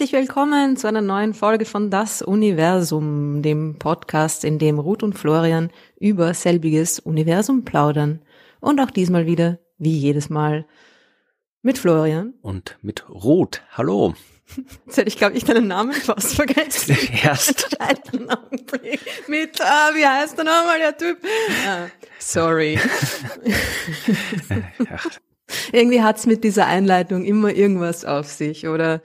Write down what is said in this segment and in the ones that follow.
herzlich willkommen zu einer neuen Folge von Das Universum, dem Podcast, in dem Ruth und Florian über selbiges Universum plaudern. Und auch diesmal wieder, wie jedes Mal, mit Florian. Und mit Ruth. Hallo. Jetzt hätte ich, glaube ich, deinen Namen fast vergessen. Erst. mit, ah, wie heißt der nochmal, der Typ? Ah, sorry. Irgendwie hat's mit dieser Einleitung immer irgendwas auf sich, oder?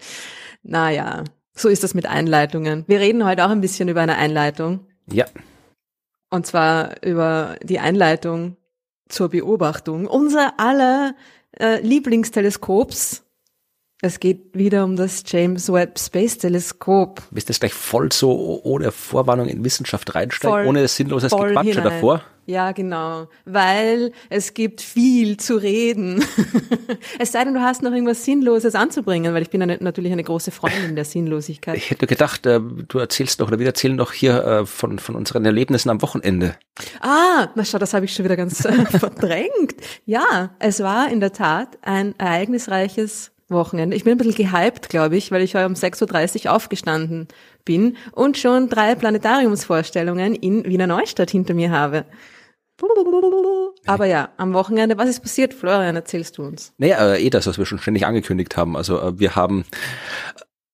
Naja, so ist das mit Einleitungen. Wir reden heute auch ein bisschen über eine Einleitung. Ja. Und zwar über die Einleitung zur Beobachtung unser aller äh, Lieblingsteleskops. Es geht wieder um das James Webb Space Teleskop. Bist du jetzt gleich voll so ohne Vorwarnung in Wissenschaft reinsteigen, ohne sinnloses Gequatsche davor? Ja, genau. Weil es gibt viel zu reden. es sei denn, du hast noch irgendwas Sinnloses anzubringen, weil ich bin eine, natürlich eine große Freundin der Sinnlosigkeit. Ich hätte gedacht, äh, du erzählst noch oder wir erzählen noch hier äh, von, von unseren Erlebnissen am Wochenende. Ah, na schau, das habe ich schon wieder ganz äh, verdrängt. Ja, es war in der Tat ein ereignisreiches Wochenende. Ich bin ein bisschen gehypt, glaube ich, weil ich heute um 6.30 Uhr aufgestanden bin und schon drei Planetariumsvorstellungen in Wiener Neustadt hinter mir habe. Aber ja, am Wochenende, was ist passiert? Florian, erzählst du uns. Naja, äh, eh das, was wir schon ständig angekündigt haben. Also äh, wir haben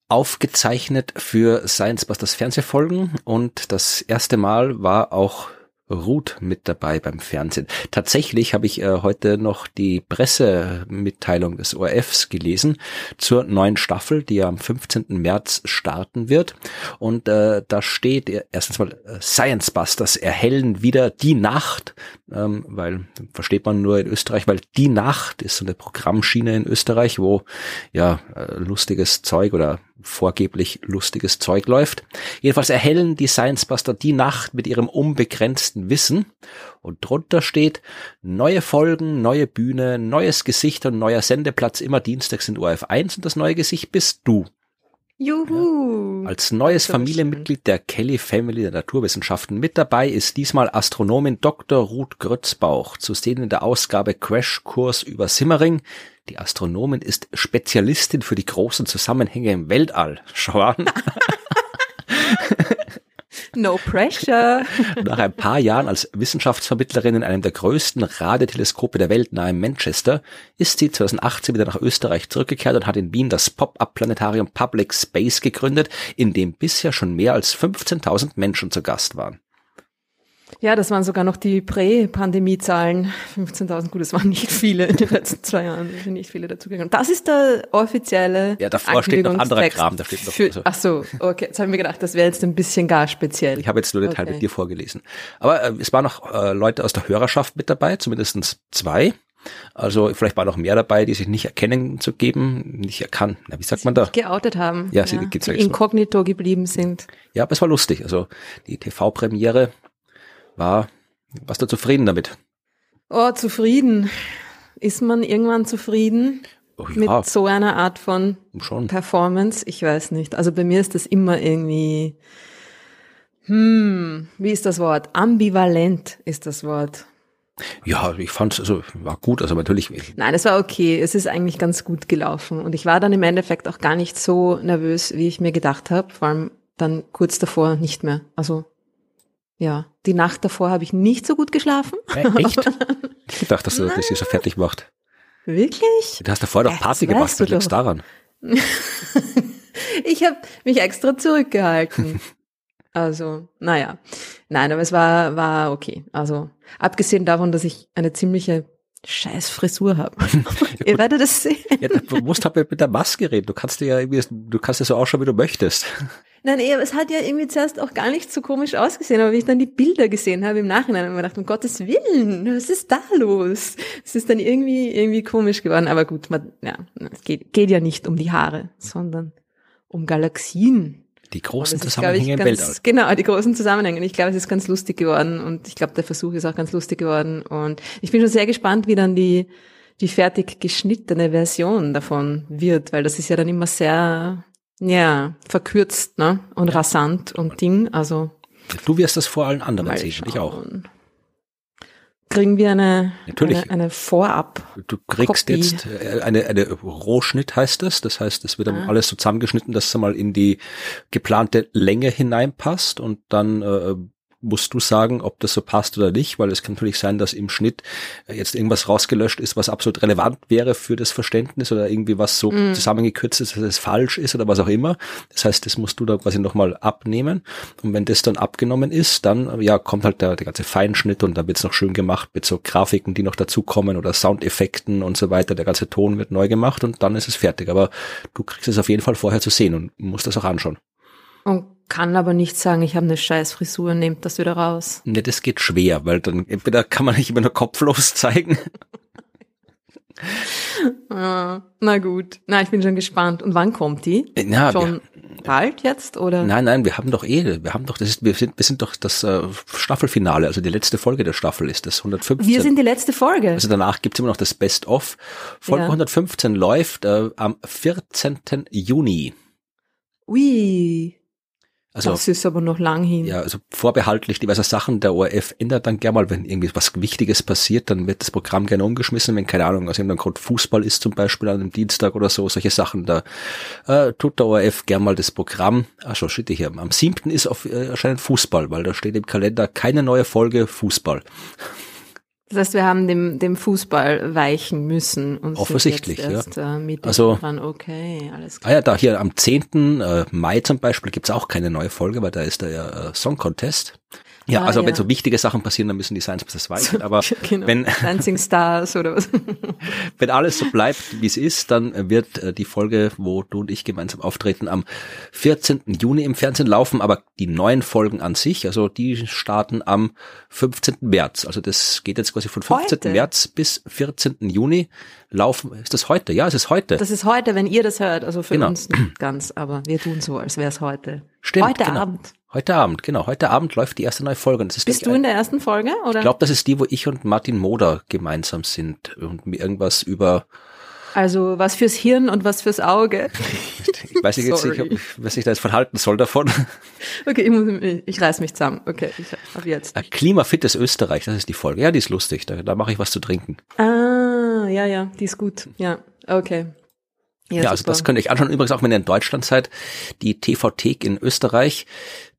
aufgezeichnet für Science Busters Fernsehfolgen und das erste Mal war auch Ruth mit dabei beim Fernsehen. Tatsächlich habe ich äh, heute noch die Pressemitteilung des ORFs gelesen zur neuen Staffel, die ja am 15. März starten wird. Und äh, da steht erstens mal äh, Science Busters erhellen wieder die Nacht, ähm, weil versteht man nur in Österreich, weil die Nacht ist so eine Programmschiene in Österreich, wo ja äh, lustiges Zeug oder vorgeblich lustiges Zeug läuft. Jedenfalls erhellen die Science Buster die Nacht mit ihrem unbegrenzten Wissen und drunter steht neue Folgen, neue Bühne, neues Gesicht und neuer Sendeplatz immer dienstags in ORF 1 und das neue Gesicht bist du. Juhu. Ja. Als neues Familienmitglied der Kelly Family der Naturwissenschaften mit dabei ist diesmal Astronomin Dr. Ruth Grützbauch, zu sehen in der Ausgabe Crashkurs über Simmering. Die Astronomin ist Spezialistin für die großen Zusammenhänge im Weltall. Schau an. No pressure. Nach ein paar Jahren als Wissenschaftsvermittlerin in einem der größten Radioteleskope der Welt nahe Manchester ist sie 2018 wieder nach Österreich zurückgekehrt und hat in Wien das Pop-up-Planetarium Public Space gegründet, in dem bisher schon mehr als 15.000 Menschen zu Gast waren. Ja, das waren sogar noch die Prä-Pandemie-Zahlen. 15.000, gut, das waren nicht viele in den letzten zwei Jahren. Es sind nicht viele dazugegangen. Das ist der offizielle Ja, davor steht noch anderer Kram. Da steht noch, für, also. Ach so, okay. Jetzt habe ich mir gedacht, das wäre jetzt ein bisschen gar speziell. Ich habe jetzt nur den Teil okay. mit dir vorgelesen. Aber äh, es waren noch äh, Leute aus der Hörerschaft mit dabei, zumindest zwei. Also vielleicht war noch mehr dabei, die sich nicht erkennen zu geben, nicht erkannt. Na, wie sagt man da? Geoutet haben. Ja, sie ja, die inkognito geblieben sind. Ja, aber es war lustig. Also die TV-Premiere war, warst du zufrieden damit? Oh, zufrieden. Ist man irgendwann zufrieden? Oh, ja. Mit so einer Art von Schon. Performance? Ich weiß nicht. Also bei mir ist das immer irgendwie, hm, wie ist das Wort? Ambivalent ist das Wort. Ja, ich fand es also war gut, also natürlich. Nein, es war okay. Es ist eigentlich ganz gut gelaufen und ich war dann im Endeffekt auch gar nicht so nervös, wie ich mir gedacht habe. Vor allem dann kurz davor nicht mehr. Also ja, die Nacht davor habe ich nicht so gut geschlafen. Äh, echt? ich dachte, dass du das hier so fertig macht. Wirklich? Du hast davor doch Party ja, gemacht, was liegt's daran? ich habe mich extra zurückgehalten. Also, naja. Nein, aber es war, war okay. Also, abgesehen davon, dass ich eine ziemliche scheiß Frisur habe. Ihr werdet es sehen. Ja, du musst halt mit der Maske reden. Du kannst dir ja irgendwie, du kannst ja so ausschauen, wie du möchtest. Nein, eh, es hat ja irgendwie zuerst auch gar nicht so komisch ausgesehen, aber wie ich dann die Bilder gesehen habe im Nachhinein, habe ich mir gedacht, um Gottes Willen, was ist da los? Es ist dann irgendwie, irgendwie komisch geworden, aber gut, man, ja, es geht, geht ja nicht um die Haare, sondern um Galaxien. Die großen Zusammenhänge im Weltall. Genau, die großen Zusammenhänge. Ich glaube, es ist ganz lustig geworden und ich glaube, der Versuch ist auch ganz lustig geworden und ich bin schon sehr gespannt, wie dann die, die fertig geschnittene Version davon wird, weil das ist ja dann immer sehr ja, verkürzt, ne? Und ja. rasant und Ding, also. Du wirst das vor allen anderen sehen, ich auch. Kriegen wir eine, Natürlich. eine, eine Vorab. Du kriegst Kopie. jetzt äh, eine, eine Rohschnitt heißt das. Das heißt, es wird dann Ah. alles so zusammengeschnitten, dass es mal in die geplante Länge hineinpasst und dann äh, musst du sagen, ob das so passt oder nicht, weil es kann natürlich sein, dass im Schnitt äh, jetzt irgendwas rausgelöscht ist, was absolut relevant wäre für das Verständnis oder irgendwie was so Mhm. zusammengekürzt ist, dass es falsch ist oder was auch immer. Das heißt, das musst du da quasi nochmal abnehmen. Und wenn das dann abgenommen ist, dann äh, ja kommt halt der, der ganze Feinschnitt und dann wird's noch schön gemacht mit so Grafiken, die noch dazukommen oder Soundeffekten und so weiter. Der ganze Ton wird neu gemacht und dann ist es fertig. Aber du kriegst es auf jeden Fall vorher zu sehen und musst das auch anschauen. Und kann aber nicht sagen, ich habe eine scheiß Frisur, nehmt das wieder raus. Ne, das geht schwer, weil dann entweder kann man nicht immer nur kopflos zeigen. Ah, na gut. Na, ich bin schon gespannt. Und wann kommt die? Ja, schon bald jetzt oder? Nein, nein, wir haben doch eh, wir haben doch, das ist, wir sind, wir sind doch das äh, Staffelfinale, also die letzte Folge der Staffel ist das 115. Wir sind die letzte Folge. also danach gibt's immer noch das Best of. Folge Ja. 115 läuft äh, am 14. Juni. Ui. Also das ist aber noch lang hin. ja, also vorbehaltlich diverser Sachen. Der ORF ändert dann gerne mal, wenn irgendwie was Wichtiges passiert, dann wird das Programm gerne umgeschmissen, wenn keine Ahnung, aus irgendeinem Grund Fußball ist zum Beispiel an einem Dienstag oder so, solche Sachen, da äh, tut der ORF gerne mal das Programm. Ah, schon steht hier. Am 7. ist auf, äh, anscheinend Fußball, weil da steht im Kalender keine neue Folge Fußball. Das heißt, wir haben dem, dem Fußball weichen müssen. Und Offensichtlich, jetzt erst, Äh, mit Also- dran. Okay, alles Ah klar. ja, da hier am 10. äh, Mai zum Beispiel gibt's auch keine neue Folge, weil da ist der ja, äh, Song Contest. Ja, Ah, also ja. wenn so wichtige Sachen passieren, dann müssen die Science das weichen. Aber genau. wenn, Dancing Stars oder was. wenn alles so bleibt, wie es ist, dann wird äh, die Folge, wo du und ich gemeinsam auftreten, am 14. Juni im Fernsehen laufen. Aber die neuen Folgen an sich, also die starten am 15. März. Also das geht jetzt quasi von 15. Heute? März bis 14. Juni laufen. Ist das heute? Ja, es ist heute. Das ist heute, wenn ihr das hört. Also für Genau. uns nicht ganz, aber wir tun so, als wäre es heute. Stimmt, Heute genau. Abend. Heute Abend, genau. Heute Abend läuft die erste neue Folge. Und das ist Bist du in der ersten Folge? Oder? Ich glaube, das ist die, wo ich und Martin Moder gemeinsam sind und mir irgendwas über, also was fürs Hirn und was fürs Auge. ich weiß nicht jetzt nicht, ob, was ich da jetzt von halten soll davon. Okay, ich, muss, ich reiß mich zusammen. Okay, ich ab jetzt. Klimafittes Österreich, das ist die Folge. Ja, die ist lustig. Da, da mache ich was zu trinken. Ah, ja, ja, die ist gut. Ja, okay. Ja, also das könnt ihr euch anschauen. Übrigens auch, wenn ihr in Deutschland seid, die TV-Thek in Österreich,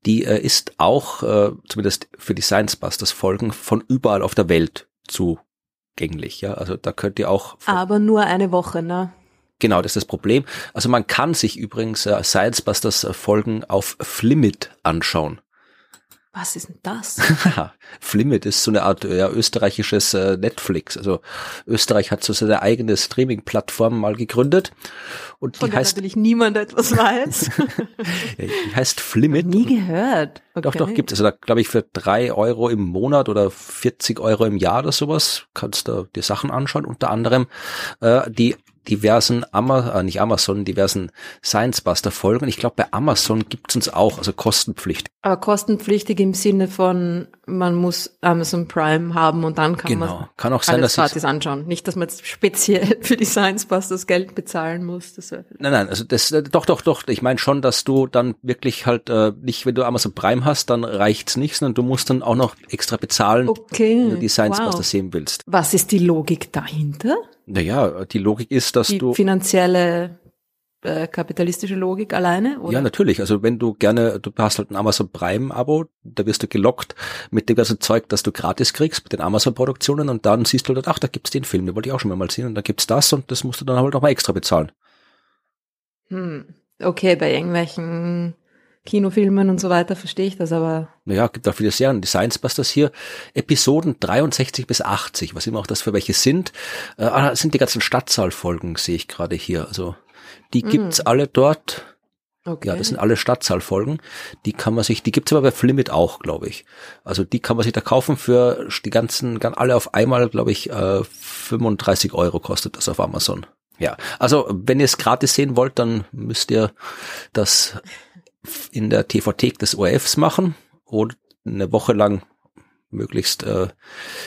die äh, ist auch, äh, zumindest für die Science Busters Folgen, von überall auf der Welt zugänglich. Ja, also da könnt ihr auch Aber nur eine Woche, ne? Genau, das ist das Problem. Also man kann sich übrigens äh, Science Busters äh, Folgen auf Flimit anschauen. Was ist denn das? Flimit ist so eine Art ja, österreichisches äh, Netflix. Also Österreich hat so seine eigene Streaming-Plattform mal gegründet und Von die heißt, natürlich niemand etwas weiß. ja, die heißt Flimit. Nie gehört. Okay. Doch, doch, gibt es. Also da glaube ich für drei Euro im Monat oder 40 Euro im Jahr oder sowas kannst du dir Sachen anschauen. Unter anderem äh, die diversen Ama äh, nicht Amazon, diversen Science Buster Folgen. Ich glaube, bei Amazon gibt's uns auch, also kostenpflichtig. Aber kostenpflichtig im Sinne von, man muss Amazon Prime haben und dann kann Genau. man Kann auch sein, alles dass gratis anschauen. Nicht, dass man jetzt speziell für die Science Busters Geld bezahlen muss. Das Nein, nein, also das äh, doch, doch, doch. Ich meine schon, dass du dann wirklich halt äh, nicht, wenn du Amazon Prime hast, dann reicht's nicht, sondern du musst dann auch noch extra bezahlen, okay. wenn du die Science wow. Buster sehen willst. Was ist die Logik dahinter? Naja, die Logik ist, dass Die du finanzielle, äh, kapitalistische Logik alleine? Oder? Ja, natürlich. Also wenn du gerne, du hast halt ein Amazon Prime-Abo, da wirst du gelockt mit dem ganzen Zeug, das du gratis kriegst, mit den Amazon-Produktionen und dann siehst du halt, ach, da gibt's den Film, den wollte ich auch schon mal sehen und da gibt's das und das musst du dann halt auch mal extra bezahlen. Hm. Okay, bei irgendwelchen Kinofilmen und so weiter verstehe ich das, aber Naja, gibt auch viele Serien, die Science Busters hier, Episoden 63 bis 80, was immer auch das für welche sind. Äh, ah, das sind die ganzen Stadtsaal-Folgen, sehe ich gerade hier. Also die gibt's alle dort. okay. Ja, das sind alle Stadtzahlfolgen. Die kann man sich, die gibt's aber bei Flimit auch, glaube ich. Also die kann man sich da kaufen für die ganzen, ganz alle auf einmal, glaube ich, äh, 35 Euro kostet das auf Amazon. Ja, also wenn ihr es gratis sehen wollt, dann müsst ihr das in der TV-Thek des ORFs machen und eine Woche lang möglichst äh,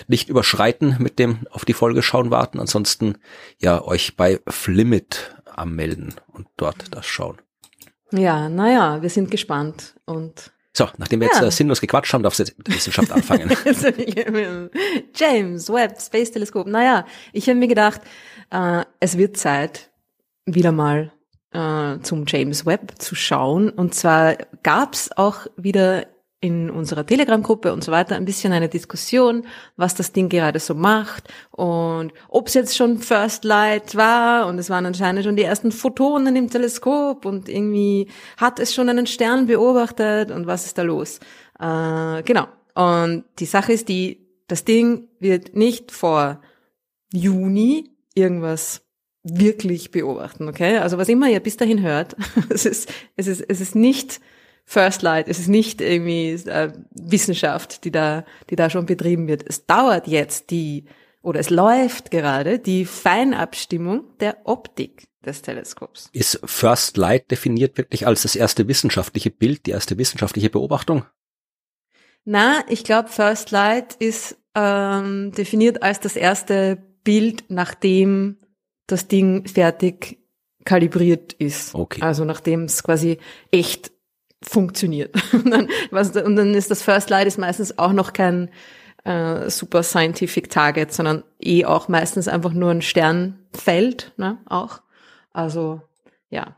nicht überschreiten mit dem auf die Folge schauen warten. Ansonsten ja euch bei Flimit anmelden und dort das schauen. Ja, naja, wir sind gespannt und So, nachdem wir jetzt Ja. äh, sinnlos gequatscht haben, darfst du jetzt mit der Wissenschaft anfangen. James Webb Space Teleskop. Naja, ich habe mir gedacht, äh, es wird Zeit, wieder mal äh, zum James Webb zu schauen. Und zwar gab's auch wieder in unserer Telegram-Gruppe und so weiter ein bisschen eine Diskussion, was das Ding gerade so macht und ob es jetzt schon First Light war und es waren anscheinend schon die ersten Photonen im Teleskop und irgendwie hat es schon einen Stern beobachtet und was ist da los? Äh, genau. Und die Sache ist die, das Ding wird nicht vor Juni irgendwas wirklich beobachten, okay? Also was immer ihr bis dahin hört, es ist, es ist, es ist nicht First Light, es ist nicht irgendwie äh, Wissenschaft, die da, die da schon betrieben wird. Es dauert jetzt die, oder es läuft gerade die Feinabstimmung der Optik des Teleskops. Ist First Light definiert wirklich als das erste wissenschaftliche Bild, die erste wissenschaftliche Beobachtung? Na, ich glaube, First Light ist ähm, definiert als das erste Bild, nachdem das Ding fertig kalibriert ist. Okay. Also nachdem es quasi echt funktioniert. Und dann, was, und dann ist das First Light ist meistens auch noch kein äh, super scientific target, sondern eh auch meistens einfach nur ein Sternfeld, ne, auch. Also, ja.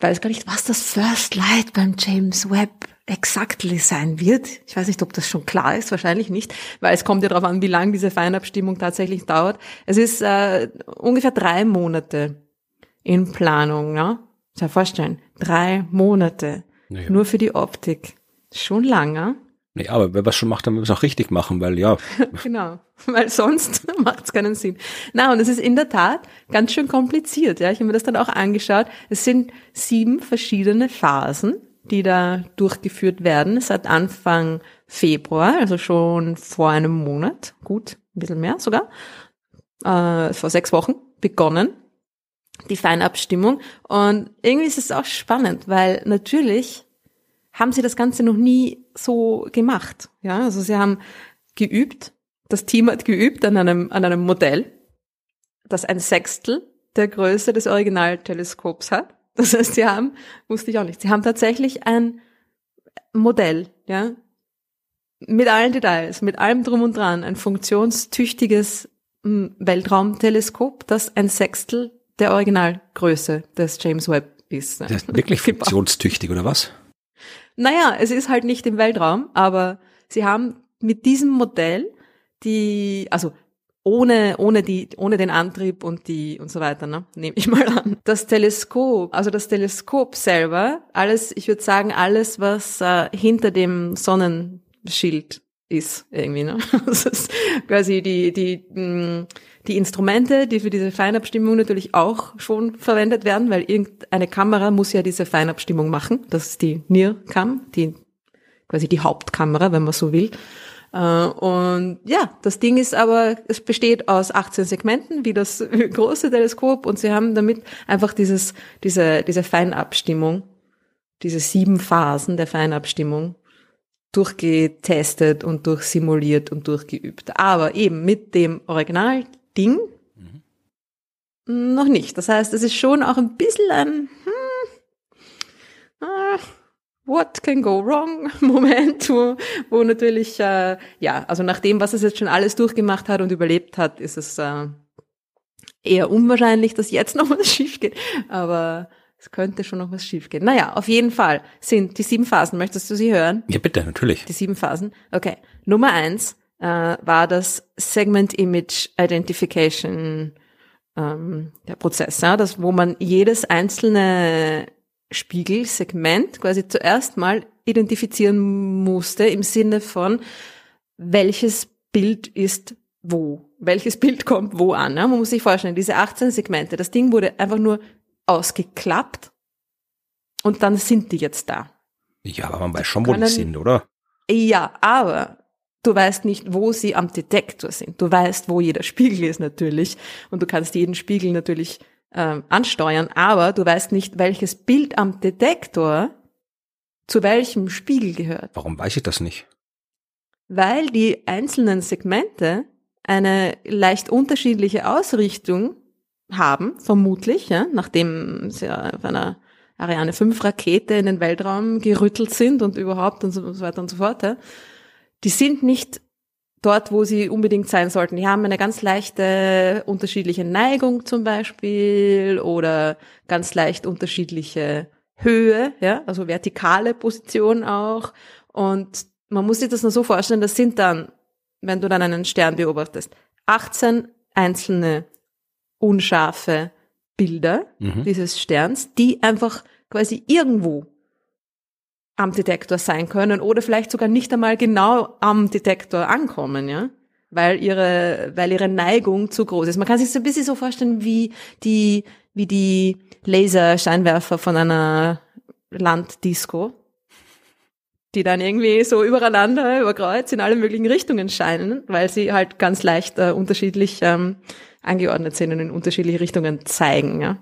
Weiß gar nicht, was das First Light beim James Webb exactly sein wird. Ich weiß nicht, ob das schon klar ist, wahrscheinlich nicht, weil es kommt ja darauf an, wie lang diese Feinabstimmung tatsächlich dauert. Es ist äh, ungefähr drei Monate in Planung, ja. Muss vorstellen, drei Monate Naja. nur für die Optik. Schon lange. Nee, aber wer was schon macht, dann muss es auch richtig machen, weil ja, Genau, weil sonst macht es keinen Sinn. Na, und es ist in der Tat ganz schön kompliziert. Ja, ich habe mir das dann auch angeschaut. Es sind sieben verschiedene Phasen, die da durchgeführt werden seit Anfang Februar, also schon vor einem Monat, gut, ein bisschen mehr sogar, äh, vor sechs Wochen begonnen die Feinabstimmung. Und irgendwie ist es auch spannend, weil natürlich haben sie das Ganze noch nie so gemacht. Ja, also sie haben geübt, das Team hat geübt an einem, an einem Modell, das ein Sechstel der Größe des Originalteleskops hat. Das heißt, sie haben, wusste ich auch nicht, sie haben tatsächlich ein Modell, ja, mit allen Details, mit allem drum und dran, ein funktionstüchtiges mm, Weltraumteleskop, das ein Sechstel der Originalgröße des James Webb ist. das ist wirklich funktionstüchtig, oder was? Naja, es ist halt nicht im Weltraum, aber sie haben mit diesem Modell die, also ohne, ohne die, ohne den Antrieb und die, und so weiter, ne, nehme ich mal an. Das Teleskop, also das Teleskop selber, alles, ich würde sagen, alles, was äh, hinter dem Sonnenschild ist, irgendwie, ne. Das ist quasi die, die, mh, die Instrumente, die für diese Feinabstimmung natürlich auch schon verwendet werden, weil irgendeine Kamera muss ja diese Feinabstimmung machen. Das ist die NIR-Cam, die quasi die Hauptkamera, wenn man so will. Äh, Und ja, das Ding ist aber, es besteht aus 18 Segmenten, wie das große Teleskop, und sie haben damit einfach dieses, diese, diese Feinabstimmung, diese sieben Phasen der Feinabstimmung durchgetestet und durchsimuliert und durchgeübt. Aber eben mit dem Originalding noch nicht. Das heißt, es ist schon auch ein bisschen ein hm, ah, What can go wrong Moment, wo, wo natürlich, äh, ja, also nach dem, was es jetzt schon alles durchgemacht hat und überlebt hat, ist es äh, eher unwahrscheinlich, dass jetzt noch was schief geht. Aber es könnte schon noch was schief gehen. Naja, auf jeden Fall sind die sieben Phasen. Möchtest du sie hören? Ja, bitte, natürlich. Die sieben Phasen. Okay. Nummer eins äh, war das Segment Image Identification ähm, der Prozess, ja, das, wo man jedes einzelne Spiegelsegment quasi zuerst mal identifizieren musste im Sinne von, welches Bild ist wo, welches Bild kommt wo an. Ja? Man muss sich vorstellen, diese 18 Segmente, das Ding wurde einfach nur ausgeklappt und dann sind die jetzt da. Ja, aber man weiß schon, wo die sind, oder? Ja, aber du weißt nicht, wo sie am Detektor sind. Du weißt, wo jeder Spiegel ist natürlich und du kannst jeden Spiegel natürlich ähm, ansteuern, aber du weißt nicht, welches Bild am Detektor zu welchem Spiegel gehört, Warum weiß ich das nicht? weil die einzelnen Segmente eine leicht unterschiedliche Ausrichtung haben, vermutlich, ja, nachdem sie auf einer Ariane 5 Rakete in den Weltraum gerüttelt sind und überhaupt und so, und so weiter und so fort, ja, die sind nicht dort, wo sie unbedingt sein sollten. Die haben eine ganz leichte unterschiedliche Neigung zum Beispiel oder ganz leicht unterschiedliche Höhe, ja, also vertikale Position auch. Und man muss sich das nur so vorstellen, das sind dann, wenn du dann einen Stern beobachtest, 18 einzelne unscharfe Bilder mhm. dieses Sterns, die einfach quasi irgendwo am Detektor sein können oder vielleicht sogar nicht einmal genau am Detektor ankommen, ja, weil ihre, weil ihre Neigung zu groß ist. Man kann sich so ein bisschen so vorstellen wie die, wie die Laserscheinwerfer von einer Landdisco, die dann irgendwie so übereinander, über Kreuz in alle möglichen Richtungen scheinen, weil sie halt ganz leicht äh, unterschiedlich ähm, angeordnet sind und in unterschiedliche Richtungen zeigen, ja.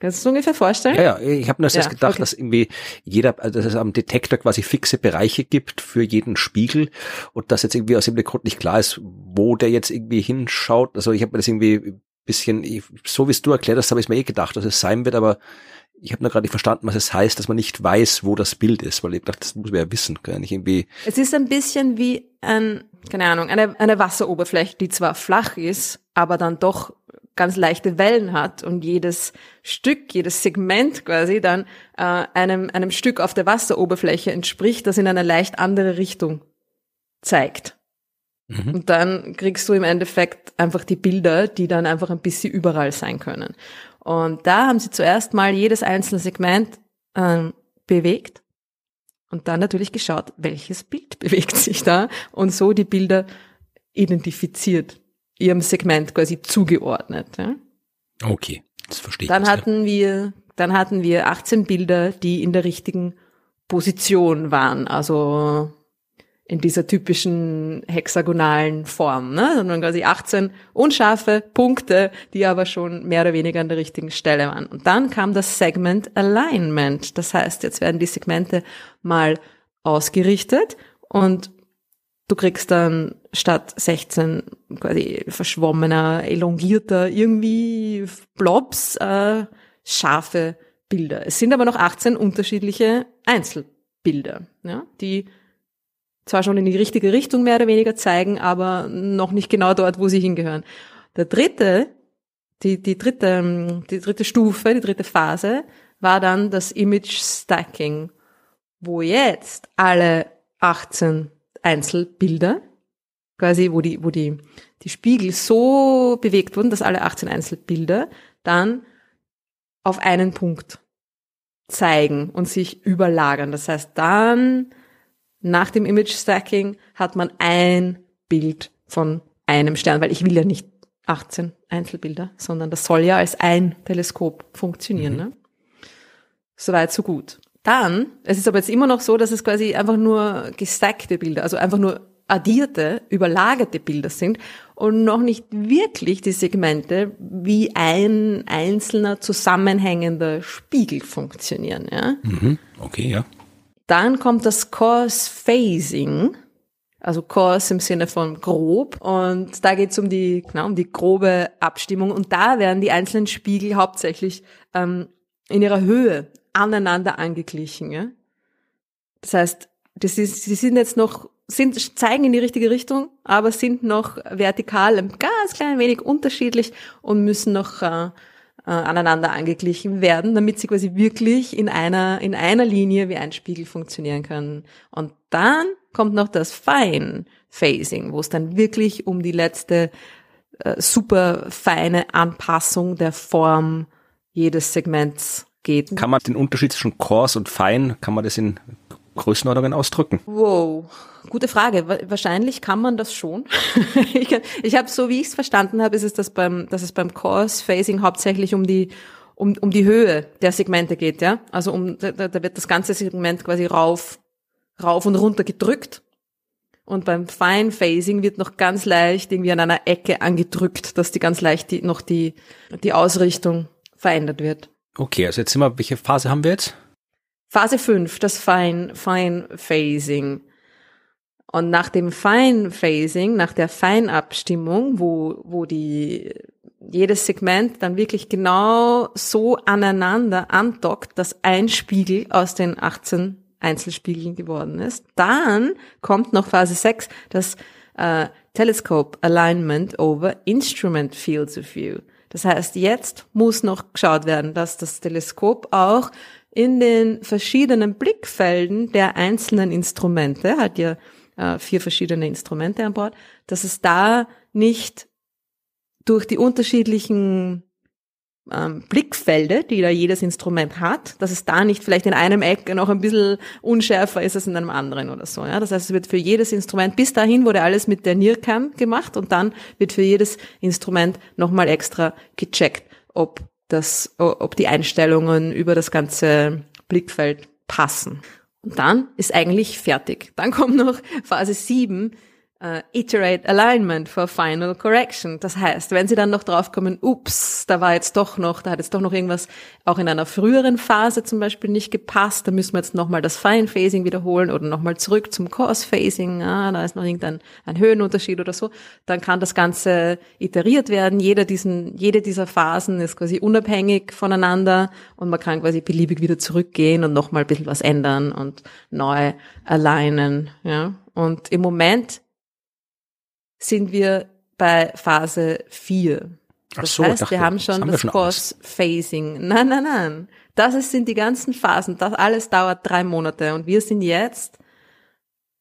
Kannst du es ungefähr vorstellen? Ja, ja, ich habe nur ja, gedacht, okay. dass irgendwie jeder, also dass es am Detektor quasi fixe Bereiche gibt für jeden Spiegel und dass jetzt irgendwie aus dem Grund nicht klar ist, wo der jetzt irgendwie hinschaut. Also ich habe mir das irgendwie bisschen, so wie es du erklärt hast, habe ich mir eh gedacht, dass es sein wird, aber ich habe nur gerade nicht verstanden, was es heißt, dass man nicht weiß, wo das Bild ist, weil ich dachte, das muss man ja wissen, kann ich irgendwie. Es ist ein bisschen wie ein, keine Ahnung, eine, eine Wasseroberfläche, die zwar flach ist, aber dann doch ganz leichte Wellen hat und jedes Stück, jedes Segment quasi dann äh, einem, einem Stück auf der Wasseroberfläche entspricht, das in eine leicht andere Richtung zeigt. Mhm. Und dann kriegst du im Endeffekt einfach die Bilder, die dann einfach ein bisschen überall sein können. Und da haben sie zuerst mal jedes einzelne Segment ähm, bewegt und dann natürlich geschaut, welches Bild bewegt sich da und so die Bilder identifiziert, ihrem Segment quasi zugeordnet. Ja? Okay, das verstehe ich. Dann hatten ja. wir, dann hatten wir 18 Bilder, die in der richtigen Position waren, also in dieser typischen hexagonalen Form, ne? sondern quasi 18 unscharfe Punkte, die aber schon mehr oder weniger an der richtigen Stelle waren. Und dann kam das Segment Alignment. Das heißt, jetzt werden die Segmente mal ausgerichtet und du kriegst dann statt 16 quasi verschwommener, elongierter, irgendwie Blobs, äh, scharfe Bilder. Es sind aber noch 18 unterschiedliche Einzelbilder, ja, die zwar schon in die richtige Richtung mehr oder weniger zeigen, aber noch nicht genau dort, wo sie hingehören. Der dritte, die, die dritte, die dritte Stufe, die dritte Phase war dann das Image Stacking, wo jetzt alle 18 Einzelbilder, quasi, wo die, wo die, die Spiegel so bewegt wurden, dass alle 18 Einzelbilder dann auf einen Punkt zeigen und sich überlagern. Das heißt, dann nach dem Image Stacking hat man ein Bild von einem Stern, weil ich will ja nicht 18 Einzelbilder, sondern das soll ja als ein Teleskop funktionieren. Mhm. Ne? Soweit, so gut. Dann, es ist aber jetzt immer noch so, dass es quasi einfach nur gestackte Bilder, also einfach nur addierte, überlagerte Bilder sind und noch nicht wirklich die Segmente wie ein einzelner zusammenhängender Spiegel funktionieren. Ja? Mhm. Okay, ja. Dann kommt das Course Phasing, also Course im Sinne von grob. Und da geht es um die, genau, um die grobe Abstimmung. Und da werden die einzelnen Spiegel hauptsächlich ähm, in ihrer Höhe aneinander angeglichen. Ja? Das heißt, das ist, sie sind jetzt noch, sind, zeigen in die richtige Richtung, aber sind noch vertikal ein ganz klein wenig unterschiedlich und müssen noch äh, äh, aneinander angeglichen werden, damit sie quasi wirklich in einer, in einer Linie wie ein Spiegel funktionieren können. Und dann kommt noch das Fine Phasing, wo es dann wirklich um die letzte äh, super feine Anpassung der Form jedes Segments geht. Kann man den Unterschied zwischen Coarse und Fine, kann man das in Größenordnungen ausdrücken? Wow, gute Frage. Wahrscheinlich kann man das schon. ich ich habe so, wie ich es verstanden habe, ist es, dass, beim, dass es beim Course Phasing hauptsächlich um die um, um die Höhe der Segmente geht, ja. Also um da, da wird das ganze Segment quasi rauf, rauf und runter gedrückt. Und beim Fine Phasing wird noch ganz leicht irgendwie an einer Ecke angedrückt, dass die ganz leicht die, noch die, die Ausrichtung verändert wird. Okay, also jetzt sind wir, welche Phase haben wir jetzt? Phase 5, das Fine, Fine Phasing. Und nach dem Fine Phasing, nach der Feinabstimmung, wo, wo die jedes Segment dann wirklich genau so aneinander andockt, dass ein Spiegel aus den 18 Einzelspiegeln geworden ist. Dann kommt noch Phase 6, das äh, Telescope Alignment over Instrument Fields of View. Das heißt, jetzt muss noch geschaut werden, dass das Teleskop auch in den verschiedenen Blickfelden der einzelnen Instrumente, hat ja äh, vier verschiedene Instrumente an Bord, dass es da nicht durch die unterschiedlichen ähm, Blickfelder, die da jedes Instrument hat, dass es da nicht vielleicht in einem Eck noch ein bisschen unschärfer ist als in einem anderen oder so. Ja? Das heißt, es wird für jedes Instrument, bis dahin wurde alles mit der NIRCam gemacht und dann wird für jedes Instrument nochmal extra gecheckt, ob das, ob die Einstellungen über das ganze Blickfeld passen. Und dann ist eigentlich fertig. Dann kommt noch Phase 7, uh, iterate alignment for final correction. Das heißt, wenn Sie dann noch draufkommen, ups, da war jetzt doch noch, da hat jetzt doch noch irgendwas auch in einer früheren Phase zum Beispiel nicht gepasst, da müssen wir jetzt nochmal das Fine Phasing wiederholen oder nochmal zurück zum Coarse Phasing, ah, da ist noch irgendein ein Höhenunterschied oder so, dann kann das Ganze iteriert werden. Jeder diesen, jede dieser Phasen ist quasi unabhängig voneinander und man kann quasi beliebig wieder zurückgehen und nochmal ein bisschen was ändern und neu alignen, ja. Und im Moment sind wir bei Phase 4. Das so, heißt, dachte, wir haben schon das, das Course Phasing. Nein, nein, nein. Das ist, sind die ganzen Phasen. Das alles dauert drei Monate und wir sind jetzt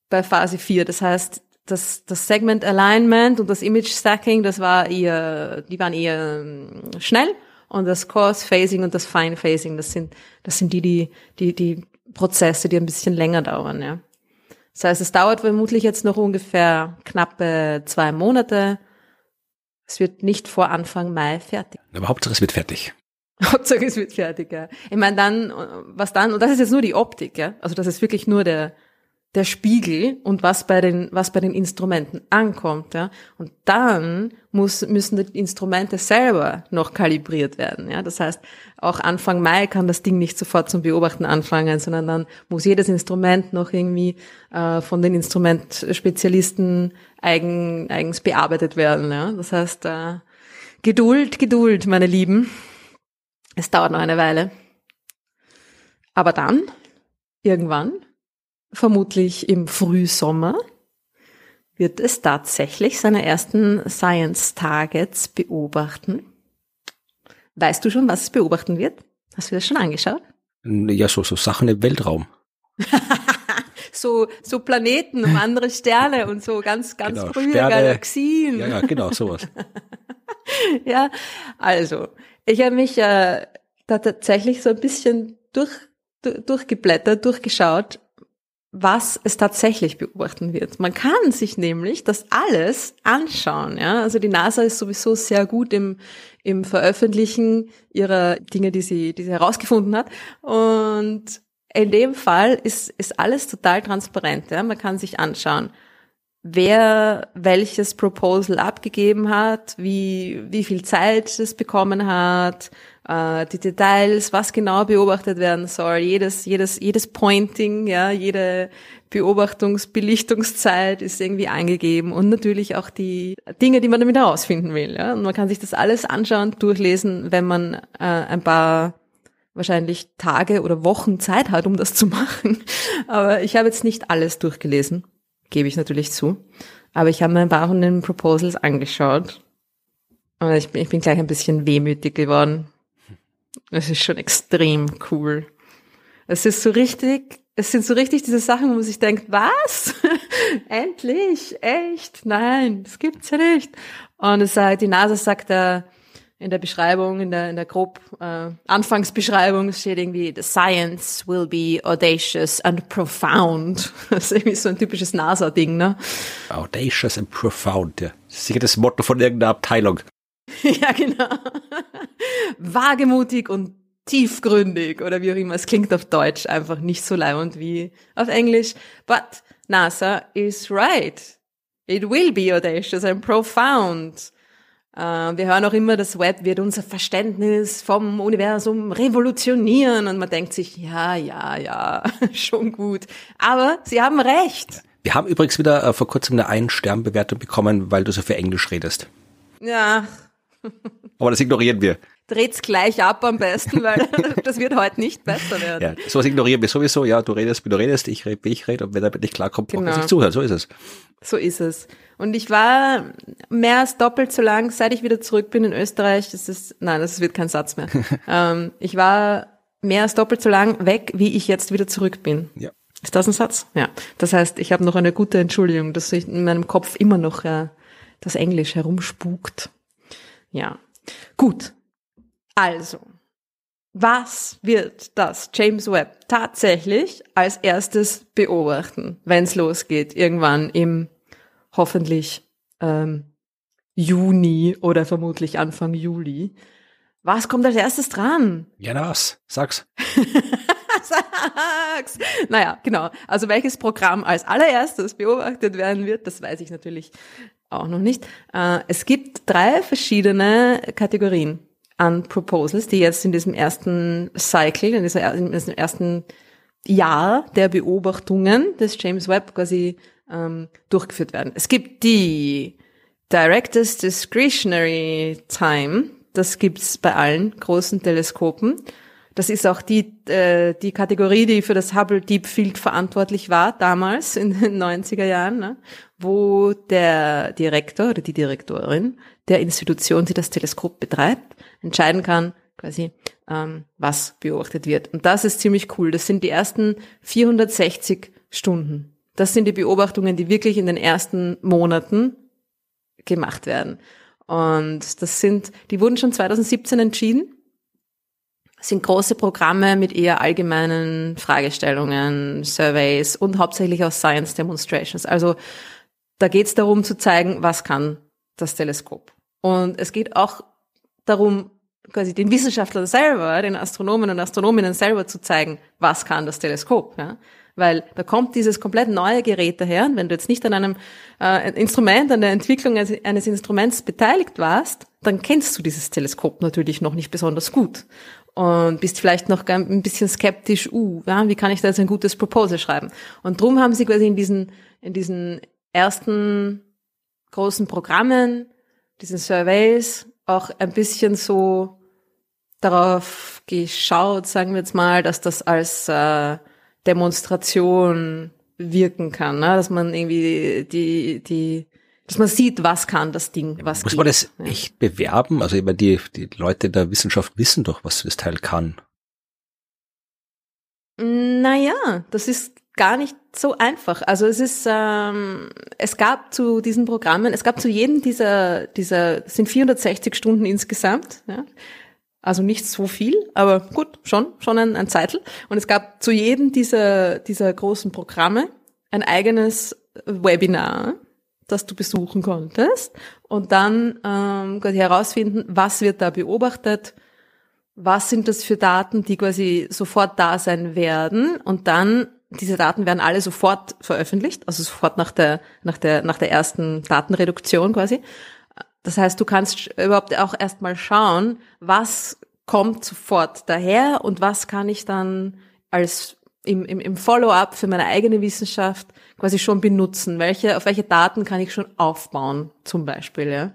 bei Phase 4. Das heißt, das, das Segment Alignment und das Image Stacking, das war eher, die waren eher ähm, schnell und das Course Phasing und das Fine Phasing, das sind, das sind die, die, die, die Prozesse, die ein bisschen länger dauern, ja. Das heißt, es dauert vermutlich jetzt noch ungefähr knappe zwei Monate. Es wird nicht vor Anfang Mai fertig. Aber Hauptsache es wird fertig. Hauptsache es wird fertig, ja. Ich meine dann, was dann, und das ist jetzt nur die Optik, ja. Also das ist wirklich nur der, der Spiegel und was bei den, was bei den Instrumenten ankommt, ja. Und dann muss, müssen die Instrumente selber noch kalibriert werden, ja. Das heißt, auch Anfang Mai kann das Ding nicht sofort zum Beobachten anfangen, sondern dann muss jedes Instrument noch irgendwie äh, von den Instrumentspezialisten eigen, eigens bearbeitet werden, ja. Das heißt, äh, Geduld, Geduld, meine Lieben. Es dauert noch eine Weile. Aber dann, irgendwann, vermutlich im Frühsommer, wird es tatsächlich seine ersten Science Targets beobachten. Weißt du schon, was es beobachten wird? Hast du das schon angeschaut? Ja, so, so Sachen im Weltraum. so, so Planeten und andere Sterne und so ganz, ganz genau, frühe Sterne, Galaxien. Ja, ja, genau, sowas. ja, also, ich habe mich äh, da tatsächlich so ein bisschen durch, durchgeblättert, durchgeschaut was es tatsächlich beobachten wird. Man kann sich nämlich das alles anschauen. Ja? Also die NASA ist sowieso sehr gut im, im Veröffentlichen ihrer Dinge, die sie, die sie herausgefunden hat. Und in dem Fall ist, ist alles total transparent. Ja? Man kann sich anschauen, wer welches Proposal abgegeben hat, wie, wie viel Zeit es bekommen hat, äh, die Details, was genau beobachtet werden soll, jedes, jedes, jedes Pointing, ja, jede Beobachtungsbelichtungszeit ist irgendwie eingegeben und natürlich auch die Dinge, die man damit herausfinden will. Ja. Und man kann sich das alles anschauen, durchlesen, wenn man äh, ein paar wahrscheinlich Tage oder Wochen Zeit hat, um das zu machen. Aber ich habe jetzt nicht alles durchgelesen, gebe ich natürlich zu. Aber ich habe mir ein paar von den Proposals angeschaut. Und ich bin, ich bin gleich ein bisschen wehmütig geworden. Es ist schon extrem cool. Es ist so richtig, es sind so richtig diese Sachen, wo man sich denkt, was? Endlich? Echt? Nein, das gibt's ja nicht. Und es sagt, die NASA sagt da in der Beschreibung, in der, in der grob äh, Anfangsbeschreibung steht irgendwie, the science will be audacious and profound. Das ist irgendwie so ein typisches NASA-Ding, ne? Audacious and profound, ja. Das sicher das Motto von irgendeiner Abteilung. ja, genau. Wagemutig und tiefgründig oder wie auch immer. Es klingt auf Deutsch einfach nicht so leibend wie auf Englisch. But NASA is right. It will be audacious and profound. Uh, wir hören auch immer, das Web wird unser Verständnis vom Universum revolutionieren und man denkt sich, ja, ja, ja, schon gut. Aber sie haben recht. Wir haben übrigens wieder äh, vor kurzem eine Ein-Stern-Bewertung bekommen, weil du so für Englisch redest. Ja, Aber das ignorieren wir. Dreht's gleich ab am besten, weil das wird heute nicht besser werden. Ja, sowas ignorieren wir sowieso. Ja, du redest, wie du redest, ich rede, wie ich rede. Und wenn damit nicht klarkommt, braucht Genau. man sich zuhören. So ist es. So ist es. Und ich war mehr als doppelt so lang, seit ich wieder zurück bin in Österreich. Das ist, nein, das wird kein Satz mehr. ähm, ich war mehr als doppelt so lang weg, wie ich jetzt wieder zurück bin. Ja. Ist das ein Satz? Ja. Das heißt, ich habe noch eine gute Entschuldigung, dass ich in meinem Kopf immer noch äh, das Englisch herumspukt. Ja. Gut. Also, was wird das James Webb tatsächlich als erstes beobachten, wenn es losgeht, irgendwann im hoffentlich ähm, Juni oder vermutlich Anfang Juli? Was kommt als erstes dran? Ja, na was? Sag's. Sag's! Naja, genau. Also welches Programm als allererstes beobachtet werden wird, das weiß ich natürlich auch noch nicht. Äh, Es gibt drei verschiedene Kategorien an Proposals, die jetzt in diesem ersten Cycle, in, diesem ersten Jahr der Beobachtungen des James Webb quasi ähm, durchgeführt werden. Es gibt die Director's Discretionary Time, das gibt's bei allen großen Teleskopen. Das ist auch die, äh, die Kategorie, die für das Hubble Deep Field verantwortlich war, damals in den 90er Jahren, ne? wo der Direktor oder die Direktorin der Institution, die das Teleskop betreibt, entscheiden kann, quasi, ähm, was beobachtet wird. Und das ist ziemlich cool. Das sind die ersten 460 Stunden. Das sind die Beobachtungen, die wirklich in den ersten Monaten gemacht werden. Und das sind, die wurden schon 2017 entschieden. Sind große Programme mit eher allgemeinen Fragestellungen, Surveys und hauptsächlich auch Science Demonstrations. Also da geht es darum zu zeigen, was kann das Teleskop. Und es geht auch darum, quasi den Wissenschaftlern selber, den Astronomen und Astronominnen selber zu zeigen, was kann das Teleskop. Ja? Weil da kommt dieses komplett neue Gerät daher. Und wenn du jetzt nicht an einem äh, Instrument, an der Entwicklung eines, eines Instruments beteiligt warst, dann kennst du dieses Teleskop natürlich noch nicht besonders gut. Und bist vielleicht noch ein bisschen skeptisch, uh, ja, wie kann ich da jetzt ein gutes Proposal schreiben? Und drum haben sie quasi in diesen, in diesen ersten großen Programmen, diesen Surveys, auch ein bisschen so darauf geschaut, sagen wir jetzt mal, dass das als äh, Demonstration wirken kann, ne? dass man irgendwie die, die, dass man sieht, was kann das Ding, was Muss geht. man das ja. echt bewerben? Also immer die, die Leute der Wissenschaft wissen doch, was das Teil kann. Naja, das ist gar nicht so einfach. Also es ist, ähm, es gab zu diesen Programmen, es gab zu jedem dieser, dieser, es sind 460 Stunden insgesamt, ja. Also nicht so viel, aber gut, schon, schon ein, ein Zeitl. Und es gab zu jedem dieser, dieser großen Programme ein eigenes Webinar, das du besuchen konntest und dann ähm, quasi herausfinden, was wird da beobachtet, was sind das für Daten, die quasi sofort da sein werden und dann diese Daten werden alle sofort veröffentlicht, also sofort nach der nach der nach der ersten Datenreduktion quasi. Das heißt, du kannst überhaupt auch erstmal schauen, was kommt sofort daher und was kann ich dann als im, im, im Follow-up für meine eigene Wissenschaft quasi schon benutzen? Welche, auf welche Daten kann ich schon aufbauen, zum Beispiel, ja?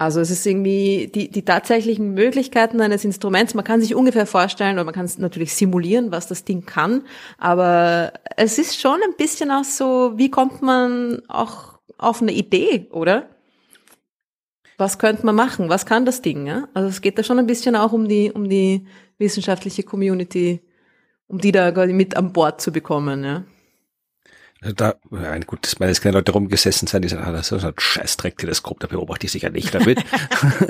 Also es ist irgendwie die, die tatsächlichen Möglichkeiten eines Instruments. Man kann sich ungefähr vorstellen oder man kann es natürlich simulieren, was das Ding kann. Aber es ist schon ein bisschen auch so, wie kommt man auch auf eine Idee, oder? Was könnte man machen? Was kann das Ding? Ja? Also es geht da schon ein bisschen auch um die, um die wissenschaftliche Community, um die da mit an Bord zu bekommen. Ja? Da, ja, gut, das meine, es können Leute rumgesessen sein, die sagen, ah, das ist ein Scheißdreck-Teleskop, da beobachte ich sicher nicht damit.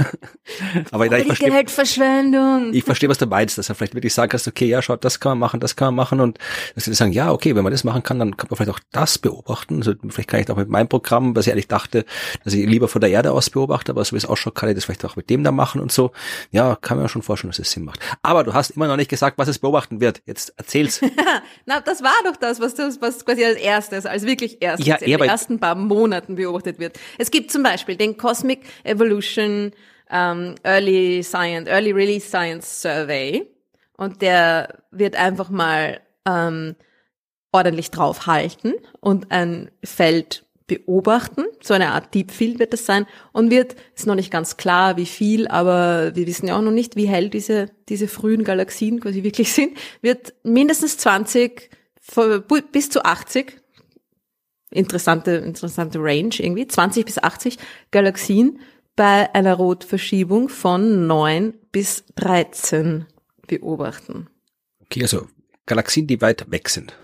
Aber ich, ich verstehe, Geldverschwendung. ich verstehe, was du meinst, dass du vielleicht wirklich sagen kannst, okay, ja, schaut, das kann man machen, das kann man machen und dass sie sagen, ja, okay, wenn man das machen kann, dann kann man vielleicht auch das beobachten. Also vielleicht kann ich auch mit meinem Programm, was ich eigentlich dachte, dass ich lieber von der Erde aus beobachte, aber so wie es ausschaut, kann ich das vielleicht auch mit dem da machen und so. Ja, kann man schon vorstellen, dass es Sinn macht. Aber du hast immer noch nicht gesagt, was es beobachten wird. Jetzt erzähl's. Na, das war doch das, was, das, was quasi als erstes, als wirklich erstes Ja, in den ersten paar Monaten beobachtet wird. Es gibt zum Beispiel den Cosmic Evolution ähm, Early Science, Early Release Science Survey und der wird einfach mal ähm, ordentlich draufhalten und ein Feld beobachten. So eine Art Deep Field wird es sein und wird, ist noch nicht ganz klar, wie viel, aber wir wissen ja auch noch nicht, wie hell diese, diese frühen Galaxien quasi wirklich sind, wird mindestens 20 bis zu 80 interessante, interessante Range irgendwie, 20 bis 80 Galaxien bei einer Rotverschiebung von 9 bis 13 beobachten. Okay, also Galaxien, die weit weg sind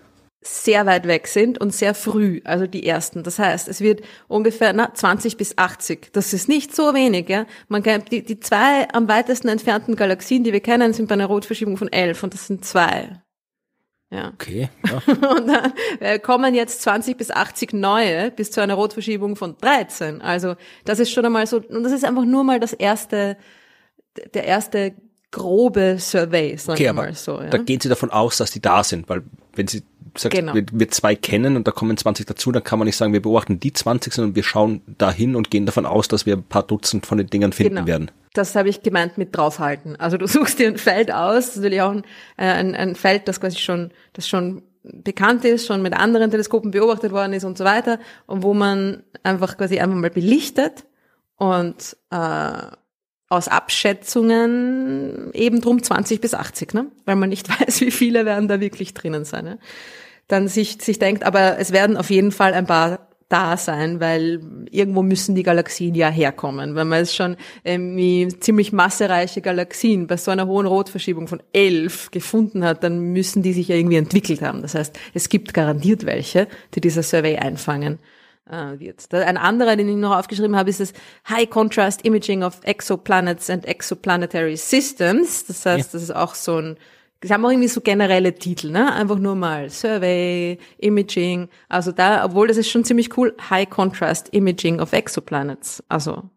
sehr weit weg sind und sehr früh, also die ersten. Das heißt, es wird ungefähr na, 20 bis 80. Das ist nicht so wenig, ja. Man kann, die, die zwei am weitesten entfernten Galaxien, die wir kennen, sind bei einer Rotverschiebung von 11 und das sind zwei. Ja. Okay. Ja. und dann äh, kommen jetzt 20 bis 80 neue bis zu einer Rotverschiebung von 13. Also das ist schon einmal so, und das ist einfach nur mal das erste, der erste grobe Survey, sagen okay, wir mal so. Ja? Da gehen Sie davon aus, dass die da sind, weil wenn Sie sagt, genau. wir, wir zwei kennen und da kommen 20 dazu, dann kann man nicht sagen, wir beobachten die 20, sondern wir schauen dahin und gehen davon aus, dass wir ein paar Dutzend von den Dingern finden genau. werden. Das habe ich gemeint mit draufhalten. Also du suchst dir ein Feld aus, natürlich auch ein, äh, ein, ein Feld, das quasi schon, das schon bekannt ist, schon mit anderen Teleskopen beobachtet worden ist und so weiter, und wo man einfach quasi einfach mal belichtet und äh, aus Abschätzungen eben drum 20 bis 80, ne? weil man nicht weiß, wie viele werden da wirklich drinnen sein. Ne? Dann sich, sich denkt, aber es werden auf jeden Fall ein paar da sein, weil irgendwo müssen die Galaxien ja herkommen. Wenn man es schon ähm, ziemlich massereiche Galaxien bei so einer hohen Rotverschiebung von elf gefunden hat, dann müssen die sich ja irgendwie entwickelt haben. Das heißt, es gibt garantiert welche, die dieser Survey einfangen äh, wird. Ein anderer, den ich noch aufgeschrieben habe, ist das High Contrast Imaging of Exoplanets and Exoplanetary Systems. Das heißt, ja. das ist auch so ein Sie haben auch irgendwie so generelle Titel, ne? Einfach nur mal Survey, Imaging. Also da, obwohl das ist schon ziemlich cool, High Contrast Imaging of Exoplanets. Also.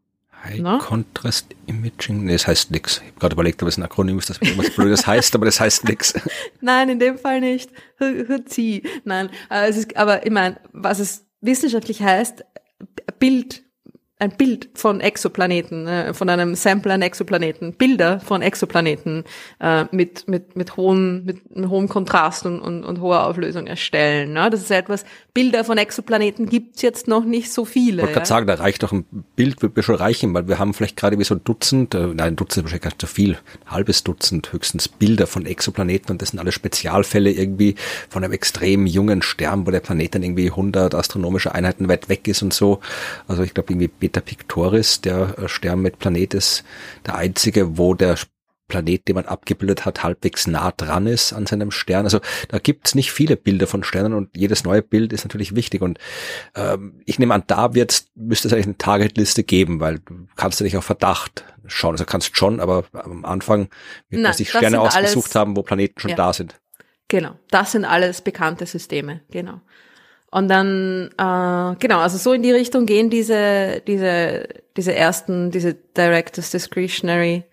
High no? Contrast Imaging? Nee, das heißt nix. Ich habe gerade überlegt, ob es ein Akronym ist, das irgendwas Blödes heißt, aber das heißt nix. Nein, in dem Fall nicht. Nein, äh, es ist, aber ich meine, was es wissenschaftlich heißt, Bild ein Bild von Exoplaneten, äh, von einem Sample an Exoplaneten, Bilder von Exoplaneten äh, mit, mit, mit, hohem, mit, mit hohem Kontrast und, und, und hoher Auflösung erstellen. Ne? Das ist etwas, Bilder von Exoplaneten gibt's jetzt noch nicht so viele. Ich wollte gerade sagen, da reicht doch ein Bild, wird mir schon reichen, weil wir haben vielleicht gerade wie so ein Dutzend, äh, nein, ein Dutzend ist wahrscheinlich gar nicht so viel, ein halbes Dutzend höchstens Bilder von Exoplaneten und das sind alle Spezialfälle irgendwie von einem extrem jungen Stern, wo der Planet dann irgendwie 100 astronomische Einheiten weit weg ist und so. Also ich glaube irgendwie Beta Pictoris, der äh, Stern mit Planet ist der einzige, wo der Planet, den man abgebildet hat, halbwegs nah dran ist an seinem Stern. Also da gibt's nicht viele Bilder von Sternen und jedes neue Bild ist natürlich wichtig. Und ähm, ich nehme an, da wird's, müsste es eigentlich eine Targetliste geben, weil du kannst ja nicht auf Verdacht schauen. Also kannst schon, aber am Anfang wird man sich Sterne ausgesucht haben, wo Planeten schon ja. da sind. Genau, das sind alles bekannte Systeme, genau. Und dann, äh, genau, also so in die Richtung gehen diese, diese, diese ersten, diese Directors Discretionary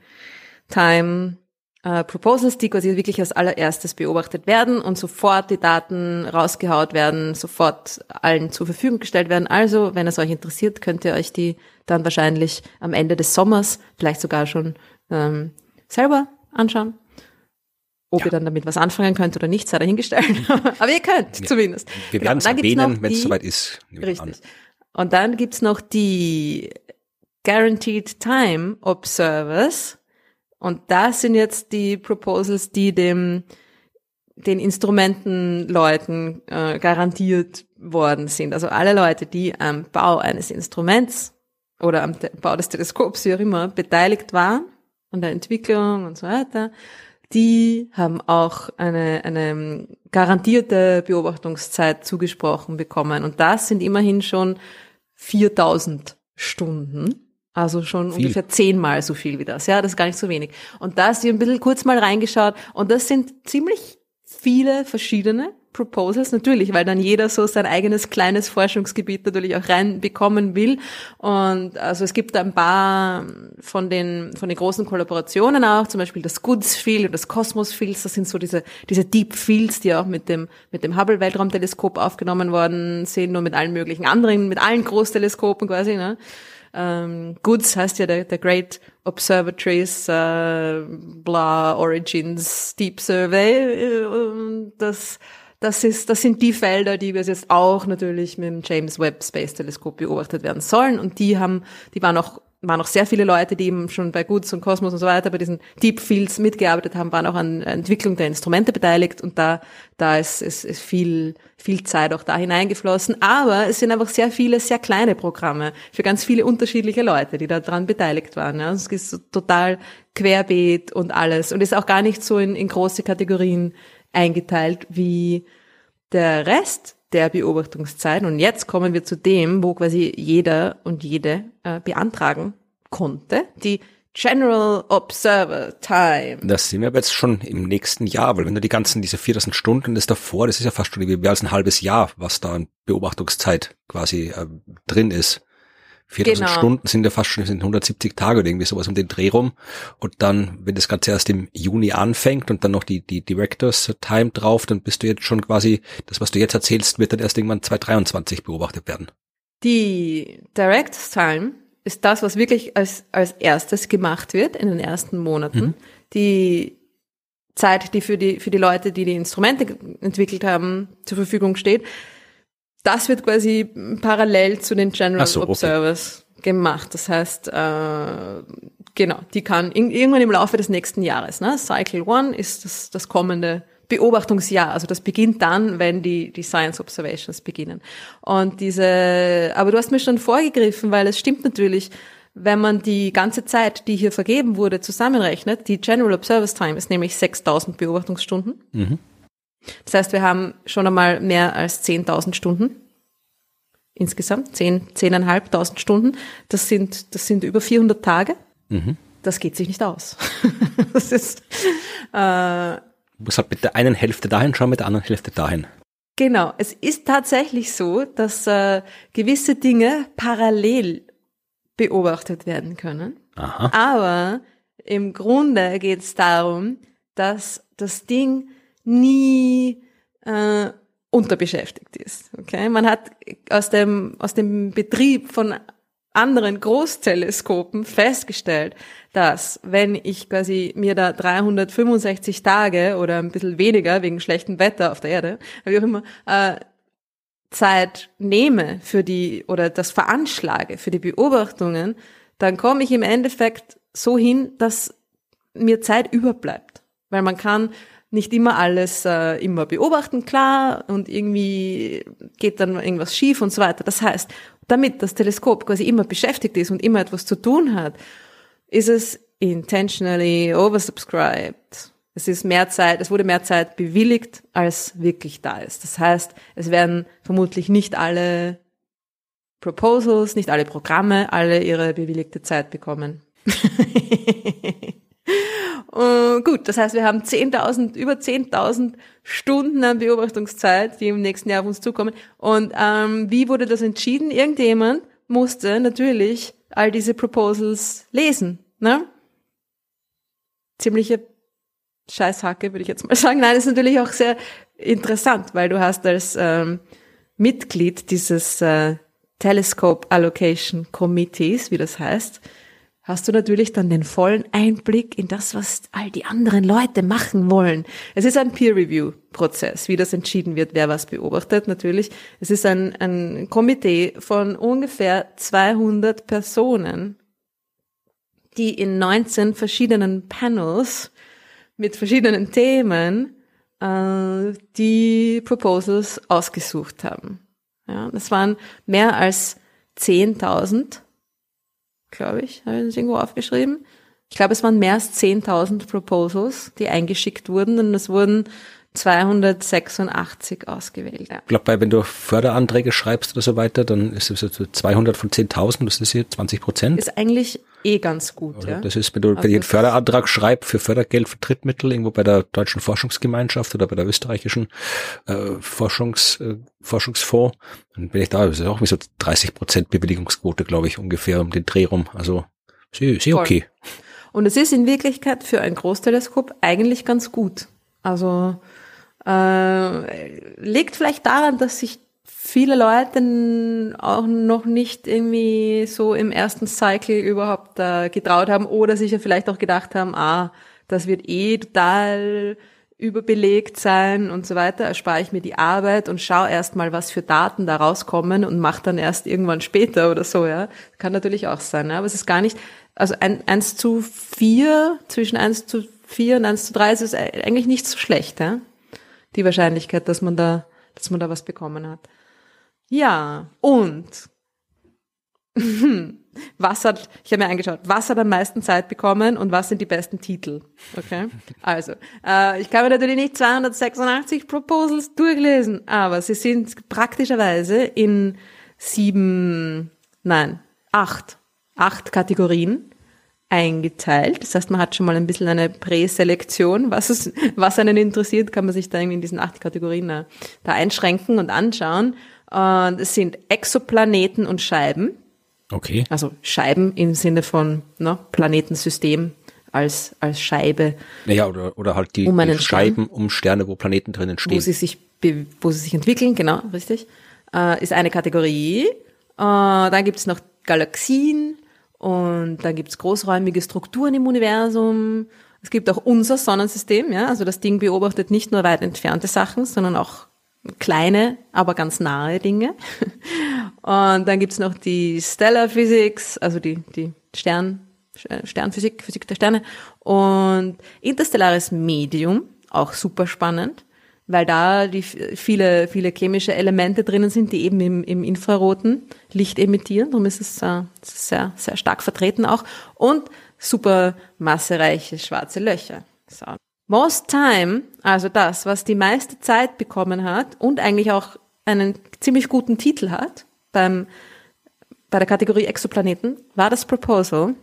Time äh, Proposals, die quasi wirklich als allererstes beobachtet werden und sofort die Daten rausgehaut werden, sofort allen zur Verfügung gestellt werden. Also, wenn es euch interessiert, könnt ihr euch die dann wahrscheinlich am Ende des Sommers, vielleicht sogar schon ähm, selber anschauen. Ob ja. ihr dann damit was anfangen könnt oder nicht, sei dahingestellt. Aber ihr könnt ja. zumindest. Wir werden genau. es erwähnen, wenn es soweit ist. Richtig. Und dann gibt's noch die Guaranteed Time Observers. Und das sind jetzt die Proposals, die dem den Instrumentenleuten äh, garantiert worden sind. Also alle Leute, die am Bau eines Instruments oder am Bau des Teleskops, wie auch immer, beteiligt waren, an der Entwicklung und so weiter, die haben auch eine, eine garantierte Beobachtungszeit zugesprochen bekommen. Und das sind immerhin schon 4000 Stunden. Also schon viel. ungefähr zehnmal so viel wie das. Ja, das ist gar nicht so wenig. Und da ist hier ein bisschen kurz mal reingeschaut. Und das sind ziemlich viele verschiedene Proposals, natürlich, weil dann jeder so sein eigenes kleines Forschungsgebiet natürlich auch reinbekommen will. Und also es gibt ein paar von den, von den großen Kollaborationen auch, zum Beispiel das Goods Field und das Cosmos Fields, das sind so diese, diese Deep Fields, die auch mit dem, mit dem Hubble Weltraumteleskop aufgenommen worden sind und mit allen möglichen anderen, mit allen Großteleskopen quasi, ne? Ähm, Goods heißt ja der, der Great Observatories, äh, bla, Origins Deep Survey, äh, das, das ist, das sind die Felder, die wir jetzt auch natürlich mit dem James Webb Space Teleskop beobachtet werden sollen. Und die haben, die waren auch waren auch sehr viele Leute, die eben schon bei Goods und Cosmos und so weiter bei diesen Deep Fields mitgearbeitet haben, waren auch an Entwicklung der Instrumente beteiligt und da, da ist, ist, ist viel, viel Zeit auch da hineingeflossen. Aber es sind einfach sehr viele, sehr kleine Programme für ganz viele unterschiedliche Leute, die da dran beteiligt waren. Ja. Es ist so total querbeet und alles und ist auch gar nicht so in, in große Kategorien eingeteilt wie der Rest der Beobachtungszeit. Und jetzt kommen wir zu dem, wo quasi jeder und jede äh, beantragen konnte. Die General Observer Time. Das sind wir aber jetzt schon im nächsten Jahr, weil wenn du die ganzen, diese 4000 Stunden, das davor, das ist ja fast schon mehr als ein halbes Jahr, was da an Beobachtungszeit quasi äh, drin ist. 4000 genau. Stunden sind ja fast schon sind 170 Tage oder irgendwie sowas um den Dreh rum. Und dann, wenn das Ganze erst im Juni anfängt und dann noch die, die Directors Time drauf, dann bist du jetzt schon quasi, das, was du jetzt erzählst, wird dann erst irgendwann 2023 beobachtet werden. Die Directors Time ist das, was wirklich als, als erstes gemacht wird in den ersten Monaten. Mhm. Die Zeit, die für die, für die Leute, die die Instrumente entwickelt haben, zur Verfügung steht, das wird quasi parallel zu den General so, Observers okay. gemacht. Das heißt, äh, genau, die kann irgendwann im Laufe des nächsten Jahres. Ne? Cycle One ist das, das kommende Beobachtungsjahr. Also das beginnt dann, wenn die, die Science Observations beginnen. Und diese, aber du hast mir schon vorgegriffen, weil es stimmt natürlich, wenn man die ganze Zeit, die hier vergeben wurde, zusammenrechnet, die General Observers Time ist nämlich 6000 Beobachtungsstunden. Mhm. Das heißt, wir haben schon einmal mehr als 10.000 Stunden insgesamt, 10, 10.500 Stunden. Das sind, das sind über 400 Tage. Mhm. Das geht sich nicht aus. das ist, äh, Du musst halt mit der einen Hälfte dahin schauen, mit der anderen Hälfte dahin. Genau. Es ist tatsächlich so, dass äh, gewisse Dinge parallel beobachtet werden können. Aha. Aber im Grunde geht es darum, dass das Ding nie äh, unterbeschäftigt ist. Okay, man hat aus dem aus dem Betrieb von anderen Großteleskopen festgestellt, dass wenn ich quasi mir da 365 Tage oder ein bisschen weniger wegen schlechtem Wetter auf der Erde, wie auch immer, äh, Zeit nehme für die oder das veranschlage für die Beobachtungen, dann komme ich im Endeffekt so hin, dass mir Zeit überbleibt. Weil man kann nicht immer alles äh, immer beobachten, klar, und irgendwie geht dann irgendwas schief und so weiter. Das heißt, damit das Teleskop quasi immer beschäftigt ist und immer etwas zu tun hat, ist es intentionally oversubscribed. Es ist mehr Zeit, es wurde mehr Zeit bewilligt, als wirklich da ist. Das heißt, es werden vermutlich nicht alle Proposals, nicht alle Programme, alle ihre bewilligte Zeit bekommen. Uh, gut, das heißt, wir haben 10.000, über 10.000 Stunden an Beobachtungszeit, die im nächsten Jahr auf uns zukommen. Und ähm, wie wurde das entschieden? Irgendjemand musste natürlich all diese Proposals lesen. Ne? Ziemliche Scheißhacke, würde ich jetzt mal sagen. Nein, ist natürlich auch sehr interessant, weil du hast als ähm, Mitglied dieses äh, Telescope Allocation Committees, wie das heißt, hast du natürlich dann den vollen Einblick in das, was all die anderen Leute machen wollen. Es ist ein Peer-Review-Prozess, wie das entschieden wird, wer was beobachtet, natürlich. Es ist ein, ein Komitee von ungefähr 200 Personen, die in 19 verschiedenen Panels mit verschiedenen Themen äh, die Proposals ausgesucht haben. Ja, das waren mehr als 10.000 glaube ich, habe ich das irgendwo aufgeschrieben. Ich glaube, es waren mehr als 10.000 Proposals, die eingeschickt wurden und es wurden 286 ausgewählt. Ja. Ich glaube, wenn du Förderanträge schreibst oder so weiter, dann ist es so 200 von 10.000, das ist hier 20 Prozent. Ist eigentlich eh ganz gut. Ja? Das ist, wenn du also einen Förderantrag schreibst für Fördergeld für Drittmittel, irgendwo bei der Deutschen Forschungsgemeinschaft oder bei der österreichischen äh, Forschungs, äh, Forschungsfonds, dann bin ich da, das ist auch wie so 30 Prozent Bewilligungsquote, glaube ich, ungefähr um den Dreh rum. Also sehr, sehr okay. Und es ist in Wirklichkeit für ein Großteleskop eigentlich ganz gut. Also äh, liegt vielleicht daran, dass sich viele Leute auch noch nicht irgendwie so im ersten Cycle überhaupt äh, getraut haben oder sich ja vielleicht auch gedacht haben, ah, das wird eh total überbelegt sein und so weiter, erspare ich mir die Arbeit und schaue erst mal, was für Daten da rauskommen und mache dann erst irgendwann später oder so, ja. Kann natürlich auch sein, ja? aber es ist gar nicht, also ein, eins zu vier, zwischen eins zu vier und eins zu drei ist es eigentlich nicht so schlecht, ja. Die Wahrscheinlichkeit, dass man da, dass man da was bekommen hat. Ja, und was hat, ich habe mir angeschaut, was hat am meisten Zeit bekommen und was sind die besten Titel? Okay, also äh, ich kann mir natürlich nicht 286 Proposals durchlesen, aber sie sind praktischerweise in sieben, nein, acht, acht Kategorien eingeteilt. Das heißt, man hat schon mal ein bisschen eine Präselektion. Was, es, was einen interessiert, kann man sich da irgendwie in diesen acht Kategorien da, da einschränken und anschauen. Und es sind Exoplaneten und Scheiben. Okay. Also Scheiben im Sinne von ne, Planetensystem als, als Scheibe. Naja, oder, oder halt die, Um die Scheiben Stern. um Sterne, wo Planeten drinnen wo stehen. sie sich, wo sie sich entwickeln, genau, richtig, äh, ist eine Kategorie. Äh, dann gibt es noch Galaxien und dann gibt es großräumige Strukturen im Universum. Es gibt auch unser Sonnensystem, ja, also das Ding beobachtet nicht nur weit entfernte Sachen, sondern auch kleine, aber ganz nahe Dinge. Und dann gibt's noch die Stellar Physics, also die, die Stern, Sternphysik, Physik der Sterne und interstellares Medium, auch super spannend, weil da die viele, viele chemische Elemente drinnen sind, die eben im, im infraroten Licht emittieren. Darum ist es äh, sehr, sehr stark vertreten auch. Und super massereiche schwarze Löcher. So. Most Time, also das, was die meiste Zeit bekommen hat und eigentlich auch einen ziemlich guten Titel hat beim, bei der Kategorie Exoplaneten, war das Proposal.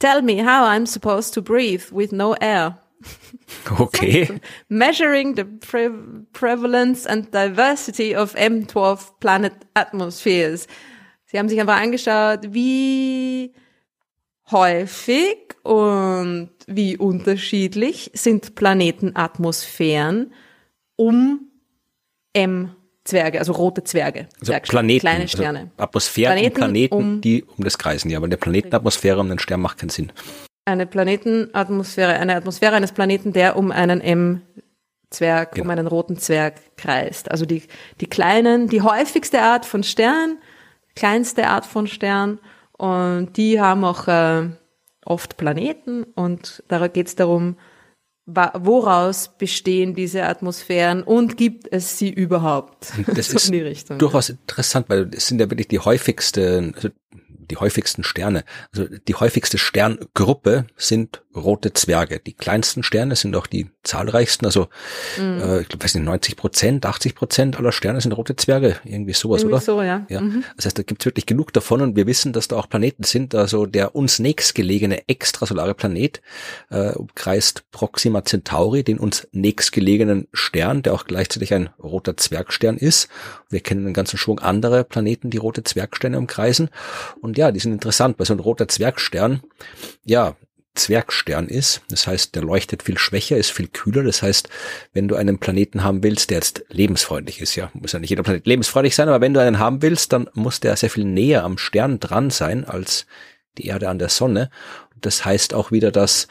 Tell me how I'm supposed to breathe with no air. Okay. Measuring the pre prevalence and diversity of M12 planet atmospheres. Sie haben sich einfach angeschaut, wie häufig und wie unterschiedlich sind Planetenatmosphären um M-Zwerge, also rote Zwerge. Also Planeten. Kleine Sterne. Also Atmosphären Planeten und Planeten, um- die um das kreisen. Ja, aber eine Planetenatmosphäre um einen Stern macht keinen Sinn. Eine Planetenatmosphäre, eine Atmosphäre eines Planeten, der um einen M-Zwerg, Genau. um einen roten Zwerg kreist. Also die, die kleinen, die häufigste Art von Stern, kleinste Art von Stern und die haben auch äh, oft Planeten und da geht es darum, woraus bestehen diese Atmosphären und gibt es sie überhaupt? Das So ist in die Richtung. durchaus interessant, weil es sind ja wirklich die häufigsten, also die häufigsten Sterne. Also die häufigste Sterngruppe sind rote Zwerge. Die kleinsten Sterne sind auch die zahlreichsten. Also Mhm. äh, ich glaube, weiß nicht, 90 Prozent, 80 Prozent aller Sterne sind rote Zwerge. Irgendwie sowas, Irgendwie oder? so, ja. Ja, Mhm. das heißt, da gibt's wirklich genug davon und wir wissen, dass da auch Planeten sind. Also der uns nächstgelegene extrasolare Planet äh, umkreist Proxima Centauri, den uns nächstgelegenen Stern, der auch gleichzeitig ein roter Zwergstern ist. Wir kennen einen ganzen Schwung andere Planeten, die rote Zwergsterne umkreisen. Und ja, die sind interessant, weil so ein roter Zwergstern, ja, Zwergstern ist. Das heißt, der leuchtet viel schwächer, ist viel kühler. Das heißt, wenn du einen Planeten haben willst, der jetzt lebensfreundlich ist, ja, muss ja nicht jeder Planet lebensfreundlich sein, aber wenn du einen haben willst, dann muss der sehr viel näher am Stern dran sein als die Erde an der Sonne. Das heißt auch wieder, dass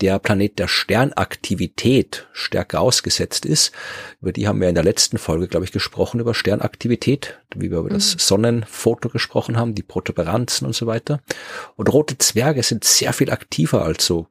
der Planet der Sternaktivität stärker ausgesetzt ist. Über die haben wir in der letzten Folge, glaube ich, gesprochen, über Sternaktivität, wie wir über das Sonnenfoto gesprochen haben, die Protuberanzen und so weiter. Und rote Zwerge sind sehr viel aktiver als so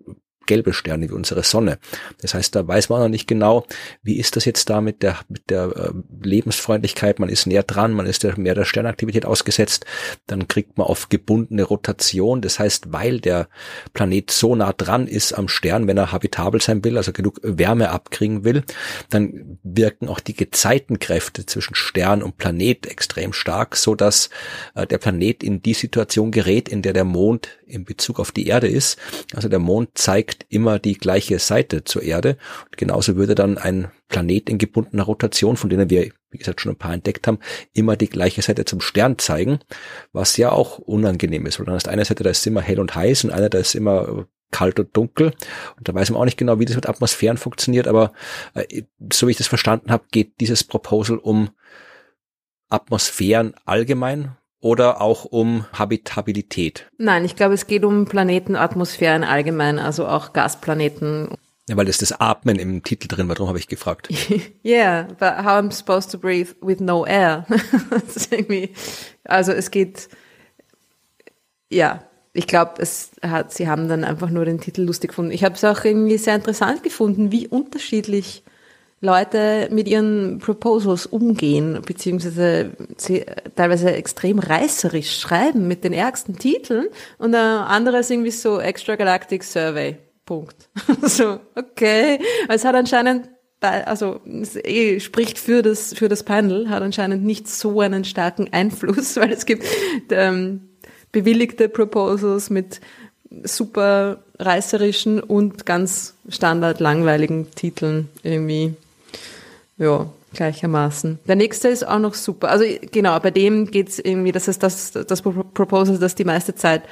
gelbe Sterne wie unsere Sonne. Das heißt, da weiß man noch nicht genau, wie ist das jetzt da mit der, mit der äh, Lebensfreundlichkeit. Man ist näher dran, man ist mehr der Sternaktivität ausgesetzt. Dann kriegt man auf gebundene Rotation. Das heißt, weil der Planet so nah dran ist am Stern, wenn er habitabel sein will, also genug Wärme abkriegen will, dann wirken auch die Gezeitenkräfte zwischen Stern und Planet extrem stark, so dass äh, der Planet in die Situation gerät, in der der Mond in Bezug auf die Erde ist. Also der Mond zeigt immer die gleiche Seite zur Erde. Und genauso würde dann ein Planet in gebundener Rotation, von denen wir, wie gesagt, schon ein paar entdeckt haben, immer die gleiche Seite zum Stern zeigen, was ja auch unangenehm ist. Weil dann ist eine Seite, da ist immer hell und heiß und eine, da ist immer kalt und dunkel. Und da weiß man auch nicht genau, wie das mit Atmosphären funktioniert, aber äh, so wie ich das verstanden habe, geht dieses Proposal um Atmosphären allgemein oder auch um Habitabilität. Nein, ich glaube, es geht um Planetenatmosphären allgemein, also auch Gasplaneten. Ja, weil das das Atmen im Titel drin war, darum habe ich gefragt. yeah, but how I'm supposed to breathe with no air. also es geht, ja, ich glaube, es hat, sie haben dann einfach nur den Titel lustig gefunden. Ich habe es auch irgendwie sehr interessant gefunden, wie unterschiedlich Leute mit ihren Proposals umgehen, beziehungsweise sie teilweise extrem reißerisch schreiben mit den ärgsten Titeln und der andere ist irgendwie so Extragalactic Survey. Punkt. so, okay. Es hat anscheinend also eh, spricht für das für das Panel, hat anscheinend nicht so einen starken Einfluss, weil es gibt ähm, bewilligte Proposals mit super reißerischen und ganz standard langweiligen Titeln irgendwie ja, gleichermaßen. Der nächste ist auch noch super. Also genau, bei dem geht's irgendwie, das ist das, das Proposal, das die meiste Zeit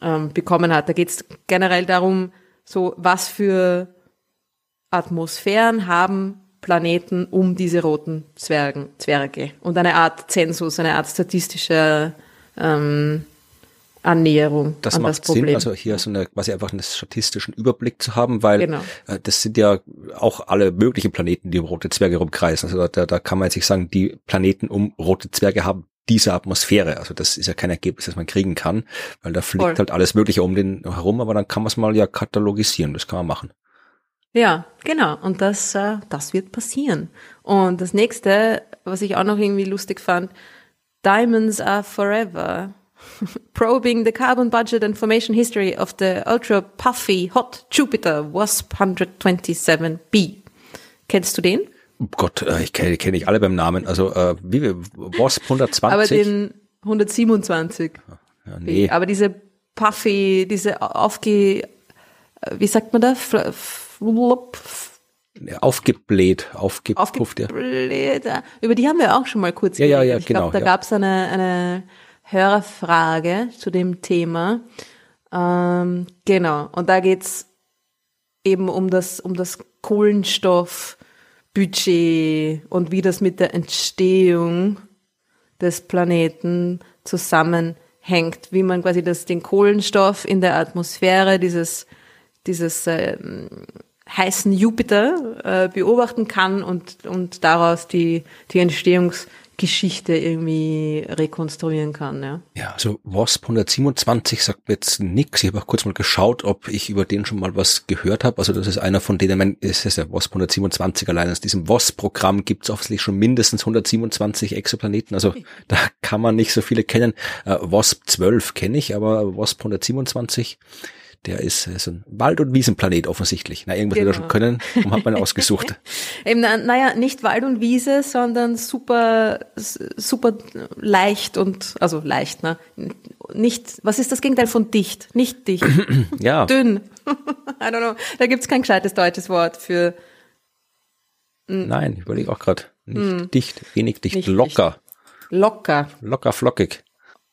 ähm, bekommen hat. Da geht's generell darum, so was für Atmosphären haben Planeten um diese roten Zwergen, Zwerge und eine Art Zensus, eine Art statistische ähm, Annäherung das an macht das Problem. Sinn, also hier so eine quasi einfach einen statistischen Überblick zu haben, weil Genau. äh, das sind ja auch alle möglichen Planeten, die um rote Zwerge rumkreisen. Also da, da kann man jetzt nicht sagen, die Planeten um rote Zwerge haben diese Atmosphäre. Also das ist ja kein Ergebnis, das man kriegen kann, weil da fliegt Voll. halt alles Mögliche um den herum, aber dann kann man es mal ja katalogisieren, das kann man machen. Ja, genau. Und das, äh, das wird passieren. Und das nächste, was ich auch noch irgendwie lustig fand, Diamonds are forever. Probing the carbon budget and formation history of the ultra puffy hot Jupiter WASP 127b. Kennst du den? Oh Gott, äh, ich kenne kenn ich alle beim Namen. Also äh, wie wir WASP 120. Aber den 127. ja, nee, Aber diese puffy, diese aufge, wie sagt man da? Aufgebläht, aufgepufft. Ja. Aufgeblähter. Über die haben wir auch schon mal kurz Ja, ja, geredet. ja, ich genau, glaube, da ja. gab es eine, eine Hörerfrage zu dem Thema. Ähm, genau. Und da geht's eben um das, um das Kohlenstoffbudget und wie das mit der Entstehung des Planeten zusammenhängt, wie man quasi das, den Kohlenstoff in der Atmosphäre dieses, dieses ähm, heißen Jupiter äh, beobachten kann und, und daraus die, die Entstehungsgeschichte irgendwie rekonstruieren kann. Ja. Ja, also WASP 127 sagt mir jetzt nix. Ich habe auch kurz mal geschaut, ob ich über den schon mal was gehört habe. Also das ist einer von denen, mein, es ist ja WASP 127 allein. Aus diesem WASP-Programm gibt es offensichtlich schon mindestens 127 Exoplaneten. Also da kann man nicht so viele kennen. Äh, WASP 12 kenne ich, aber WASP 127, der ist äh, so ein Wald- und Wiesenplanet offensichtlich. Na, irgendwas wird er Genau. schon können. Warum hat man ausgesucht? Eben, na- naja, nicht Wald und Wiese, sondern super, super leicht und, also leicht, ne? Nicht, was ist das Gegenteil von dicht? Nicht dicht. Ja, Dünn. I don't know. Da gibt's kein gescheites deutsches Wort für nein, ich überlege auch gerade. Nicht dicht, wenig dicht. Nicht locker, locker. locker, flockig.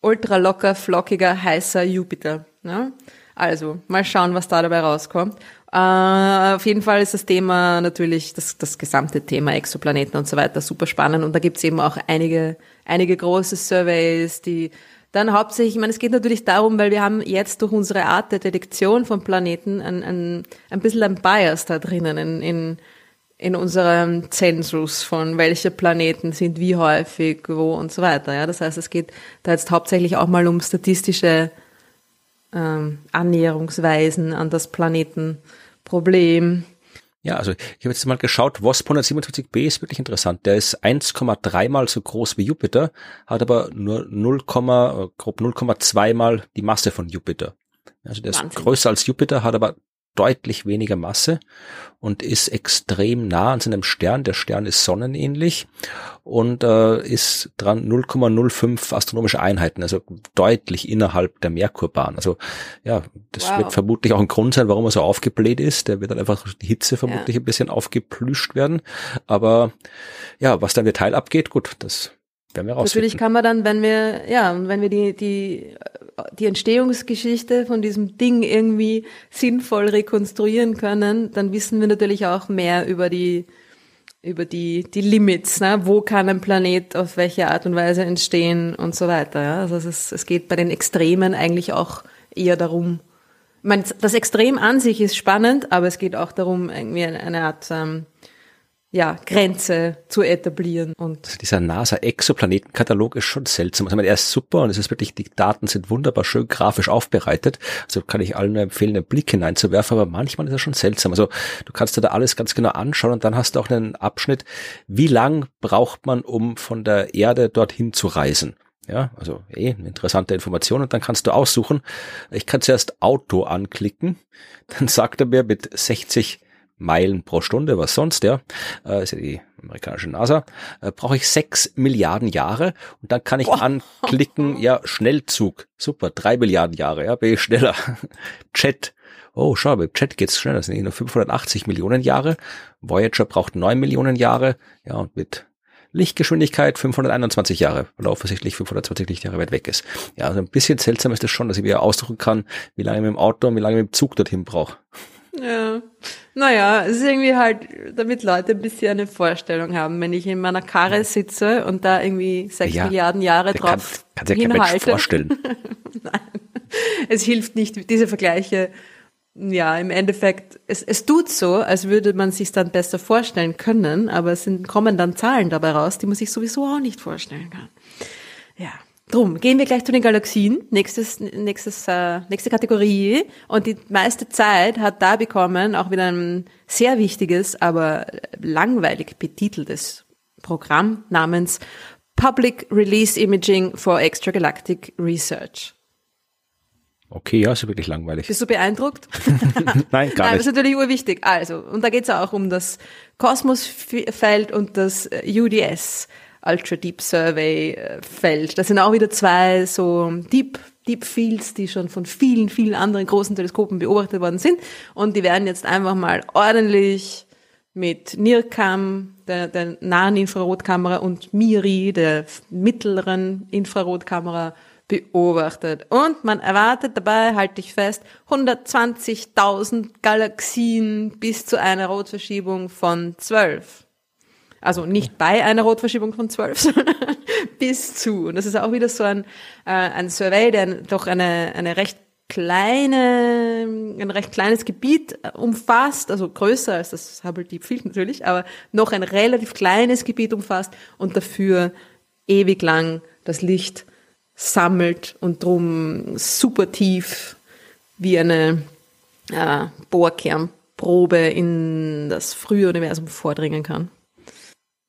ultra locker, flockiger, heißer Jupiter. Ne? Also, mal schauen, was da dabei rauskommt. Äh, auf jeden Fall ist das Thema natürlich, das, das gesamte Thema Exoplaneten und so weiter super spannend. Und da gibt's eben auch einige, einige große Surveys, die dann hauptsächlich, ich meine, es geht natürlich darum, weil wir haben jetzt durch unsere Art der Detektion von Planeten ein, ein, ein bisschen ein Bias da drinnen in, in, in unserem Zensus von welche Planeten sind wie häufig, wo und so weiter. Ja, das heißt, es geht da jetzt hauptsächlich auch mal um statistische ähm, Annäherungsweisen an das Planetenproblem. Ja, also ich habe jetzt mal geschaut, WASP 127b ist wirklich interessant. Der ist 1,3 mal so groß wie Jupiter, hat aber nur 0, äh, grob 0,2 mal die Masse von Jupiter. Also der ist Wahnsinn. größer als Jupiter, hat aber deutlich weniger Masse und ist extrem nah an seinem Stern. Der Stern ist sonnenähnlich und äh, ist dran 0,05 astronomische Einheiten, also deutlich innerhalb der Merkurbahn. Also ja, das Wow. wird vermutlich auch ein Grund sein, warum er so aufgebläht ist. Der wird dann einfach durch die Hitze vermutlich ein bisschen aufgeplüscht werden. Aber ja, was dann Detail abgeht, gut, das werden wir Natürlich rausfinden. kann man dann, wenn wir, ja, wenn wir die, die, die Entstehungsgeschichte von diesem Ding irgendwie sinnvoll rekonstruieren können, dann wissen wir natürlich auch mehr über die, über die, die Limits, ne? wo kann ein Planet auf welche Art und Weise entstehen und so weiter. Ja? Also es, ist, es geht bei den Extremen eigentlich auch eher darum, meine, das Extrem an sich ist spannend, aber es geht auch darum, irgendwie eine Art ähm, ja, Grenze zu etablieren. Und dieser NASA-Exoplanetenkatalog ist schon seltsam. Also, meine, er ist super und es ist wirklich, die Daten sind wunderbar schön grafisch aufbereitet. Also kann ich allen nur empfehlen, einen Blick hineinzuwerfen, aber manchmal ist er schon seltsam. Also du kannst dir da alles ganz genau anschauen und dann hast du auch einen Abschnitt, wie lang braucht man, um von der Erde dorthin zu reisen. Ja, also eh interessante Information und dann kannst du aussuchen. Ich kann zuerst Auto anklicken, dann sagt er mir mit 60 Meilen pro Stunde, was sonst, ja, äh, ist ja die amerikanische NASA, äh, brauche ich sechs Milliarden Jahre und dann kann ich Boah. anklicken, ja, Schnellzug, super, drei Milliarden Jahre, ja, bin ich schneller. Chat, oh, schau, beim Chat geht's schneller, das sind nur 580 Millionen Jahre, Voyager braucht neun Millionen Jahre, ja, und mit Lichtgeschwindigkeit 521 Jahre, weil offensichtlich 520 Lichtjahre weit weg ist. Ja, also ein bisschen seltsam ist es das schon, dass ich wieder ausdrücken kann, wie lange ich mit dem Auto und wie lange ich mit dem Zug dorthin brauche. Ja. Naja, es ist irgendwie halt, damit Leute ein bisschen eine Vorstellung haben, wenn ich in meiner Karre sitze und da irgendwie sechs ja, Milliarden Jahre drauf kann, kann sich ja vorstellen. Nein, es hilft nicht, diese Vergleiche, ja, im Endeffekt, es, es tut so, als würde man sich dann besser vorstellen können, aber es sind, kommen dann Zahlen dabei raus, die man sich sowieso auch nicht vorstellen kann. Ja. Drum, gehen wir gleich zu den Galaxien. Nächstes, nächstes, äh, nächste Kategorie. Und die meiste Zeit hat da bekommen auch wieder ein sehr wichtiges, aber langweilig betiteltes Programm namens Public Release Imaging for Extragalactic Research. Okay, ja, ist wirklich langweilig. Bist du beeindruckt? Nein, gar nicht. Nein, das ist natürlich urwichtig. Also, und da geht es auch um das Kosmosfeld und das UDS. Ultra Deep Survey äh, fällt. Das sind auch wieder zwei so Deep Deep Fields, die schon von vielen, vielen anderen großen Teleskopen beobachtet worden sind. Und die werden jetzt einfach mal ordentlich mit NIRCam, der, der nahen Infrarotkamera, und MIRI, der mittleren Infrarotkamera, beobachtet. Und man erwartet dabei, halte ich fest, 120.000 Galaxien bis zu einer Rotverschiebung von 12. Also nicht bei einer Rotverschiebung von 12, sondern bis zu. Und das ist auch wieder so ein, äh, ein Survey, der doch eine, eine recht kleine, ein recht kleines Gebiet umfasst, also größer als das Hubble Deep Field natürlich, aber noch ein relativ kleines Gebiet umfasst und dafür ewig lang das Licht sammelt und drum super tief wie eine äh, Bohrkernprobe in das frühe Universum vordringen kann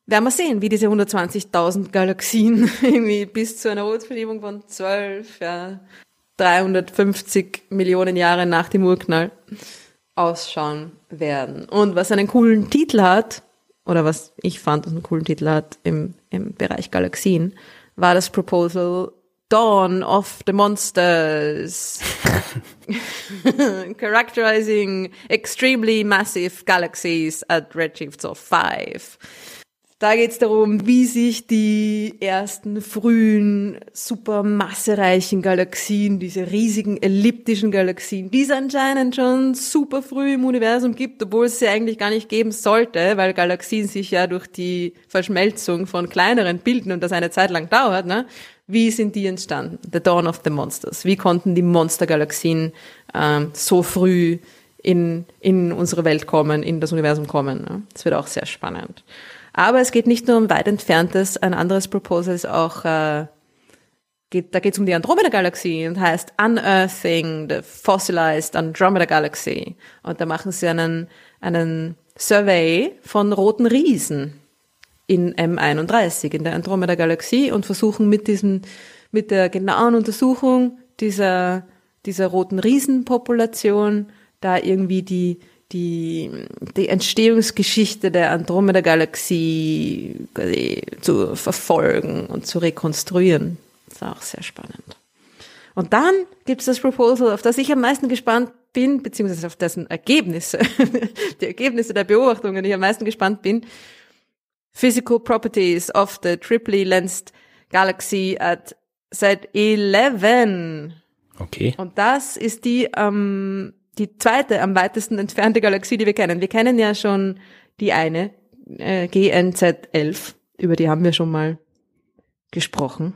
werden wir sehen, wie diese 120.000 Galaxien irgendwie bis zu einer Rotverschiebung von 12, ja, 350 Millionen Jahre nach dem Urknall ausschauen werden. Und was einen coolen Titel hat, oder was ich fand, was einen coolen Titel hat im, im Bereich Galaxien, war das Proposal Dawn of the Monsters. Characterizing extremely massive galaxies at redshifts of five. Da geht es darum, wie sich die ersten frühen, super massereichen Galaxien, diese riesigen elliptischen Galaxien, die es anscheinend schon super früh im Universum gibt, obwohl es sie eigentlich gar nicht geben sollte, weil Galaxien sich ja durch die Verschmelzung von kleineren bilden und das eine Zeit lang dauert, ne? Wie sind die entstanden? The Dawn of the Monsters. Wie konnten die Monstergalaxien ähm, so früh in, in unsere Welt kommen, in das Universum kommen? Ne? Das wird auch sehr spannend. Aber es geht nicht nur um weit entferntes, ein anderes Proposal ist auch, äh, geht, da geht es um die Andromeda-Galaxie und heißt Unearthing the Fossilized Andromeda Galaxy. Und da machen sie einen, einen Survey von roten Riesen in M31, in der Andromeda-Galaxie und versuchen mit diesem, mit der genauen Untersuchung dieser, dieser roten Riesenpopulation da irgendwie die, die, die Entstehungsgeschichte der Andromeda-Galaxie zu verfolgen und zu rekonstruieren. Das ist auch sehr spannend. Und dann gibt es das Proposal, auf das ich am meisten gespannt bin, beziehungsweise auf dessen Ergebnisse, die Ergebnisse der Beobachtungen, die ich am meisten gespannt bin. Physical Properties of the Triply Lensed Galaxy at Z11. Okay. Und das ist die ähm, die zweite am weitesten entfernte Galaxie, die wir kennen. Wir kennen ja schon die eine, äh, GNZ11, über die haben wir schon mal gesprochen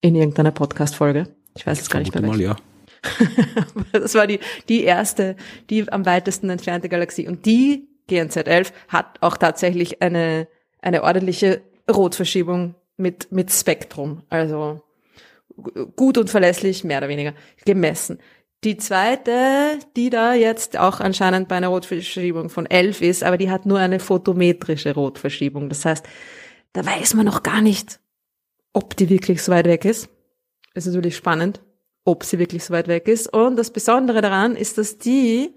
in irgendeiner Podcast-Folge. Ich weiß es gar nicht mehr. Mal, ja. das war die, die erste, die am weitesten entfernte Galaxie. Und die GNZ 11 hat auch tatsächlich eine, eine ordentliche Rotverschiebung mit, mit Spektrum. Also gut und verlässlich, mehr oder weniger, gemessen. Die zweite, die da jetzt auch anscheinend bei einer Rotverschiebung von 11 ist, aber die hat nur eine photometrische Rotverschiebung. Das heißt, da weiß man noch gar nicht, ob die wirklich so weit weg ist. Ist natürlich spannend, ob sie wirklich so weit weg ist. Und das Besondere daran ist, dass die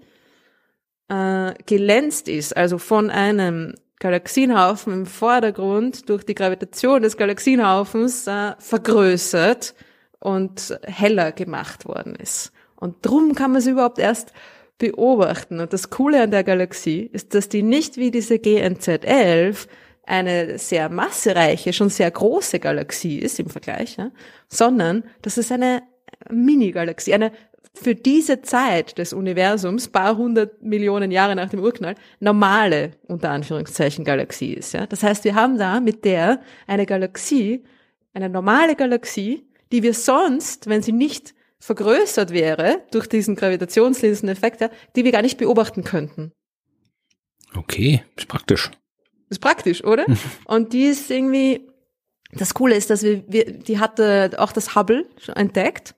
äh, gelänzt ist, also von einem Galaxienhaufen im Vordergrund durch die Gravitation des Galaxienhaufens äh, vergrößert und heller gemacht worden ist. Und drum kann man sie überhaupt erst beobachten. Und das Coole an der Galaxie ist, dass die nicht wie diese GNZ 11 eine sehr massereiche, schon sehr große Galaxie ist im Vergleich, ja, sondern dass es eine Mini-Galaxie, eine für diese Zeit des Universums, paar hundert Millionen Jahre nach dem Urknall, normale, unter Anführungszeichen, Galaxie ist. Ja? Das heißt, wir haben da mit der eine Galaxie, eine normale Galaxie, die wir sonst, wenn sie nicht vergrößert wäre durch diesen Gravitationslinseneffekt, ja, die wir gar nicht beobachten könnten. Okay, ist praktisch. Ist praktisch, oder? Und die ist irgendwie, das Coole ist, dass wir, wir die hatte auch das Hubble schon entdeckt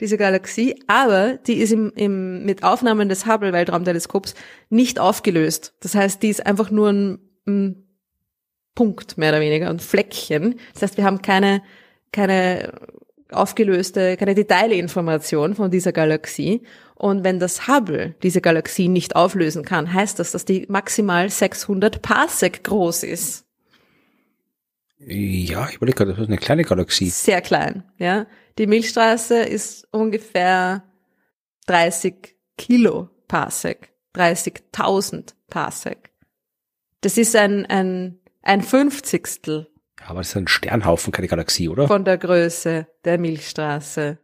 diese Galaxie, aber die ist im, im, mit Aufnahmen des Hubble Weltraumteleskops nicht aufgelöst. Das heißt, die ist einfach nur ein, ein Punkt, mehr oder weniger, ein Fleckchen. Das heißt, wir haben keine, keine aufgelöste, keine Detailinformation von dieser Galaxie. Und wenn das Hubble diese Galaxie nicht auflösen kann, heißt das, dass die maximal 600 Parsec groß ist. Ja, ich überlege gerade, das ist eine kleine Galaxie. Sehr klein, ja. Die Milchstraße ist ungefähr 30 Kilo Parsec, 30.000 Parsec. Das ist ein, ein, ein Fünfzigstel. Aber das ist ein Sternhaufen, keine Galaxie, oder? Von der Größe der Milchstraße.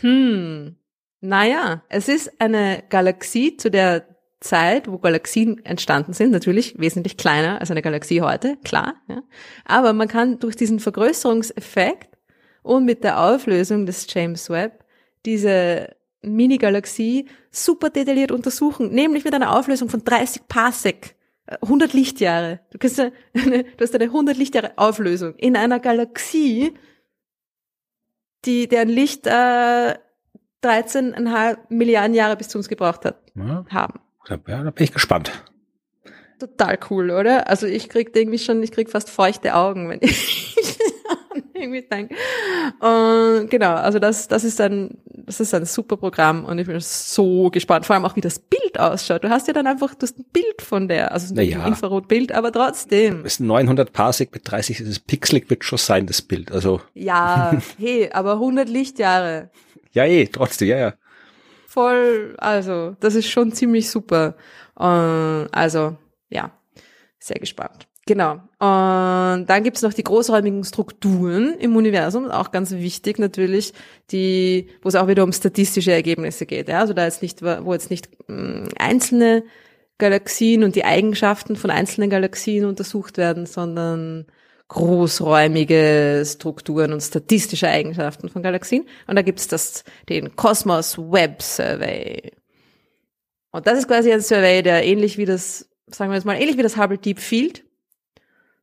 Hm. Naja, es ist eine Galaxie zu der Zeit, wo Galaxien entstanden sind, natürlich wesentlich kleiner als eine Galaxie heute, klar. Ja. Aber man kann durch diesen Vergrößerungseffekt und mit der Auflösung des James Webb diese Mini-Galaxie super detailliert untersuchen, nämlich mit einer Auflösung von 30 Parsec, 100 Lichtjahre. Du, kannst eine, du hast eine 100 Lichtjahre Auflösung in einer Galaxie, die deren Licht äh, 13,5 Milliarden Jahre bis zu uns gebraucht hat, ja. haben. Ja, da bin ich gespannt. Total cool, oder? Also ich krieg irgendwie schon, ich krieg fast feuchte Augen, wenn ich irgendwie denke. Und genau, also das, das ist ein, das ist ein super Programm und ich bin so gespannt, vor allem auch wie das Bild ausschaut. Du hast ja dann einfach, ein Bild von der, also naja. ein Infrarotbild, aber trotzdem. Das ist 900 Parsec mit 30, das pixelig wird schon sein, das Bild, also. Ja, hey, aber 100 Lichtjahre. Ja, eh, trotzdem, ja, ja voll, also das ist schon ziemlich super. Äh, also ja, sehr gespannt. Genau. Und dann gibt's noch die großräumigen Strukturen im Universum, auch ganz wichtig natürlich, die, wo es auch wieder um statistische Ergebnisse geht. Ja? Also da jetzt nicht, wo jetzt nicht mm, einzelne Galaxien und die Eigenschaften von einzelnen Galaxien untersucht werden, sondern großräumige Strukturen und statistische Eigenschaften von Galaxien. Und da gibt's das, den Cosmos Web Survey. Und das ist quasi ein Survey, der ähnlich wie das, sagen wir jetzt mal, ähnlich wie das Hubble Deep Field,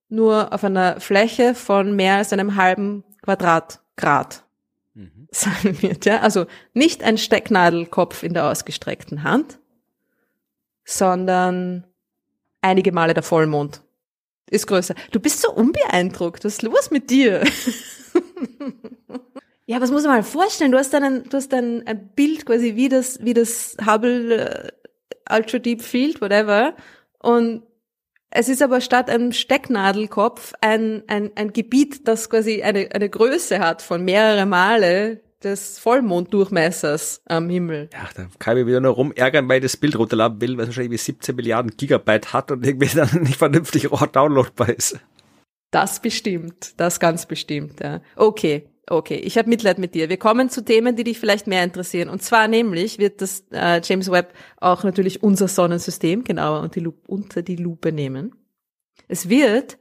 nur auf einer Fläche von mehr als einem halben Quadratgrad mhm. sein wird. Ja? Also nicht ein Stecknadelkopf in der ausgestreckten Hand, sondern einige Male der Vollmond ist größer. Du bist so unbeeindruckt. Was ist los mit dir? ja, was muss man mal vorstellen? Du hast dann ein, du hast dann ein Bild quasi wie das, wie das Hubble uh, Ultra Deep Field, whatever. Und es ist aber statt einem Stecknadelkopf ein, ein, ein Gebiet, das quasi eine, eine Größe hat von mehrere Male des Vollmonddurchmessers am Himmel. Ja, da kann ich mich wieder nur rumärgern, weil ich das Bild runterladen will, weil es wahrscheinlich 17 Milliarden Gigabyte hat und irgendwie dann nicht vernünftig downloadbar ist. Das bestimmt, das ganz bestimmt, ja. Okay, okay, ich habe Mitleid mit dir. Wir kommen zu Themen, die dich vielleicht mehr interessieren. Und zwar nämlich wird das äh, James Webb auch natürlich unser Sonnensystem genauer unter die, Lupe, unter die Lupe nehmen. Es wird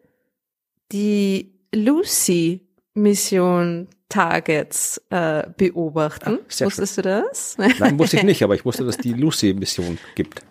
die Lucy Mission Targets äh, beobachten. Ah, Wusstest schön. du das? Nein, wusste ich nicht, aber ich wusste, dass die Lucy-Mission gibt.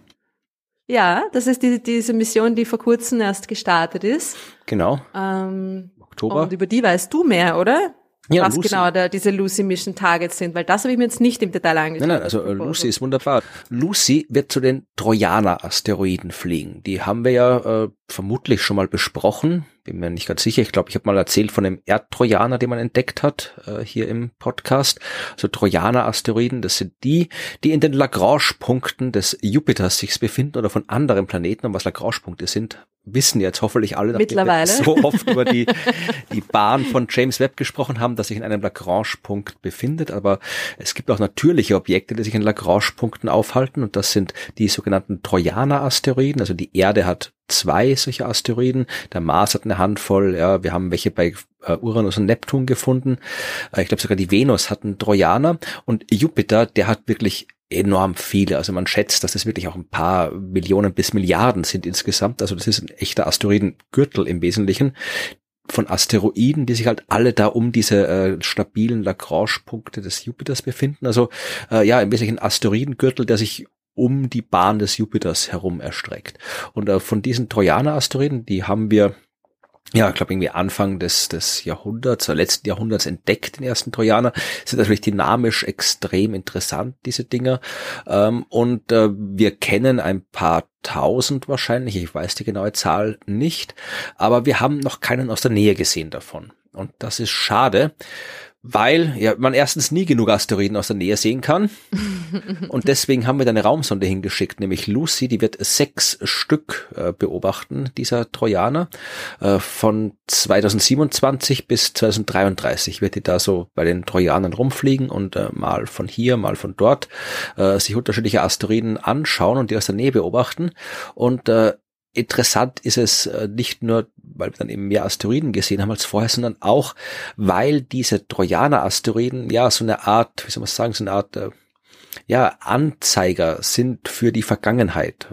Ja, das ist die, diese Mission, die vor kurzem erst gestartet ist. Genau. Ähm, Oktober. und über die weißt du mehr, oder? Ja, Was Lucy. genau da diese Lucy Mission Targets sind, weil das habe ich mir jetzt nicht im Detail angeschaut. Nein, nein, also äh, Lucy ist wunderbar. Lucy wird zu den Trojaner-Asteroiden fliegen. Die haben wir ja äh, vermutlich schon mal besprochen. Bin mir nicht ganz sicher. Ich glaube, ich habe mal erzählt von dem Erdtrojaner, den man entdeckt hat, äh, hier im Podcast. Also Trojaner-Asteroiden, das sind die, die in den Lagrange-Punkten des Jupiters sich befinden oder von anderen Planeten. Und was Lagrange-Punkte sind, wissen jetzt hoffentlich alle, nachdem Mittlerweile. wir so oft über die, die Bahn von James Webb gesprochen haben, dass sich in einem Lagrange-Punkt befindet. Aber es gibt auch natürliche Objekte, die sich in Lagrange-Punkten aufhalten. Und das sind die sogenannten Trojaner-Asteroiden. Also die Erde hat zwei solche Asteroiden. Der Mars hat eine Handvoll. Ja, wir haben welche bei äh, Uranus und Neptun gefunden. Äh, ich glaube sogar die Venus hat einen Trojaner. Und Jupiter, der hat wirklich enorm viele. Also man schätzt, dass das wirklich auch ein paar Millionen bis Milliarden sind insgesamt. Also das ist ein echter Asteroidengürtel im Wesentlichen von Asteroiden, die sich halt alle da um diese äh, stabilen Lagrange-Punkte des Jupiters befinden. Also äh, ja, im Wesentlichen Asteroidengürtel, der sich um die Bahn des Jupiters herum erstreckt. Und äh, von diesen Trojaner-Asteroiden, die haben wir ja, ich glaube irgendwie Anfang des, des Jahrhunderts, oder letzten Jahrhunderts entdeckt, den ersten Trojaner, sind natürlich dynamisch extrem interessant, diese Dinger. Ähm, und äh, wir kennen ein paar tausend wahrscheinlich, ich weiß die genaue Zahl nicht, aber wir haben noch keinen aus der Nähe gesehen davon. Und das ist schade, weil ja, man erstens nie genug Asteroiden aus der Nähe sehen kann. Und deswegen haben wir da eine Raumsonde hingeschickt, nämlich Lucy, die wird sechs Stück äh, beobachten, dieser Trojaner. Äh, von 2027 bis 2033 wird die da so bei den Trojanern rumfliegen und äh, mal von hier, mal von dort äh, sich unterschiedliche Asteroiden anschauen und die aus der Nähe beobachten. Und äh, interessant ist es äh, nicht nur, weil wir dann eben mehr Asteroiden gesehen haben als vorher, sondern auch, weil diese Trojaner-Asteroiden ja so eine Art, wie soll man sagen, so eine Art äh, ja, Anzeiger sind für die Vergangenheit.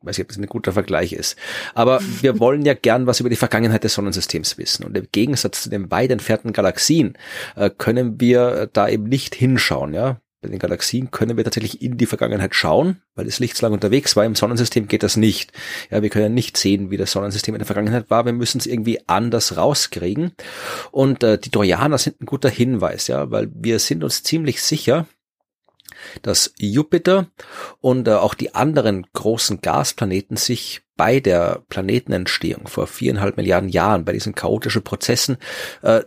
Ich weiß nicht, ob das ein guter Vergleich ist. Aber wir wollen ja gern was über die Vergangenheit des Sonnensystems wissen. Und im Gegensatz zu den weit entfernten Galaxien äh, können wir da eben nicht hinschauen, ja. Bei den Galaxien können wir tatsächlich in die Vergangenheit schauen, weil das Licht so lange unterwegs war. Im Sonnensystem geht das nicht. Ja, wir können nicht sehen, wie das Sonnensystem in der Vergangenheit war. Wir müssen es irgendwie anders rauskriegen. Und äh, die Trojaner sind ein guter Hinweis, ja, weil wir sind uns ziemlich sicher, dass Jupiter und äh, auch die anderen großen Gasplaneten sich bei der Planetenentstehung vor viereinhalb Milliarden Jahren, bei diesen chaotischen Prozessen, äh,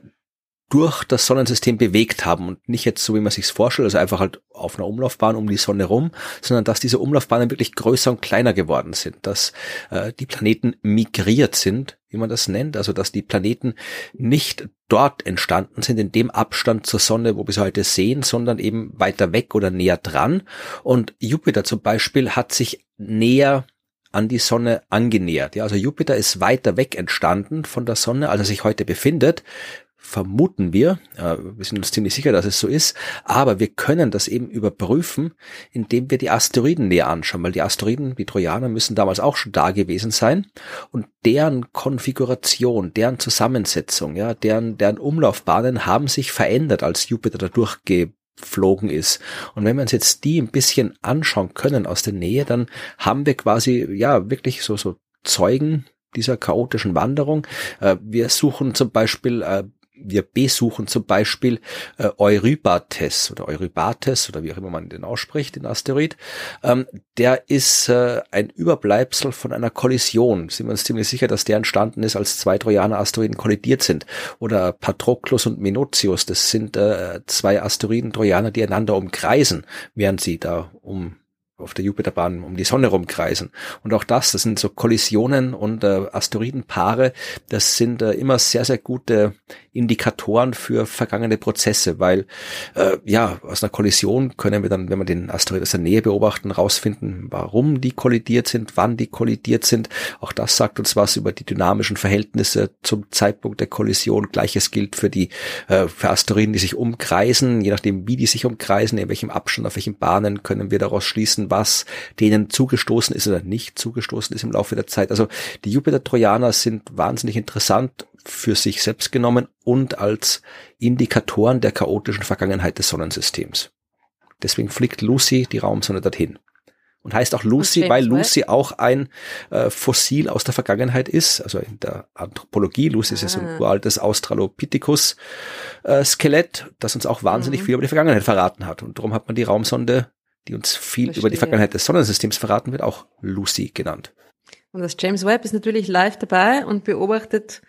durch das Sonnensystem bewegt haben und nicht jetzt so, wie man sich's vorstellt, also einfach halt auf einer Umlaufbahn um die Sonne rum, sondern dass diese Umlaufbahnen wirklich größer und kleiner geworden sind, dass äh, die Planeten migriert sind, wie man das nennt, also dass die Planeten nicht dort entstanden sind, in dem Abstand zur Sonne, wo wir sie heute sehen, sondern eben weiter weg oder näher dran. Und Jupiter zum Beispiel hat sich näher an die Sonne angenähert. Ja, also Jupiter ist weiter weg entstanden von der Sonne, als er sich heute befindet vermuten wir, äh, wir sind uns ziemlich sicher, dass es so ist, aber wir können das eben überprüfen, indem wir die Asteroiden näher anschauen, weil die Asteroiden, die Trojaner, müssen damals auch schon da gewesen sein und deren Konfiguration, deren Zusammensetzung, ja, deren, deren Umlaufbahnen haben sich verändert, als Jupiter da durchgeflogen ist. Und wenn wir uns jetzt die ein bisschen anschauen können aus der Nähe, dann haben wir quasi, ja, wirklich so, so Zeugen dieser chaotischen Wanderung. Äh, wir suchen zum Beispiel äh, wir besuchen zum Beispiel äh, Eurybates oder Eurybates oder wie auch immer man den ausspricht, den Asteroid. Ähm, der ist äh, ein Überbleibsel von einer Kollision. Sind wir uns ziemlich sicher, dass der entstanden ist, als zwei Trojaner-Asteroiden kollidiert sind. Oder Patroclus und Minotius, das sind äh, zwei Asteroiden-Trojaner, die einander umkreisen, während sie da um auf der Jupiterbahn um die Sonne rumkreisen. Und auch das, das sind so Kollisionen und äh, Asteroidenpaare, das sind äh, immer sehr, sehr gute Indikatoren für vergangene Prozesse, weil äh, ja, aus einer Kollision können wir dann, wenn wir den Asteroid aus der Nähe beobachten, rausfinden, warum die kollidiert sind, wann die kollidiert sind. Auch das sagt uns was über die dynamischen Verhältnisse zum Zeitpunkt der Kollision. Gleiches gilt für die äh, für Asteroiden, die sich umkreisen, je nachdem, wie die sich umkreisen, in welchem Abstand, auf welchen Bahnen, können wir daraus schließen, was denen zugestoßen ist oder nicht zugestoßen ist im Laufe der Zeit. Also die Jupiter-Trojaner sind wahnsinnig interessant für sich selbst genommen und als Indikatoren der chaotischen Vergangenheit des Sonnensystems. Deswegen fliegt Lucy die Raumsonde dorthin. Und heißt auch Lucy, weil Lucy auch ein äh, Fossil aus der Vergangenheit ist. Also in der Anthropologie, Lucy ah. ist ja so ein ah. uraltes Australopithecus-Skelett, äh, das uns auch wahnsinnig mhm. viel über die Vergangenheit verraten hat. Und darum hat man die Raumsonde, die uns viel Verstehe. über die Vergangenheit des Sonnensystems verraten wird, auch Lucy genannt. Und das James Webb ist natürlich live dabei und beobachtet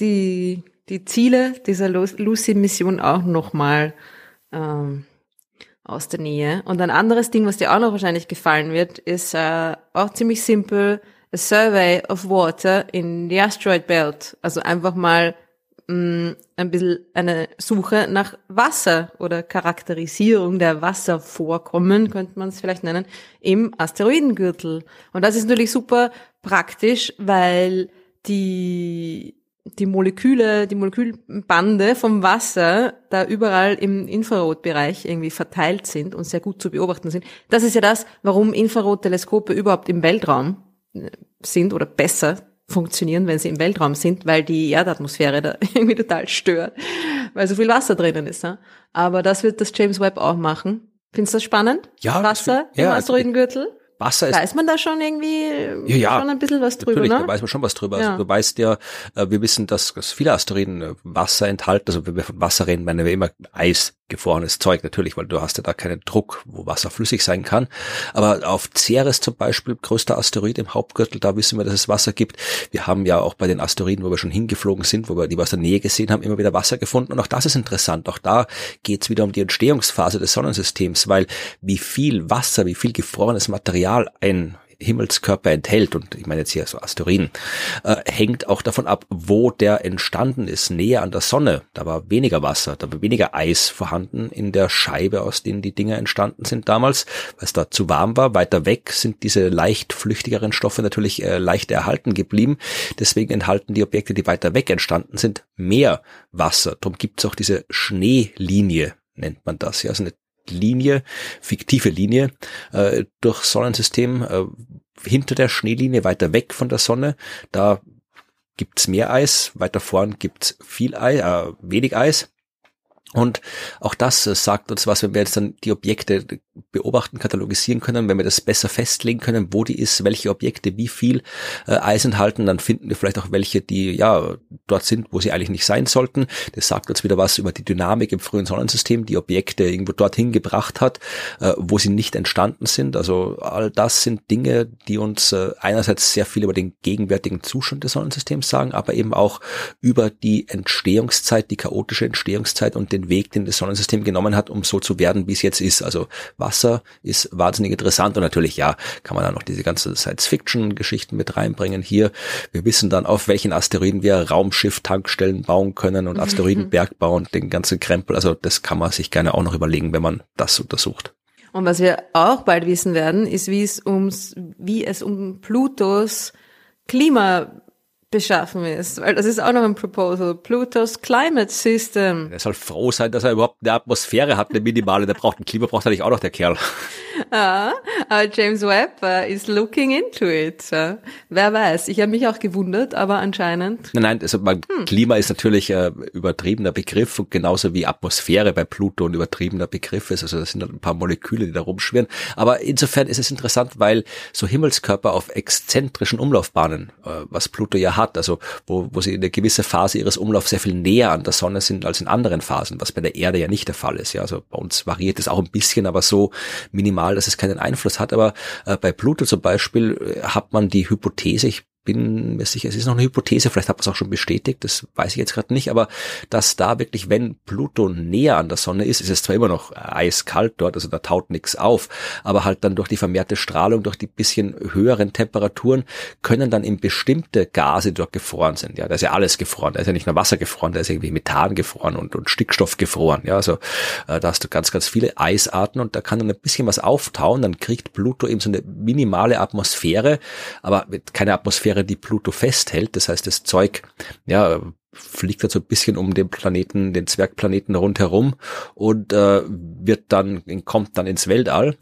die, die Ziele dieser Lucy-Mission auch nochmal ähm, aus der Nähe. Und ein anderes Ding, was dir auch noch wahrscheinlich gefallen wird, ist äh, auch ziemlich simpel, a survey of water in the asteroid belt. Also einfach mal mh, mm, ein bisschen eine Suche nach Wasser oder Charakterisierung der Wasservorkommen, könnte man es vielleicht nennen, im Asteroidengürtel. Und das ist natürlich super praktisch, weil die die Moleküle, die Molekülbande vom Wasser da überall im Infrarotbereich irgendwie verteilt sind und sehr gut zu beobachten sind. Das ist ja das, warum Infrarotteleskope überhaupt im Weltraum äh, sind oder besser funktionieren, wenn sie im Weltraum sind, weil die Erdatmosphäre da irgendwie total stört, weil so viel Wasser drinnen ist. Aber das wird das James Webb auch machen. Findest du das spannend? Ja. Wasser das, ja, im Asteroidengürtel? Wasser ist. Weiß man da schon irgendwie ja, ja, schon ein bisschen was drüber? Natürlich, ne? da weiß man schon was drüber. Also ja. Also du weißt ja, äh, wir wissen, dass, dass viele Asteroiden äh, Wasser enthalten. Also wenn wir von Wasser reden, meinen wir immer Eis, gefrorenes Zeug natürlich, weil du hast ja da keinen Druck, wo Wasser flüssig sein kann. Aber auf Ceres zum Beispiel, größter Asteroid im Hauptgürtel, da wissen wir, dass es Wasser gibt. Wir haben ja auch bei den Asteroiden, wo wir schon hingeflogen sind, wo wir die aus der Nähe gesehen haben, immer wieder Wasser gefunden. Und auch das ist interessant. Auch da geht es wieder um die Entstehungsphase des Sonnensystems, weil wie viel Wasser, wie viel gefrorenes Material ein Himmelskörper enthält, und ich meine jetzt hier so Asteroiden, äh, hängt auch davon ab, wo der entstanden ist, näher an der Sonne. Da war weniger Wasser, da war weniger Eis vorhanden in der Scheibe, aus denen die Dinger entstanden sind damals, weil es da zu warm war. Weiter weg sind diese leicht flüchtigeren Stoffe natürlich äh, leicht erhalten geblieben. Deswegen enthalten die Objekte, die weiter weg entstanden sind, mehr Wasser. Darum gibt es auch diese Schneelinie, nennt man das. Ja, also eine Linie, fiktive Linie, äh, durch Sonnensystem äh, hinter der Schneelinie, weiter weg von der Sonne. Da gibt's mehr Eis, weiter vorn gibt's viel Eis, äh, wenig Eis. Und auch das äh, sagt uns was, wenn wir jetzt dann die Objekte beobachten, katalogisieren können, wenn wir das besser festlegen können, wo die ist, welche Objekte wie viel äh, Eis enthalten, dann finden wir vielleicht auch welche, die ja dort sind, wo sie eigentlich nicht sein sollten. Das sagt uns wieder was über die Dynamik im frühen Sonnensystem, die Objekte irgendwo dorthin gebracht hat, äh, wo sie nicht entstanden sind. Also all das sind Dinge, die uns äh, einerseits sehr viel über den gegenwärtigen Zustand des Sonnensystems sagen, aber eben auch über die Entstehungszeit, die chaotische Entstehungszeit und den Weg, den das Sonnensystem genommen hat, um so zu werden, wie es jetzt ist. Also Wasser ist wahnsinnig interessant und natürlich, ja, kann man da noch diese ganze Science-Fiction-Geschichten mit reinbringen. Hier, wir wissen dann, auf welchen Asteroiden wir Raumschiff-Tankstellen bauen können und Asteroidenberg bauen, den ganzen Krempel. Also das kann man sich gerne auch noch überlegen, wenn man das untersucht. Und was wir auch bald wissen werden, ist, wie es ums, wie es um Plutos Klima beschaffen ist, weil das ist auch noch ein Proposal. Plutos Climate System. Er soll froh sein, dass er überhaupt eine Atmosphäre hat, eine minimale. Der braucht ein Klima, braucht eigentlich auch noch der Kerl. Ah, aber James Webb uh, is looking into it. Uh, wer weiß. Ich habe mich auch gewundert, aber anscheinend. Nein, nein, also man, hm. Klima ist natürlich äh, übertriebener Begriff und genauso wie Atmosphäre bei Pluto ein übertriebener Begriff ist. Also das sind ein paar Moleküle, die da rumschwirren. Aber insofern ist es interessant, weil so Himmelskörper auf exzentrischen Umlaufbahnen, äh, was Pluto ja hat, hat, also wo, wo sie in einer gewissen Phase ihres Umlaufs sehr viel näher an der Sonne sind als in anderen Phasen, was bei der Erde ja nicht der Fall ist. Ja, also bei uns variiert es auch ein bisschen, aber so minimal, dass es keinen Einfluss hat. Aber äh, bei Pluto zum Beispiel äh, hat man die Hypothese, ich bin mir sicher, es ist noch eine Hypothese, vielleicht hat man es auch schon bestätigt, das weiß ich jetzt gerade nicht, aber dass da wirklich, wenn Pluto näher an der Sonne ist, ist es zwar immer noch eiskalt dort, also da taut nichts auf, aber halt dann durch die vermehrte Strahlung, durch die bisschen höheren Temperaturen, können dann eben bestimmte Gase, die dort gefroren sind, ja, da ist ja alles gefroren, da ist ja nicht nur Wasser gefroren, da ist irgendwie Methan gefroren und, und Stickstoff gefroren, ja, also äh, da hast du ganz, ganz viele Eisarten und da kann dann ein bisschen was auftauen, dann kriegt Pluto eben so eine minimale Atmosphäre, aber keine Atmosphäre Atmosphäre, die Pluto festhält. Das heißt, das Zeug, ja, fliegt dann so ein bisschen um den Planeten, den Zwergplaneten rundherum und äh, wird dann, kommt dann ins Weltall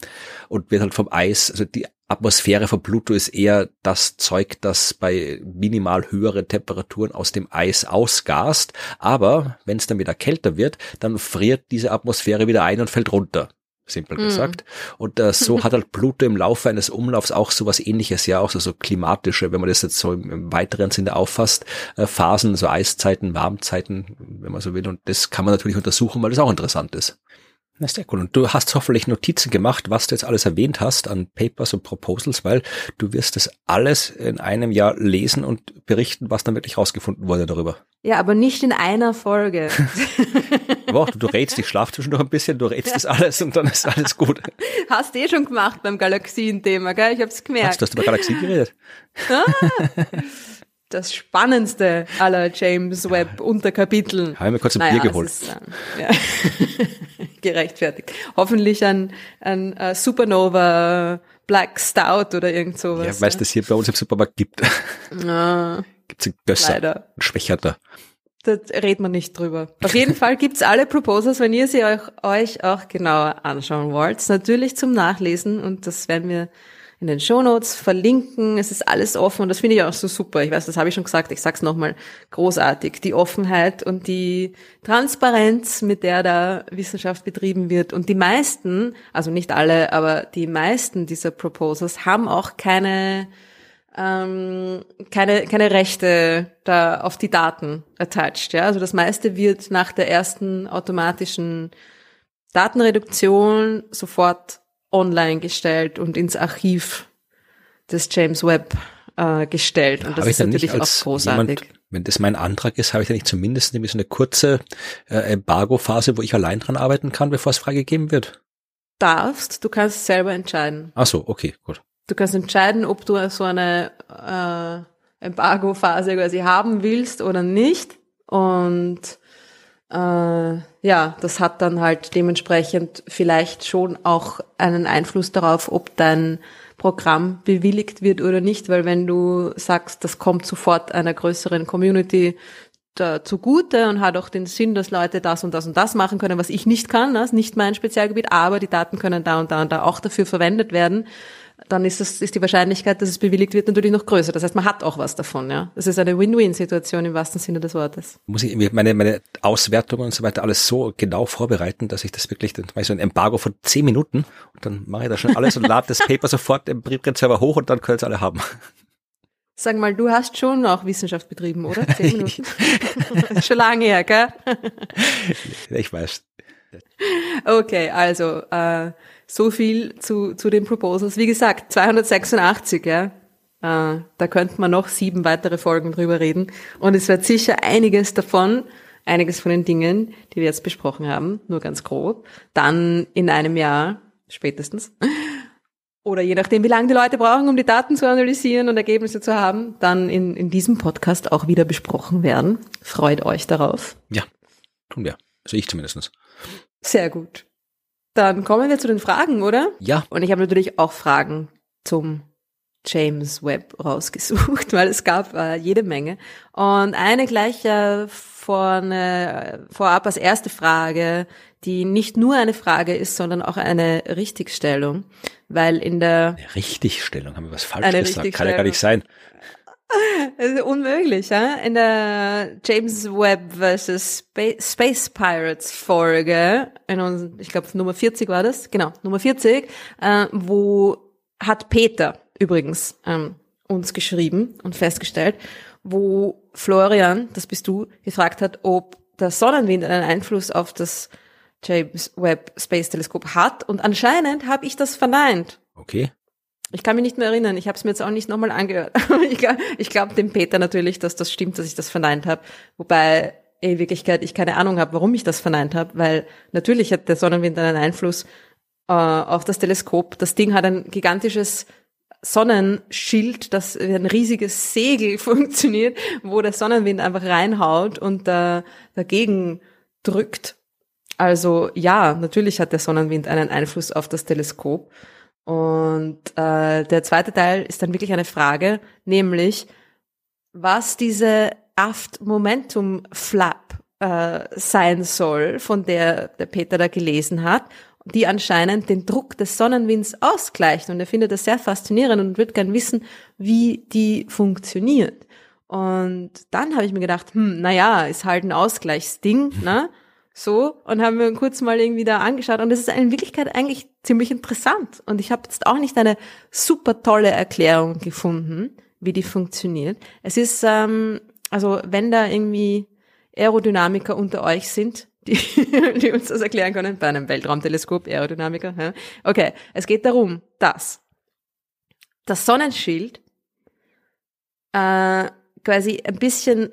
und wird halt vom Eis, also die Atmosphäre von Pluto ist eher das Zeug, das bei minimal höheren Temperaturen aus dem Eis ausgast. Aber wenn es dann wieder kälter wird, dann friert diese Atmosphäre wieder ein und fällt runter simpel mm. gesagt. Und äh, so hat halt Pluto im Laufe eines Umlaufs auch sowas ähnliches, ja, auch so, so klimatische, wenn man das jetzt so im, im weiteren Sinne auffasst, äh, Phasen, so Eiszeiten, Warmzeiten, wenn man so will. Und das kann man natürlich untersuchen, weil das auch interessant ist. Na, sehr cool. Und du hast hoffentlich Notizen gemacht, was du jetzt alles erwähnt hast an Papers und Proposals, weil du wirst das alles in einem Jahr lesen und berichten, was dann wirklich rausgefunden wurde darüber. Ja, aber nicht in einer Folge. Boah, du, du rätst, ich schlaf noch ein bisschen, du rätst das alles und dann ist alles gut. Hast eh schon gemacht beim Galaxien-Thema, gell? Ich hab's gemerkt. Hast, du hast über Galaxien geredet? Ah das spannendste aller James Webb Unterkapiteln. Habe mir kurz ein naja, Bier geholt. Ist, ja, gerechtfertigt. Hoffentlich ein, ein uh, Supernova Black Stout oder irgend sowas. Ja, weil es das hier bei uns im Supermarkt gibt. Ah, gibt's einen Gösser, leider. einen Schwächerter. Da redet man nicht drüber. Auf jeden Fall gibt's alle Proposals, wenn ihr sie euch, euch auch genauer anschauen wollt. Natürlich zum Nachlesen und das werden wir in den Shownotes verlinken. Es ist alles offen und das finde ich auch so super. Ich weiß, das habe ich schon gesagt, ich sag's nochmal, großartig. Die Offenheit und die Transparenz, mit der da Wissenschaft betrieben wird. Und die meisten, also nicht alle, aber die meisten dieser Proposals haben auch keine ähm, keine, keine Rechte da auf die Daten attached. Ja? Also das meiste wird nach der ersten automatischen Datenreduktion sofort online gestellt und ins Archiv des James Webb äh, gestellt. Und das ist natürlich auch großartig. Jemand, wenn das mein Antrag ist, habe ich da nicht zumindest nämlich so eine kurze äh, Embargo-Phase, wo ich allein dran arbeiten kann, bevor es freigegeben wird? Darfst, du kannst selber entscheiden. Ach so, okay, gut. Du kannst entscheiden, ob du so eine äh, Embargo-Phase quasi haben willst oder nicht. Und ja, das hat dann halt dementsprechend vielleicht schon auch einen Einfluss darauf, ob dein Programm bewilligt wird oder nicht, weil wenn du sagst, das kommt sofort einer größeren Community zugute und hat auch den Sinn, dass Leute das und das und das machen können, was ich nicht kann, das ist nicht mein Spezialgebiet, aber die Daten können da und da und da auch dafür verwendet werden, dann ist, es, ist die Wahrscheinlichkeit, dass es bewilligt wird, natürlich noch größer. Das heißt, man hat auch was davon. Ja, Das ist eine Win-Win-Situation im wahrsten Sinne des Wortes. Muss ich meine, meine Auswertungen und so weiter alles so genau vorbereiten, dass ich das wirklich, dann mache ich so ein Embargo von zehn Minuten und dann mache ich da schon alles und lade das Paper sofort im Briefprint-Server hoch und dann können es alle haben. Sag mal, du hast schon auch Wissenschaft betrieben, oder? Zehn Minuten. schon lange her, gell? ich weiß. Okay, also äh, so viel zu, zu den Proposals. Wie gesagt, 286, ja. Äh, da könnte man noch sieben weitere Folgen drüber reden. Und es wird sicher einiges davon, einiges von den Dingen, die wir jetzt besprochen haben, nur ganz grob, dann in einem Jahr spätestens. Oder je nachdem, wie lange die Leute brauchen, um die Daten zu analysieren und Ergebnisse zu haben, dann in, in diesem Podcast auch wieder besprochen werden. Freut euch darauf. Ja, tun wir. Also ich zumindest. Sehr gut. Dann kommen wir zu den Fragen, oder? Ja. Und ich habe natürlich auch Fragen zum James Webb rausgesucht, weil es gab äh, jede Menge. Und eine gleich äh, vorne, vorab als erste Frage, die nicht nur eine Frage ist, sondern auch eine Richtigstellung, weil in der eine Richtigstellung haben wir was falsch gesagt, kann ja gar nicht sein. Unmöglich, ja? In der James Webb vs. Space Pirates Folge, in uns, ich glaube Nummer 40 war das, genau, Nummer 40, äh, wo hat Peter übrigens ähm, uns geschrieben und festgestellt, wo Florian, das bist du, gefragt hat, ob der Sonnenwind einen Einfluss auf das James Webb Space Teleskop hat und anscheinend habe ich das verneint. Okay. Ich kann mich nicht mehr erinnern. Ich habe es mir jetzt auch nicht nochmal angehört. ich glaube dem Peter natürlich, dass das stimmt, dass ich das verneint habe. Wobei in Wirklichkeit ich keine Ahnung habe, warum ich das verneint habe, weil natürlich hat der Sonnenwind einen Einfluss äh, auf das Teleskop. Das Ding hat ein gigantisches Sonnenschild, das wie ein riesiges Segel funktioniert, wo der Sonnenwind einfach reinhaut und äh, dagegen drückt. Also ja, natürlich hat der Sonnenwind einen Einfluss auf das Teleskop. Und äh, der zweite Teil ist dann wirklich eine Frage, nämlich was diese Aft Momentum Flap äh, sein soll, von der der Peter da gelesen hat, die anscheinend den Druck des Sonnenwinds ausgleicht. Und er findet das sehr faszinierend und wird gern wissen, wie die funktioniert. Und dann habe ich mir gedacht, hm, na ja, ist halt ein Ausgleichsding, ne? So, und haben wir kurz mal irgendwie da angeschaut. Und das ist in Wirklichkeit eigentlich ziemlich interessant. Und ich habe jetzt auch nicht eine super tolle Erklärung gefunden, wie die funktioniert. Es ist, ähm, also wenn da irgendwie Aerodynamiker unter euch sind, die, die uns das erklären können, bei einem Weltraumteleskop, Aerodynamiker. Ja. Okay, es geht darum, dass das Sonnenschild äh, quasi ein bisschen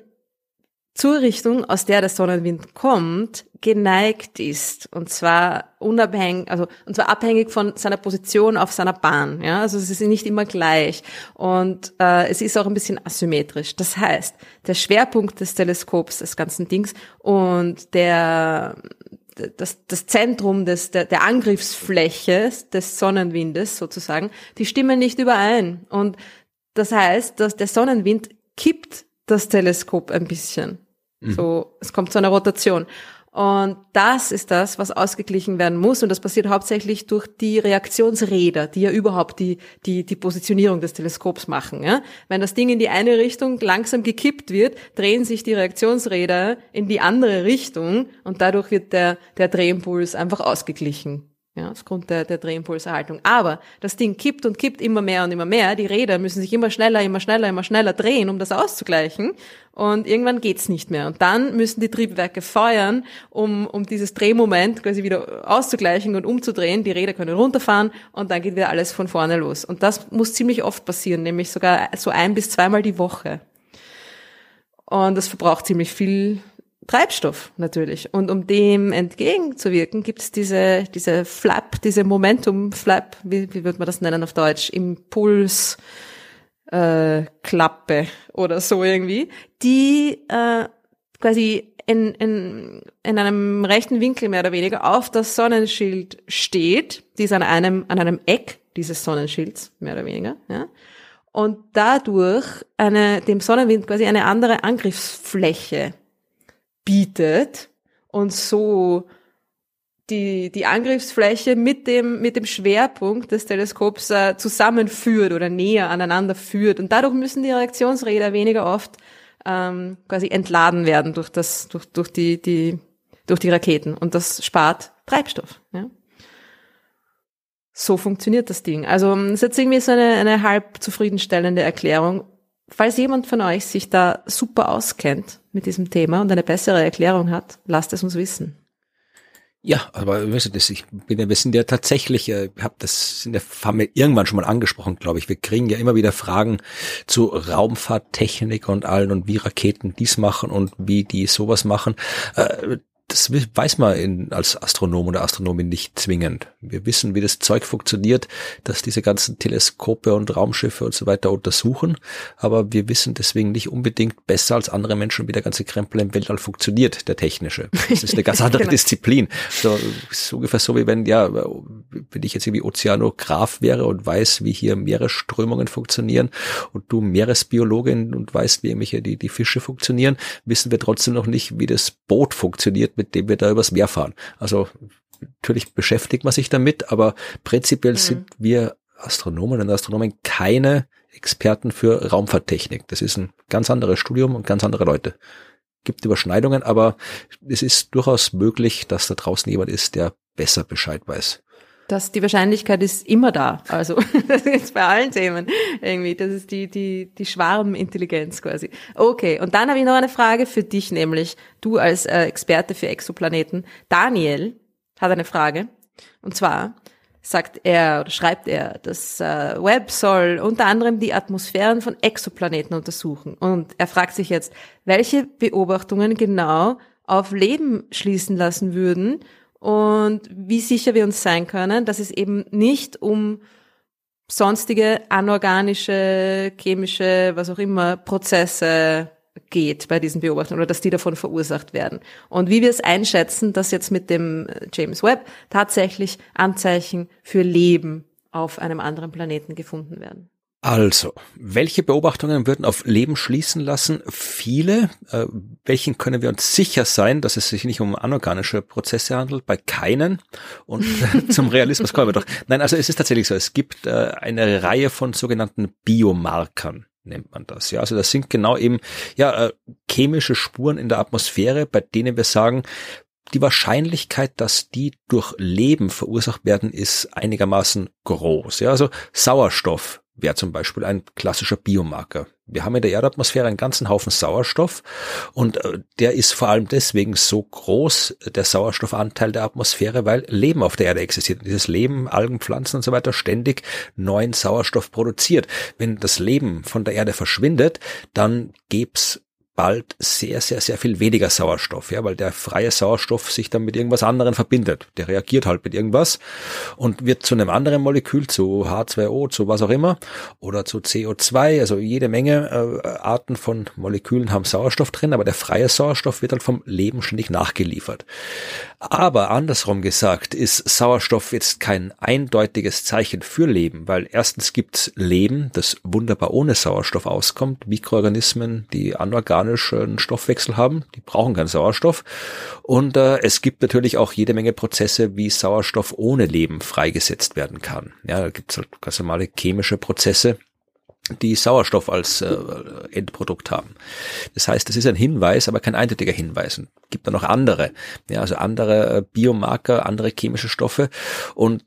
zur Richtung, aus der der Sonnenwind kommt, geneigt ist. Und zwar unabhängig, also, und zwar abhängig von seiner Position auf seiner Bahn. Ja, also es ist nicht immer gleich. Und äh, es ist auch ein bisschen asymmetrisch. Das heißt, der Schwerpunkt des Teleskops, des ganzen Dings und der, das, das Zentrum des, der, der Angriffsfläche des Sonnenwindes sozusagen, die stimmen nicht überein. Und das heißt, dass der Sonnenwind kippt das Teleskop ein bisschen. Mhm. So, es kommt zu einer Rotation. Und das ist das, was ausgeglichen werden muss. Und das passiert hauptsächlich durch die Reaktionsräder, die ja überhaupt die, die, die Positionierung des Teleskops machen. Ja? Wenn das Ding in die eine Richtung langsam gekippt wird, drehen sich die Reaktionsräder in die andere Richtung und dadurch wird der, der Drehimpuls einfach ausgeglichen ja, aufgrund der, der Drehimpulserhaltung. Aber das Ding kippt und kippt immer mehr und immer mehr. Die Räder müssen sich immer schneller, immer schneller, immer schneller drehen, um das auszugleichen. Und irgendwann geht's nicht mehr. Und dann müssen die Triebwerke feuern, um, um dieses Drehmoment quasi wieder auszugleichen und umzudrehen. Die Räder können runterfahren und dann geht wieder alles von vorne los. Und das muss ziemlich oft passieren, nämlich sogar so ein bis zweimal die Woche. Und das verbraucht ziemlich viel Treibstoff natürlich. Und um dem entgegenzuwirken, gibt es diese, diese Flap, diese Momentum-Flap, wie, wie würde man das nennen auf Deutsch, Impuls, äh, Klappe oder so irgendwie, die äh, quasi in, in, in einem rechten Winkel mehr oder weniger auf das Sonnenschild steht, die ist an einem, an einem Eck dieses Sonnenschilds, mehr oder weniger, ja. Und dadurch eine, dem Sonnenwind quasi eine andere Angriffsfläche bietet und so die, die Angriffsfläche mit dem, mit dem Schwerpunkt des Teleskops äh, zusammenführt oder näher aneinander führt. Und dadurch müssen die Reaktionsräder weniger oft ähm, quasi entladen werden durch, das, durch, durch, die, die, durch die Raketen. Und das spart Treibstoff. Ja? So funktioniert das Ding. Also es ist jetzt irgendwie so eine, eine halb zufriedenstellende Erklärung falls jemand von euch sich da super auskennt mit diesem Thema und eine bessere Erklärung hat, lasst es uns wissen. Ja, aber ich bin ja, wir sind ja tatsächlich, äh, ich habe das in der Familie irgendwann schon mal angesprochen, glaube ich. Wir kriegen ja immer wieder Fragen zu Raumfahrttechnik und allen und wie Raketen dies machen und wie die sowas machen. Das weiß man in, als Astronom oder Astronomin nicht zwingend. Wir wissen, wie das Zeug funktioniert, dass diese ganzen Teleskope und Raumschiffe und so weiter untersuchen, aber wir wissen deswegen nicht unbedingt besser als andere Menschen, wie der ganze Krempel im Weltall funktioniert, der technische. Das ist eine ganz andere genau. Disziplin. So, so ungefähr so wie wenn, ja, wenn ich jetzt irgendwie Ozeanograf wäre und weiß, wie hier Meeresströmungen funktionieren und du Meeresbiologin und weißt, wie irgendwelche die, die Fische funktionieren, wissen wir trotzdem noch nicht, wie das Boot funktioniert, mit dem wir da übers Meer fahren. Also natürlich beschäftigt man sich damit, aber prinzipiell mhm. sind wir Astronomen und Astronomen keine Experten für Raumfahrttechnik. Das ist ein ganz anderes Studium und ganz andere Leute. Gibt Überschneidungen, aber es ist durchaus möglich, dass da draußen jemand ist, der besser Bescheid weiß dass die Wahrscheinlichkeit ist immer da. Also das ist bei allen Themen irgendwie. Das ist die, die, die Schwarmintelligenz quasi. Okay, und dann habe ich noch eine Frage für dich, nämlich du als äh, Experte für Exoplaneten. Daniel hat eine Frage. Und zwar sagt er oder schreibt er, das äh, Web soll unter anderem die Atmosphären von Exoplaneten untersuchen. Und er fragt sich jetzt, welche Beobachtungen genau auf Leben schließen lassen würden und wie sicher wir uns sein können, dass es eben nicht um sonstige anorganische, chemische, was auch immer, Prozesse geht bei diesen Beobachtungen oder dass die davon verursacht werden. Und wie wir es einschätzen, dass jetzt mit dem James Webb tatsächlich Anzeichen für Leben auf einem anderen Planeten gefunden werden. Also, welche Beobachtungen würden auf Leben schließen lassen? Viele. Äh, welchen können wir uns sicher sein, dass es sich nicht um anorganische Prozesse handelt? Bei keinen. Und zum Realismus kommen wir doch. Nein, also es ist tatsächlich so. Es gibt äh, eine Reihe von sogenannten Biomarkern nennt man das. Ja, also das sind genau eben ja äh, chemische Spuren in der Atmosphäre, bei denen wir sagen, die Wahrscheinlichkeit, dass die durch Leben verursacht werden, ist einigermaßen groß. Ja, also Sauerstoff wäre zum Beispiel ein klassischer Biomarker. Wir haben in der Erdatmosphäre einen ganzen Haufen Sauerstoff und äh, der ist vor allem deswegen so groß, der Sauerstoffanteil der Atmosphäre, weil Leben auf der Erde existiert. Und dieses Leben, Algen, Pflanzen und so weiter ständig neuen Sauerstoff produziert. Wenn das Leben von der Erde verschwindet, dann gäb's bald sehr, sehr, sehr viel weniger Sauerstoff, ja, weil der freie Sauerstoff sich dann mit irgendwas anderem verbindet. Der reagiert halt mit irgendwas und wird zu einem anderen Molekül, zu H2O, zu was auch immer, oder zu CO2, also jede Menge äh, Arten von Molekülen haben Sauerstoff drin, aber der freie Sauerstoff wird halt vom Leben ständig nachgeliefert. Aber andersrum gesagt ist Sauerstoff jetzt kein eindeutiges Zeichen für Leben, weil erstens gibt's Leben, das wunderbar ohne Sauerstoff auskommt, Mikroorganismen, die anorganischen Stoffwechsel haben, die brauchen keinen Sauerstoff. Und äh, es gibt natürlich auch jede Menge Prozesse, wie Sauerstoff ohne Leben freigesetzt werden kann. Ja, da gibt's halt ganz normale chemische Prozesse, die Sauerstoff als äh, Endprodukt haben. Das heißt, das ist ein Hinweis, aber kein eindeutiger Hinweis. Und gibt da noch andere, ja, also andere äh, Biomarker, andere chemische Stoffe und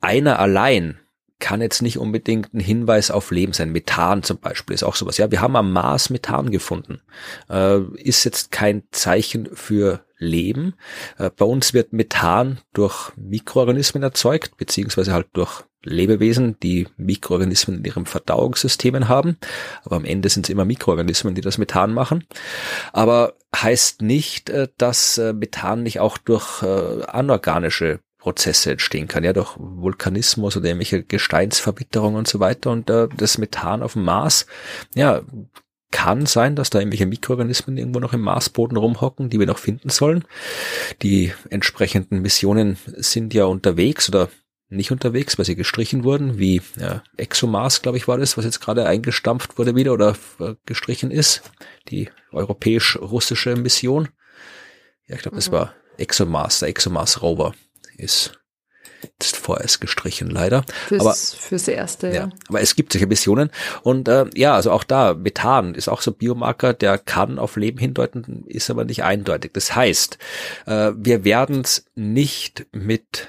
einer allein kann jetzt nicht unbedingt ein Hinweis auf Leben sein. Methan zum Beispiel ist auch sowas. Ja, wir haben am Mars Methan gefunden. Äh, ist jetzt kein Zeichen für Leben. Äh, bei uns wird Methan durch Mikroorganismen erzeugt, beziehungsweise halt durch Lebewesen, die Mikroorganismen in ihrem Verdauungssystemen haben. Aber am Ende sind es immer Mikroorganismen, die das Methan machen. Aber heißt nicht, äh, dass äh, Methan nicht auch durch äh, anorganische Prozesse entstehen kann, ja, durch Vulkanismus oder irgendwelche Gesteinsverbitterung und so weiter. Und das Methan auf dem Mars, ja, kann sein, dass da irgendwelche Mikroorganismen irgendwo noch im Marsboden rumhocken, die wir noch finden sollen. Die entsprechenden Missionen sind ja unterwegs oder nicht unterwegs, weil sie gestrichen wurden, wie ja, ExoMars, glaube ich, war das, was jetzt gerade eingestampft wurde wieder oder äh, gestrichen ist. Die europäisch-russische Mission. Ja, ich glaube, mhm. das war ExoMars, der ExoMars Rover ist jetzt vorerst gestrichen leider. Fürs, aber fürs erste, ja. ja. Aber es gibt solche Missionen und äh, ja, also auch da Methan ist auch so ein Biomarker, der kann auf Leben hindeuten, ist aber nicht eindeutig. Das heißt, äh, wir werden es nicht mit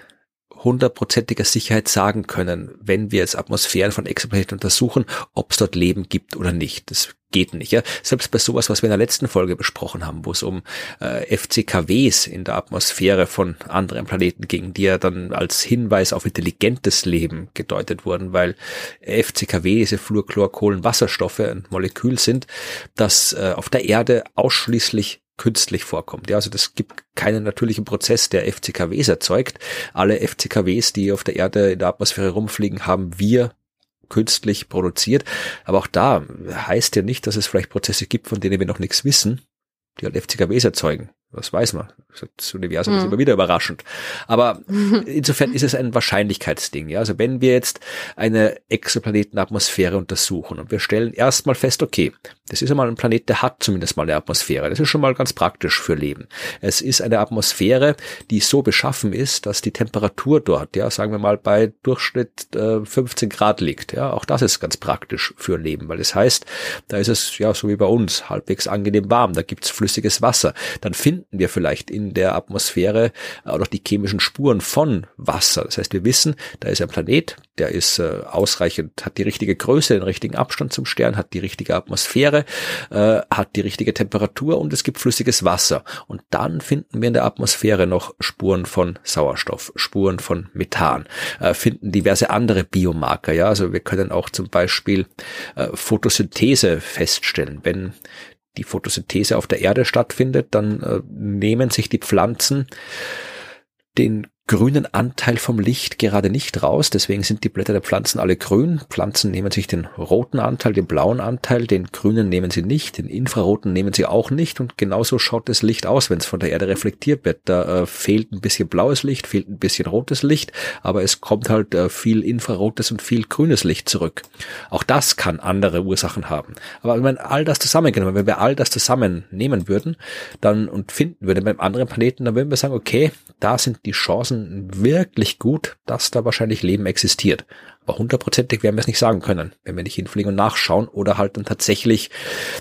hundertprozentiger Sicherheit sagen können, wenn wir jetzt Atmosphären von Exoplaneten untersuchen, ob es dort Leben gibt oder nicht. Das geht nicht. Ja? Selbst bei sowas, was wir in der letzten Folge besprochen haben, wo es um äh, FCKWs in der Atmosphäre von anderen Planeten ging, die ja dann als Hinweis auf intelligentes Leben gedeutet wurden, weil FCKW, diese Fluorchlorkohlenwasserstoffe, ein Molekül sind, das äh, auf der Erde ausschließlich künstlich vorkommt. Ja, also das gibt keinen natürlichen Prozess, der FCKWs erzeugt. Alle FCKWs, die auf der Erde in der Atmosphäre rumfliegen, haben wir künstlich produziert. Aber auch da heißt ja nicht, dass es vielleicht Prozesse gibt, von denen wir noch nichts wissen, die halt FCKWs erzeugen. Das weiß man. Das Universum ist immer wieder überraschend. Aber insofern ist es ein Wahrscheinlichkeitsding. Ja? Also wenn wir jetzt eine Exoplanetenatmosphäre untersuchen und wir stellen erstmal fest, okay, das ist einmal ein Planet, der hat zumindest mal eine Atmosphäre. Das ist schon mal ganz praktisch für Leben. Es ist eine Atmosphäre, die so beschaffen ist, dass die Temperatur dort, ja, sagen wir mal, bei Durchschnitt äh, 15 Grad liegt. Ja, auch das ist ganz praktisch für Leben, weil das heißt, da ist es ja so wie bei uns halbwegs angenehm warm. Da gibt's flüssiges Wasser. Dann finden wir vielleicht in der Atmosphäre auch noch die chemischen Spuren von Wasser. Das heißt, wir wissen, da ist ein Planet, der ist äh, ausreichend, hat die richtige Größe, den richtigen Abstand zum Stern, hat die richtige Atmosphäre, äh, hat die richtige Temperatur und es gibt flüssiges Wasser. Und dann finden wir in der Atmosphäre noch Spuren von Sauerstoff, Spuren von Methan, äh, finden diverse andere Biomarker. Ja, also wir können auch zum Beispiel äh, Photosynthese feststellen. Wenn die Photosynthese auf der Erde stattfindet, dann äh, nehmen sich die Pflanzen den grünen Anteil vom Licht gerade nicht raus. Deswegen sind die Blätter der Pflanzen alle grün. Pflanzen nehmen sich den roten Anteil, den blauen Anteil, den grünen nehmen sie nicht, den infraroten nehmen sie auch nicht. Und genauso schaut das Licht aus, wenn es von der Erde reflektiert wird. Da äh, fehlt ein bisschen blaues Licht, fehlt ein bisschen rotes Licht, aber es kommt halt äh, viel infrarotes und viel grünes Licht zurück. Auch das kann andere Ursachen haben. Aber wenn man all das zusammengenommen, wenn wir all das zusammennehmen würden, dann und finden würden beim anderen Planeten, dann würden wir sagen, okay, da sind die Chancen wirklich gut, dass da wahrscheinlich Leben existiert. Aber hundertprozentig werden wir es nicht sagen können, wenn wir nicht hinfliegen und nachschauen oder halt dann tatsächlich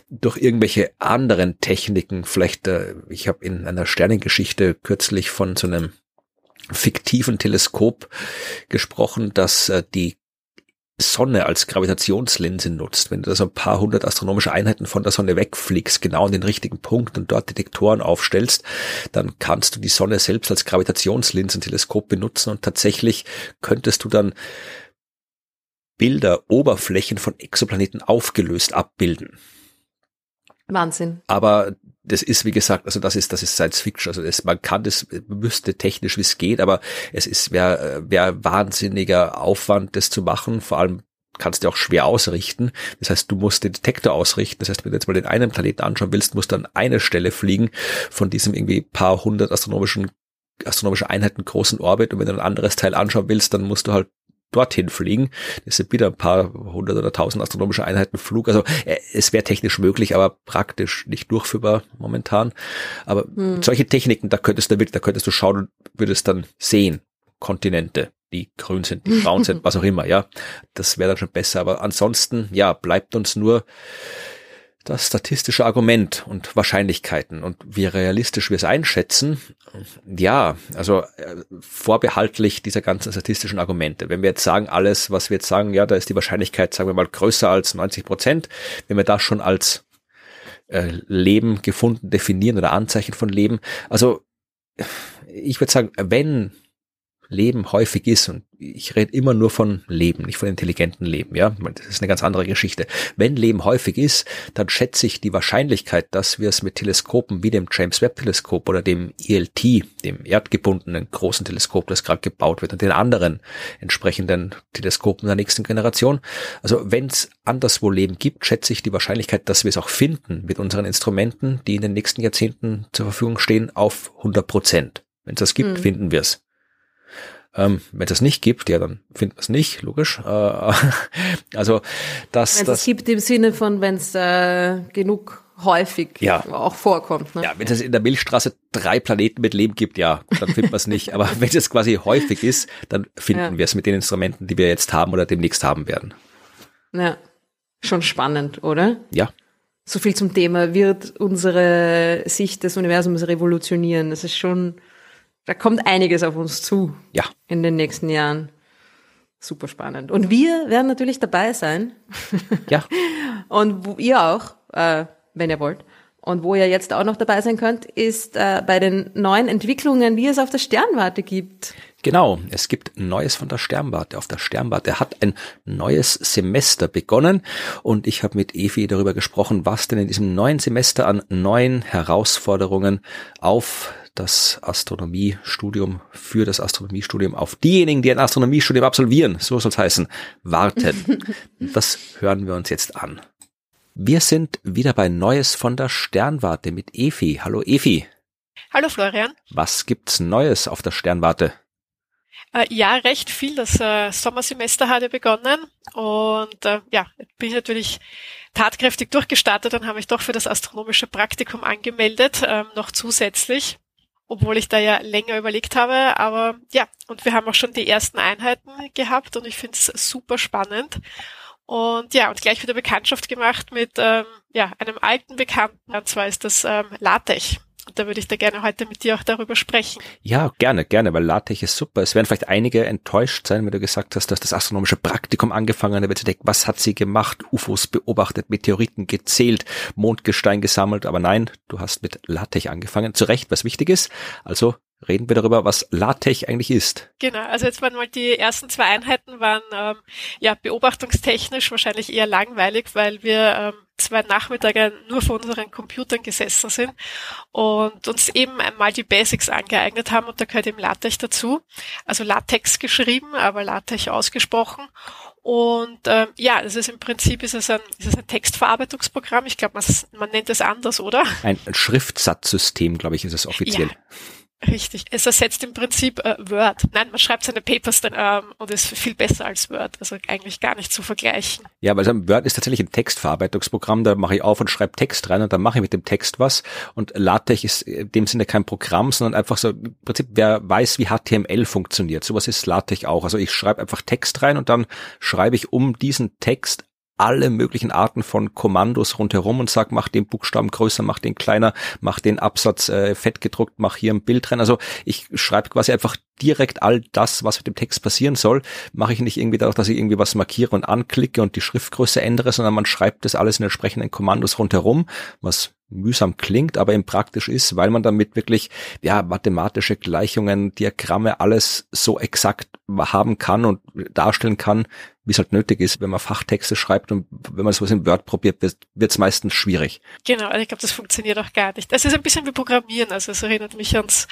durch irgendwelche anderen Techniken, vielleicht, äh, ich habe in einer Sternengeschichte kürzlich von so einem fiktiven Teleskop gesprochen, dass äh, die Sonne als Gravitationslinse nutzt, wenn du da so ein paar hundert astronomische Einheiten von der Sonne wegfliegst, genau an den richtigen Punkt und dort Detektoren aufstellst, dann kannst du die Sonne selbst als Gravitationslinsenteleskop benutzen und tatsächlich könntest du dann Bilder, Oberflächen von Exoplaneten aufgelöst abbilden. Wahnsinn. Aber das ist, wie gesagt, also das ist, das ist Science Fiction. Also das, man kann das, wüsste technisch, wie es geht, aber es ist, wäre wär wahnsinniger Aufwand, das zu machen. Vor allem kannst du auch schwer ausrichten. Das heißt, du musst den Detektor ausrichten. Das heißt, wenn du jetzt mal den einen Planeten anschauen willst, musst du an eine Stelle fliegen von diesem irgendwie paar hundert astronomischen astronomische Einheiten großen Orbit und wenn du ein anderes Teil anschauen willst, dann musst du halt dorthin fliegen. Das sind wieder ein paar hundert oder tausend astronomische Einheiten Flug. Also äh, es wäre technisch möglich, aber praktisch nicht durchführbar momentan. Aber hm. solche Techniken, da könntest du wirklich, da könntest du schauen und würdest dann sehen, Kontinente, die grün sind, die braun sind, was auch immer, ja. Das wäre dann schon besser. Aber ansonsten, ja, bleibt uns nur das statistische Argument und Wahrscheinlichkeiten und wie realistisch wir es einschätzen, ja, also äh, vorbehaltlich dieser ganzen statistischen Argumente. Wenn wir jetzt sagen, alles, was wir jetzt sagen, ja, da ist die Wahrscheinlichkeit, sagen wir mal, größer als 90 Prozent, wenn wir das schon als äh, Leben gefunden definieren oder Anzeichen von Leben, also ich würde sagen, wenn Leben häufig ist, und ich rede immer nur von Leben, nicht von intelligenten Leben, ja, das ist eine ganz andere Geschichte. Wenn Leben häufig ist, dann schätze ich die Wahrscheinlichkeit, dass wir es mit Teleskopen wie dem James Webb Teleskop oder dem ELT, dem erdgebundenen großen Teleskop, das gerade gebaut wird, und den anderen entsprechenden Teleskopen der nächsten Generation. Also wenn es anderswo Leben gibt, schätze ich die Wahrscheinlichkeit, dass wir es auch finden mit unseren Instrumenten, die in den nächsten Jahrzehnten zur Verfügung stehen, auf 100 Prozent. Wenn es das gibt, mhm. finden wir es. Ähm, wenn es das nicht gibt, ja, dann finden wir es nicht, logisch. Äh, also das. Wenn es gibt im Sinne von, wenn es äh, genug häufig ja. auch vorkommt. Ne? Ja, wenn es in der Milchstraße drei Planeten mit Leben gibt, ja, dann finden wir es nicht. Aber wenn es quasi häufig ist, dann finden ja. wir es mit den Instrumenten, die wir jetzt haben oder demnächst haben werden. Ja, schon spannend, oder? Ja. So viel zum Thema, wird unsere Sicht des Universums revolutionieren? Das ist schon da kommt einiges auf uns zu. Ja. In den nächsten Jahren. Super spannend. Und wir werden natürlich dabei sein. Ja. Und wo ihr auch, äh, wenn ihr wollt. Und wo ihr jetzt auch noch dabei sein könnt, ist äh, bei den neuen Entwicklungen, die es auf der Sternwarte gibt. Genau, es gibt Neues von der Sternwarte. Auf der Sternwarte hat ein neues Semester begonnen und ich habe mit Evi darüber gesprochen, was denn in diesem neuen Semester an neuen Herausforderungen auf das Astronomiestudium für das Astronomiestudium auf diejenigen, die ein Astronomiestudium absolvieren, so soll es heißen, warten. das hören wir uns jetzt an. Wir sind wieder bei Neues von der Sternwarte mit Efi. Hallo Efi. Hallo Florian. Was gibt's Neues auf der Sternwarte? Äh, ja, recht viel. Das äh, Sommersemester hat ja begonnen und äh, ja, bin ich natürlich tatkräftig durchgestartet und habe mich doch für das astronomische Praktikum angemeldet, ähm, noch zusätzlich obwohl ich da ja länger überlegt habe. Aber ja, und wir haben auch schon die ersten Einheiten gehabt und ich finde es super spannend. Und ja, und gleich wieder Bekanntschaft gemacht mit ähm, ja, einem alten Bekannten, und zwar ist das ähm, LaTeX. Und da würde ich da gerne heute mit dir auch darüber sprechen. Ja, gerne, gerne, weil LaTeX ist super. Es werden vielleicht einige enttäuscht sein, wenn du gesagt hast, dass das astronomische Praktikum angefangen hat. denkt, was hat sie gemacht? UFOs beobachtet, Meteoriten gezählt, Mondgestein gesammelt. Aber nein, du hast mit LaTeX angefangen. Zu Recht, was wichtig ist. Also reden wir darüber, was LaTeX eigentlich ist. Genau, also jetzt waren mal die ersten zwei Einheiten waren ähm, ja beobachtungstechnisch wahrscheinlich eher langweilig, weil wir ähm, zwei Nachmittage nur vor unseren Computern gesessen sind und uns eben einmal die Basics angeeignet haben und da gehört eben LaTeX dazu. Also LaTeX geschrieben, aber LaTeX ausgesprochen. Und äh, ja, es ist im Prinzip ist es ein, ist es ein Textverarbeitungsprogramm. Ich glaube, man, man nennt es anders, oder? Ein Schriftsatzsystem, glaube ich, ist es offiziell. Ja. Richtig. Es ersetzt im Prinzip äh, Word. Nein, man schreibt seine Papers dann ähm, und ist viel besser als Word. Also eigentlich gar nicht zu vergleichen. Ja, weil also Word ist tatsächlich ein Textverarbeitungsprogramm. Da mache ich auf und schreibe Text rein und dann mache ich mit dem Text was. Und LaTeX ist in dem Sinne kein Programm, sondern einfach so im Prinzip, wer weiß, wie HTML funktioniert. Sowas ist LaTeX auch. Also ich schreibe einfach Text rein und dann schreibe ich um diesen Text alle möglichen Arten von Kommandos rundherum und sag, mach den Buchstaben größer, mach den kleiner, mach den Absatz äh, fett gedruckt, mach hier ein Bild rein. Also ich schreibe quasi einfach direkt all das, was mit dem Text passieren soll, mache ich nicht irgendwie dadurch, dass ich irgendwie was markiere und anklicke und die Schriftgröße ändere, sondern man schreibt das alles in entsprechenden Kommandos rundherum, was mühsam klingt, aber eben praktisch ist, weil man damit wirklich ja mathematische Gleichungen, Diagramme, alles so exakt haben kann und darstellen kann, wie es halt nötig ist, wenn man Fachtexte schreibt und wenn man sowas in Word probiert, wird es meistens schwierig. Genau, also ich glaube, das funktioniert auch gar nicht. Das ist ein bisschen wie Programmieren, also es erinnert mich ans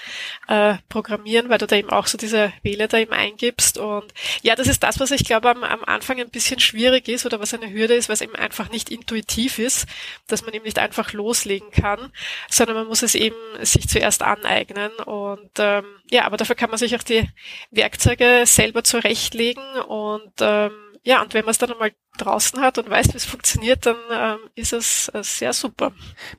äh, Programmieren, weil du da eben auch so diese Wähle da eben eingibst und ja, das ist das, was ich glaube am, am Anfang ein bisschen schwierig ist oder was eine Hürde ist, was eben einfach nicht intuitiv ist, dass man eben nicht einfach loslegen kann, sondern man muss es eben sich zuerst aneignen und ähm, ja, aber dafür kann man sich auch die Werkzeuge selber zurechtlegen und ähm, ja, und wenn man es dann einmal draußen hat und weiß, wie es funktioniert, dann ähm, ist es äh, sehr super.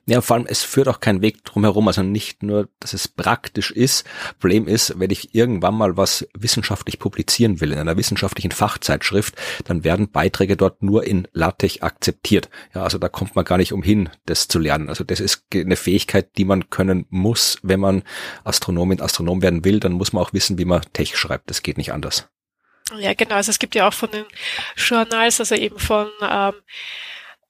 Ja, vor allem, es führt auch kein Weg drumherum. Also nicht nur, dass es praktisch ist. Problem ist, wenn ich irgendwann mal was wissenschaftlich publizieren will in einer wissenschaftlichen Fachzeitschrift, dann werden Beiträge dort nur in LaTeX akzeptiert. Ja, also da kommt man gar nicht umhin, das zu lernen. Also das ist eine Fähigkeit, die man können muss, wenn man Astronomin, Astronom werden will, dann muss man auch wissen, wie man Tech schreibt. Das geht nicht anders. Ja, genau. Also es gibt ja auch von den Journals, also eben von ähm,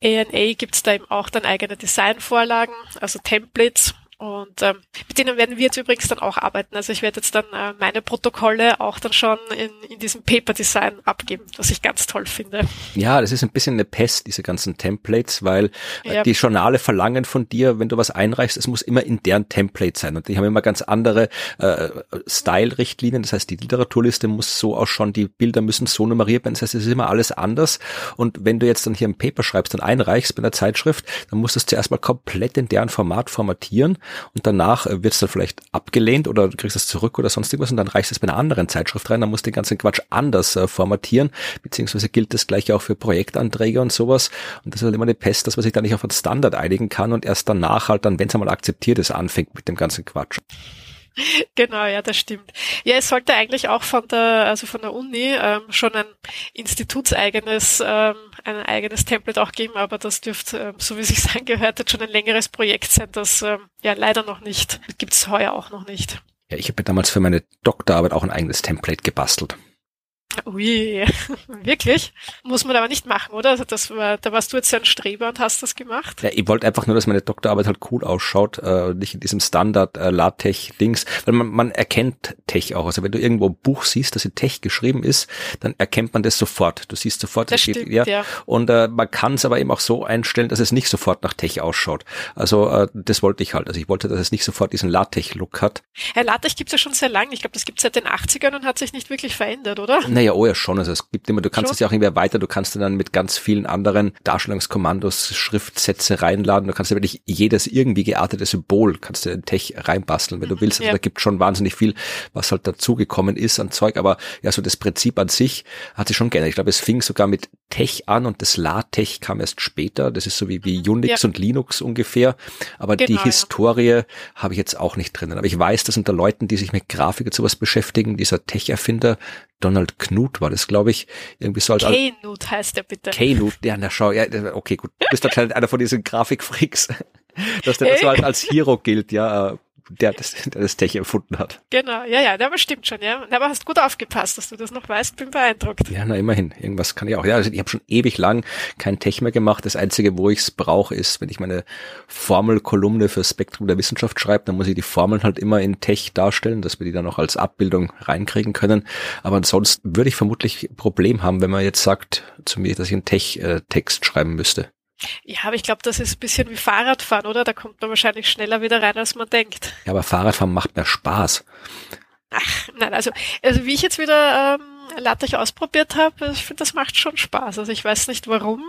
ANA gibt es da eben auch dann eigene Designvorlagen, also Templates, und ähm, mit denen werden wir jetzt übrigens dann auch arbeiten. Also ich werde jetzt dann äh, meine Protokolle auch dann schon in, in diesem Paper-Design abgeben, was ich ganz toll finde. Ja, das ist ein bisschen eine Pest, diese ganzen Templates, weil äh, ja. die Journale verlangen von dir, wenn du was einreichst, es muss immer in deren Template sein. Und die haben immer ganz andere äh, Style-Richtlinien. Das heißt, die Literaturliste muss so ausschauen, die Bilder müssen so nummeriert werden. Das heißt, es ist immer alles anders. Und wenn du jetzt dann hier ein Paper schreibst und einreichst bei einer Zeitschrift, dann musst du es zuerst mal komplett in deren Format formatieren und danach äh, wird es dann vielleicht abgelehnt oder du kriegst es zurück oder sonst irgendwas und dann reichst es bei einer anderen Zeitschrift rein, dann musst du den ganzen Quatsch anders äh, formatieren, beziehungsweise gilt das gleich auch für Projektanträge und sowas. Und das ist halt immer eine Pest, dass man sich da nicht auf einen Standard einigen kann und erst danach halt dann, wenn es einmal akzeptiert ist, anfängt mit dem ganzen Quatsch. Genau, ja, das stimmt. Ja, es sollte eigentlich auch von der, also von der Uni ähm, schon ein institutseigenes, ähm, ein eigenes Template auch geben, aber das dürfte, ähm, so wie sich angehört hat, schon ein längeres Projekt sein, das ähm, ja leider noch nicht, gibt es heuer auch noch nicht. Ja, ich habe mir damals für meine Doktorarbeit auch ein eigenes Template gebastelt. Ui, wirklich? Muss man aber nicht machen, oder? Das war, da warst du jetzt ja ein Streber und hast das gemacht. Ja, ich wollte einfach nur, dass meine Doktorarbeit halt cool ausschaut, äh, nicht in diesem Standard äh, LaTeX-Dings, weil man, man erkennt Tech auch. Also wenn du irgendwo ein Buch siehst, das in Tech geschrieben ist, dann erkennt man das sofort. Du siehst sofort, das stimmt, ja. ja. Und äh, man kann es aber eben auch so einstellen, dass es nicht sofort nach Tech ausschaut. Also äh, das wollte ich halt. Also ich wollte, dass es nicht sofort diesen LaTeX-Look hat. Ja, LaTeX gibt's ja schon sehr lange. Ich glaube, das gibt's seit den 80ern und hat sich nicht wirklich verändert, oder? Naja, oh ja schon. Also es gibt immer, du kannst es ja auch irgendwie weiter, du kannst dann mit ganz vielen anderen Darstellungskommandos Schriftsätze reinladen. Du kannst ja wirklich jedes irgendwie geartete Symbol, kannst du in Tech reinbasteln, wenn du willst. Also ja. da gibt schon wahnsinnig viel, was halt dazugekommen ist an Zeug. Aber ja, so das Prinzip an sich hat sich schon geändert. Ich glaube, es fing sogar mit Tech an und das LaTeX kam erst später. Das ist so wie, wie mhm, Unix ja. und Linux ungefähr. Aber genau, die Historie ja. habe ich jetzt auch nicht drinnen. Aber ich weiß, dass unter Leuten, die sich mit Grafik und sowas beschäftigen, dieser Tech-Erfinder, Donald Knut war das, glaube ich. Irgendwie so als Knut heißt der bitte. Knut, ja, na schau, ja, okay, gut. Du bist anscheinend einer von diesen Grafikfreaks, dass der hey. so als, als Hero gilt, ja. Äh, der das, der das Tech erfunden hat. Genau, ja, ja, aber stimmt schon, ja. Aber hast gut aufgepasst, dass du das noch weißt, bin beeindruckt. Ja, na immerhin, irgendwas kann ich auch. Ja, also ich habe schon ewig lang kein Tech mehr gemacht. Das Einzige, wo ich es brauche, ist, wenn ich meine Formelkolumne für Spektrum der Wissenschaft schreibe, dann muss ich die Formeln halt immer in Tech darstellen, dass wir die dann auch als Abbildung reinkriegen können. Aber ansonsten würde ich vermutlich ein Problem haben, wenn man jetzt sagt zu mir, dass ich einen Tech-Text schreiben müsste. Ja, aber ich glaube, das ist ein bisschen wie Fahrradfahren, oder? Da kommt man wahrscheinlich schneller wieder rein, als man denkt. Ja, aber Fahrradfahren macht mehr Spaß. Ach, nein, also, also wie ich jetzt wieder ähm, LaTeX ausprobiert habe, ich finde, das macht schon Spaß. Also ich weiß nicht warum,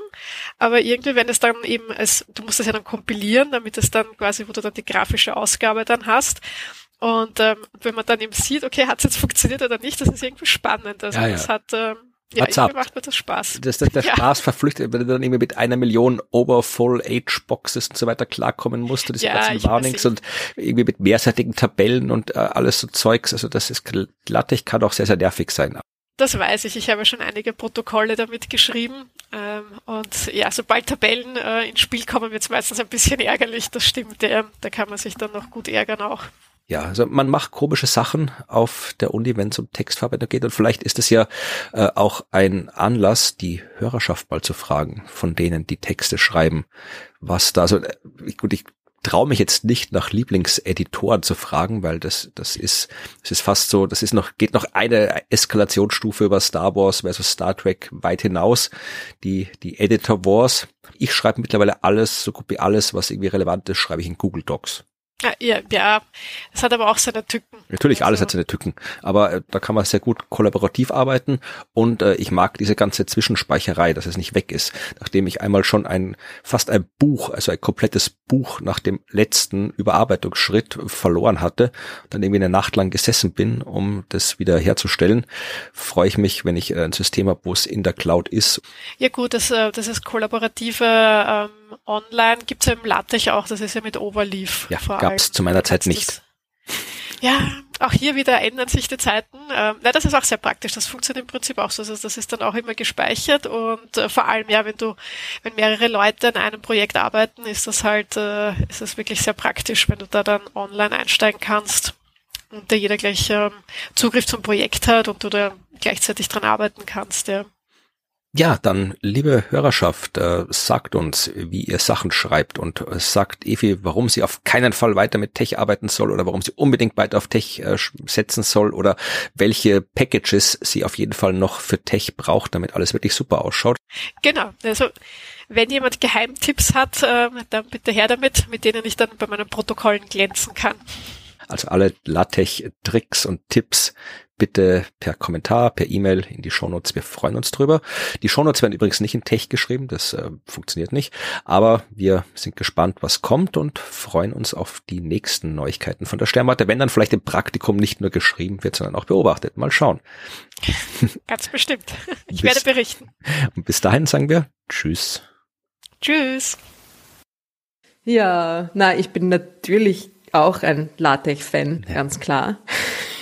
aber irgendwie, wenn es dann eben, als, du musst es ja dann kompilieren, damit es dann quasi, wo du dann die grafische Ausgabe dann hast. Und ähm, wenn man dann eben sieht, okay, hat es jetzt funktioniert oder nicht, das ist irgendwie spannend. Also Ja, ja. das hat ähm, ja, What's up? irgendwie macht mir das Spaß. Das, das, der Ja. Spaß verflüchtet, wenn du dann irgendwie mit einer Million Overfull Age Boxes und so weiter klarkommen musst, und diese Ja, ganzen Warnings und irgendwie mit mehrseitigen Tabellen und äh, alles so Zeugs. Also das ist LaTeX kann auch sehr, sehr nervig sein. Das weiß ich. Ich habe schon einige Protokolle damit geschrieben. Ähm, und ja, sobald Tabellen äh, ins Spiel kommen, wird es meistens ein bisschen ärgerlich. Das stimmt. Ja. Da kann man sich dann noch gut ärgern auch. Ja, also man macht komische Sachen auf der Uni, wenn es um Textverarbeitung geht. Und vielleicht ist es ja äh, auch ein Anlass, die Hörerschaft mal zu fragen, von denen die Texte schreiben, was da so. Äh, gut, ich traue mich jetzt nicht nach Lieblingseditoren zu fragen, weil das das ist das ist fast so, das ist noch geht noch eine Eskalationsstufe über Star Wars versus Star Trek weit hinaus, die die Editor Wars. Ich schreibe mittlerweile alles, so gut wie alles, was irgendwie relevant ist, schreibe ich in Google Docs. Ja, ja, das hat aber auch seine Tücken. Natürlich, alles Also- hat seine Tücken, aber äh, da kann man sehr gut kollaborativ arbeiten und äh, ich mag diese ganze Zwischenspeicherei, dass es nicht weg ist. Nachdem ich einmal schon ein fast ein Buch, also ein komplettes Buch nach dem letzten Überarbeitungsschritt verloren hatte, dann irgendwie eine Nacht lang gesessen bin, um das wieder herzustellen, freue ich mich, wenn ich äh, ein System habe, wo es in der Cloud ist. Ja gut, das, äh, das ist kollaborative ähm, Online, gibt's ja im LaTeX auch, das ist ja mit Overleaf. Ja, gab's allem. zu meiner Zeit Das- nicht. Ja, auch hier wieder ändern sich die Zeiten. Ähm, na, das ist auch sehr praktisch. Das funktioniert im Prinzip auch so. Also das ist dann auch immer gespeichert und äh, vor allem ja, wenn du, wenn mehrere Leute an einem Projekt arbeiten, ist das halt, äh, ist das wirklich sehr praktisch, wenn du da dann online einsteigen kannst und da jeder gleich ähm, Zugriff zum Projekt hat und du da gleichzeitig dran arbeiten kannst. Ja. Ja, dann, liebe Hörerschaft, äh, sagt uns, wie ihr Sachen schreibt und äh, sagt Evi, warum sie auf keinen Fall weiter mit Tech arbeiten soll oder warum sie unbedingt weiter auf Tech äh, setzen soll oder welche Packages sie auf jeden Fall noch für Tech braucht, damit alles wirklich super ausschaut. Genau. Also wenn jemand Geheimtipps hat, äh, dann bitte her damit, mit denen ich dann bei meinen Protokollen glänzen kann. Also alle LaTeX-Tricks und Tipps bitte per Kommentar, per E-Mail in die Shownotes. Wir freuen uns drüber. Die Shownotes werden übrigens nicht in Tech geschrieben, das äh, funktioniert nicht. Aber wir sind gespannt, was kommt und freuen uns auf die nächsten Neuigkeiten von der Sternwarte, wenn dann vielleicht im Praktikum nicht nur geschrieben wird, sondern auch beobachtet. Mal schauen. Ganz bestimmt. Ich Bis- werde berichten. Und bis dahin sagen wir Tschüss. Tschüss. Ja, na, ich bin natürlich auch ein LaTeX-Fan, Ja. ganz klar.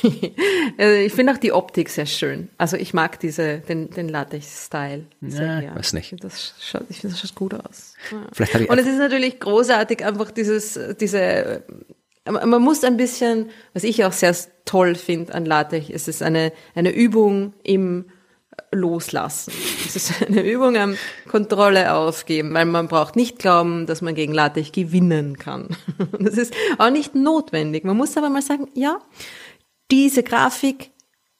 also ich finde auch die Optik sehr schön. Also ich mag diese, den, den LaTeX-Style Ja, gern. weiß nicht. Ich finde, das schaut, ich finde, das schaut gut aus. Ja. Vielleicht ich Und es ist natürlich großartig, einfach dieses, diese, äh, man muss ein bisschen, was ich auch sehr toll finde an LaTeX, es ist eine, eine Übung im Loslassen. Es ist eine Übung am Kontrolle aufgeben, weil man braucht nicht glauben, dass man gegen LaTeX gewinnen kann. Das ist auch nicht notwendig. Man muss aber mal sagen, ja, diese Grafik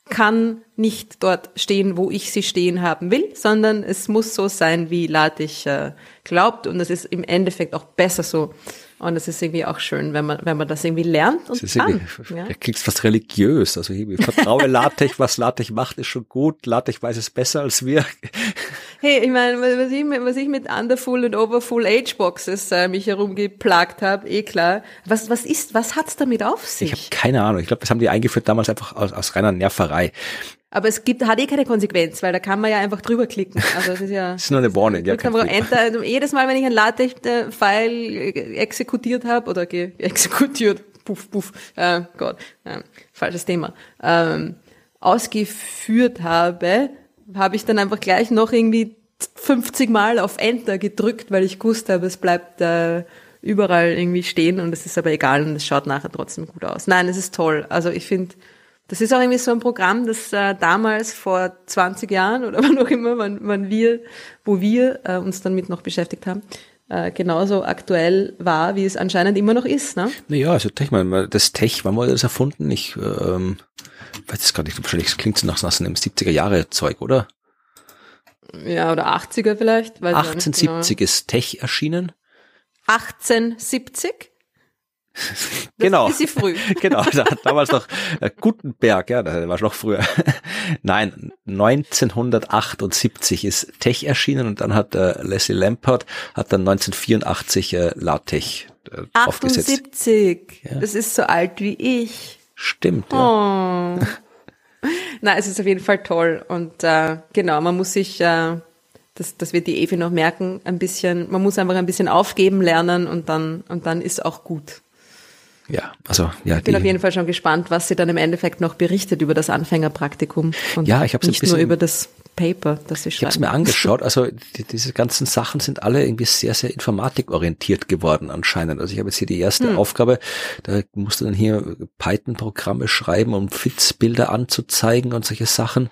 kann nicht dort stehen, wo ich sie stehen haben will, sondern es muss so sein, wie LaTeX äh, glaubt und es ist im Endeffekt auch besser so. Und es ist irgendwie auch schön, wenn man, wenn man das irgendwie lernt und Das kann. Ja. da klingt's fast religiös. Also ich vertraue LaTeX, was LaTeX macht, ist schon gut. LaTeX weiß es besser als wir. Hey, ich meine, was ich, mit- was ich mit Underfull und Overfull Age Boxes äh, mich herumgeplagt habe, eh klar. Was, was ist, was hat's damit auf Ich habe sich? keine Ahnung. Ich glaube, das haben die eingeführt damals einfach aus, aus reiner Nerverei. Aber es gibt, hat eh keine Konsequenz, weil da kann man ja einfach drüber klicken. Also das ist ja. Das ist nur eine Warning. Ja, kein. Enter. Jedes Mal, wenn ich ein LaTeX-File exekutiert habe oder ge exekutiert, puff, puff, äh, Gott, äh, falsches Thema, ähm, ausgeführt habe, habe ich dann einfach gleich noch irgendwie 50 Mal auf Enter gedrückt, weil ich gewusst habe, es bleibt äh, überall irgendwie stehen und es ist aber egal und es schaut nachher trotzdem gut aus. Nein, es ist toll. Also ich finde, das ist auch irgendwie so ein Programm, das äh, damals vor 20 Jahren oder wann auch immer, wann, wann wir, wo wir äh, uns damit noch beschäftigt haben, äh, genauso aktuell war, wie es anscheinend immer noch ist. Ne? Naja, also Tech, man, das Tech, wann wurde das erfunden? Ich ähm, weiß es gar nicht, wahrscheinlich klingt es nach, nach einem 70er Jahre Zeug, oder? Ja, oder 80er vielleicht. Weiß 1870 genau. ist Tech erschienen. 1870? Genau. Das ist früh. genau, da, damals noch äh, Gutenberg, ja, da war noch früher. Nein, 1978 ist Tech erschienen und dann hat äh, Leslie Lampert hat dann 1984 äh, LaTeX äh, 78. Ja. Das ist so alt wie ich. Stimmt. Ja. Oh. Na, es ist auf jeden Fall toll und äh, genau, man muss sich äh, das, das wird die Evi noch merken, ein bisschen, man muss einfach ein bisschen aufgeben lernen und dann, und dann ist auch gut. Ja, also ja. Ich bin auf jeden Fall schon gespannt, was sie dann im Endeffekt noch berichtet über das Anfängerpraktikum und ja, ich nicht nur über das Paper, das sie schreiben. Ich habe es mir angeschaut, also die, diese ganzen Sachen sind alle irgendwie sehr, sehr informatikorientiert geworden anscheinend. Also ich habe jetzt hier die erste hm. Aufgabe, da musst du dann hier Python-Programme schreiben, um Fits-Bilder anzuzeigen und solche Sachen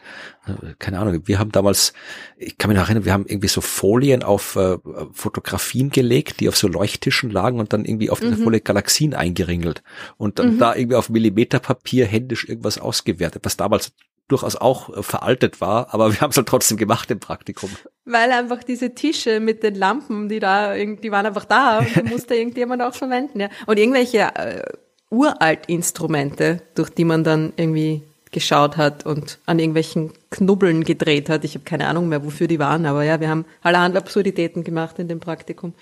keine Ahnung, wir haben damals, ich kann mich noch erinnern, wir haben irgendwie so Folien auf äh, Fotografien gelegt, die auf so Leuchttischen lagen und dann irgendwie auf mhm. der Folie Galaxien eingeringelt und dann mhm. da irgendwie auf Millimeterpapier händisch irgendwas ausgewertet, was damals durchaus auch äh, veraltet war, aber wir haben es halt trotzdem gemacht im Praktikum. Weil einfach diese Tische mit den Lampen, die da, die waren einfach da und die musste irgendjemand auch verwenden, ja. Und irgendwelche äh, Uralt-Instrumente, durch die man dann irgendwie geschaut hat und an irgendwelchen Knubbeln gedreht hat. Ich habe keine Ahnung mehr, wofür die waren, aber ja, wir haben allerhand Absurditäten gemacht in dem Praktikum.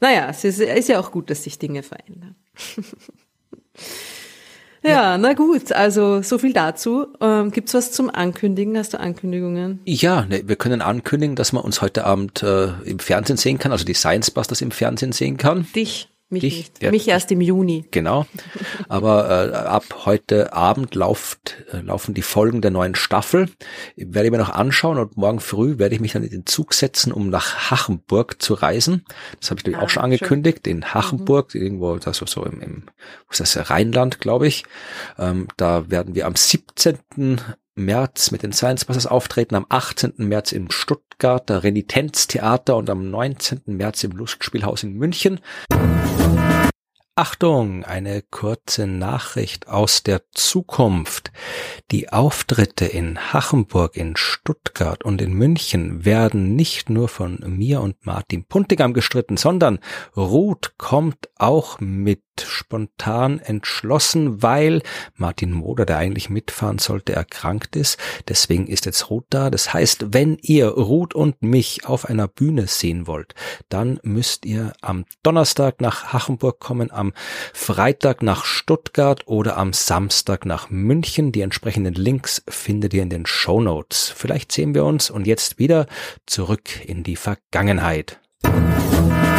Naja, es ist, ist ja auch gut, dass sich Dinge verändern. ja, na gut, also so viel dazu. Ähm, gibt's was zum Ankündigen? Hast du Ankündigungen? Ja, ne, wir können ankündigen, dass man uns heute Abend äh, im Fernsehen sehen kann, also die Science Busters im Fernsehen sehen kann. Dich. Mich Dich, nicht. Ja, Mich erst im Juni. Genau. Aber äh, ab heute Abend lauft, äh, laufen die Folgen der neuen Staffel. Werde ich mir noch anschauen und morgen früh werde ich mich dann in den Zug setzen, um nach Hachenburg zu reisen. Das habe ich ah, auch schon angekündigt. Schön. In Hachenburg, mhm. irgendwo, das war so im, im wo ist das, Rheinland, glaube ich. Ähm, da werden wir am 17. März mit den Science Busters auftreten, am 18. März im Stuttgarter Renitenztheater und am 19. März im Lustspielhaus in München. Achtung, eine kurze Nachricht aus der Zukunft. Die Auftritte in Hachenburg, in Stuttgart und in München werden nicht nur von mir und Martin Puntigam gestritten, sondern Ruth kommt auch mit spontan entschlossen, weil Martin Moder, der eigentlich mitfahren sollte, erkrankt ist. Deswegen ist jetzt Ruth da. Das heißt, wenn ihr Ruth und mich auf einer Bühne sehen wollt, dann müsst ihr am Donnerstag nach Hachenburg kommen, am Freitag nach Stuttgart oder am Samstag nach München. Die entsprechenden Links findet ihr in den Show Notes. Vielleicht sehen wir uns und jetzt wieder zurück in die Vergangenheit.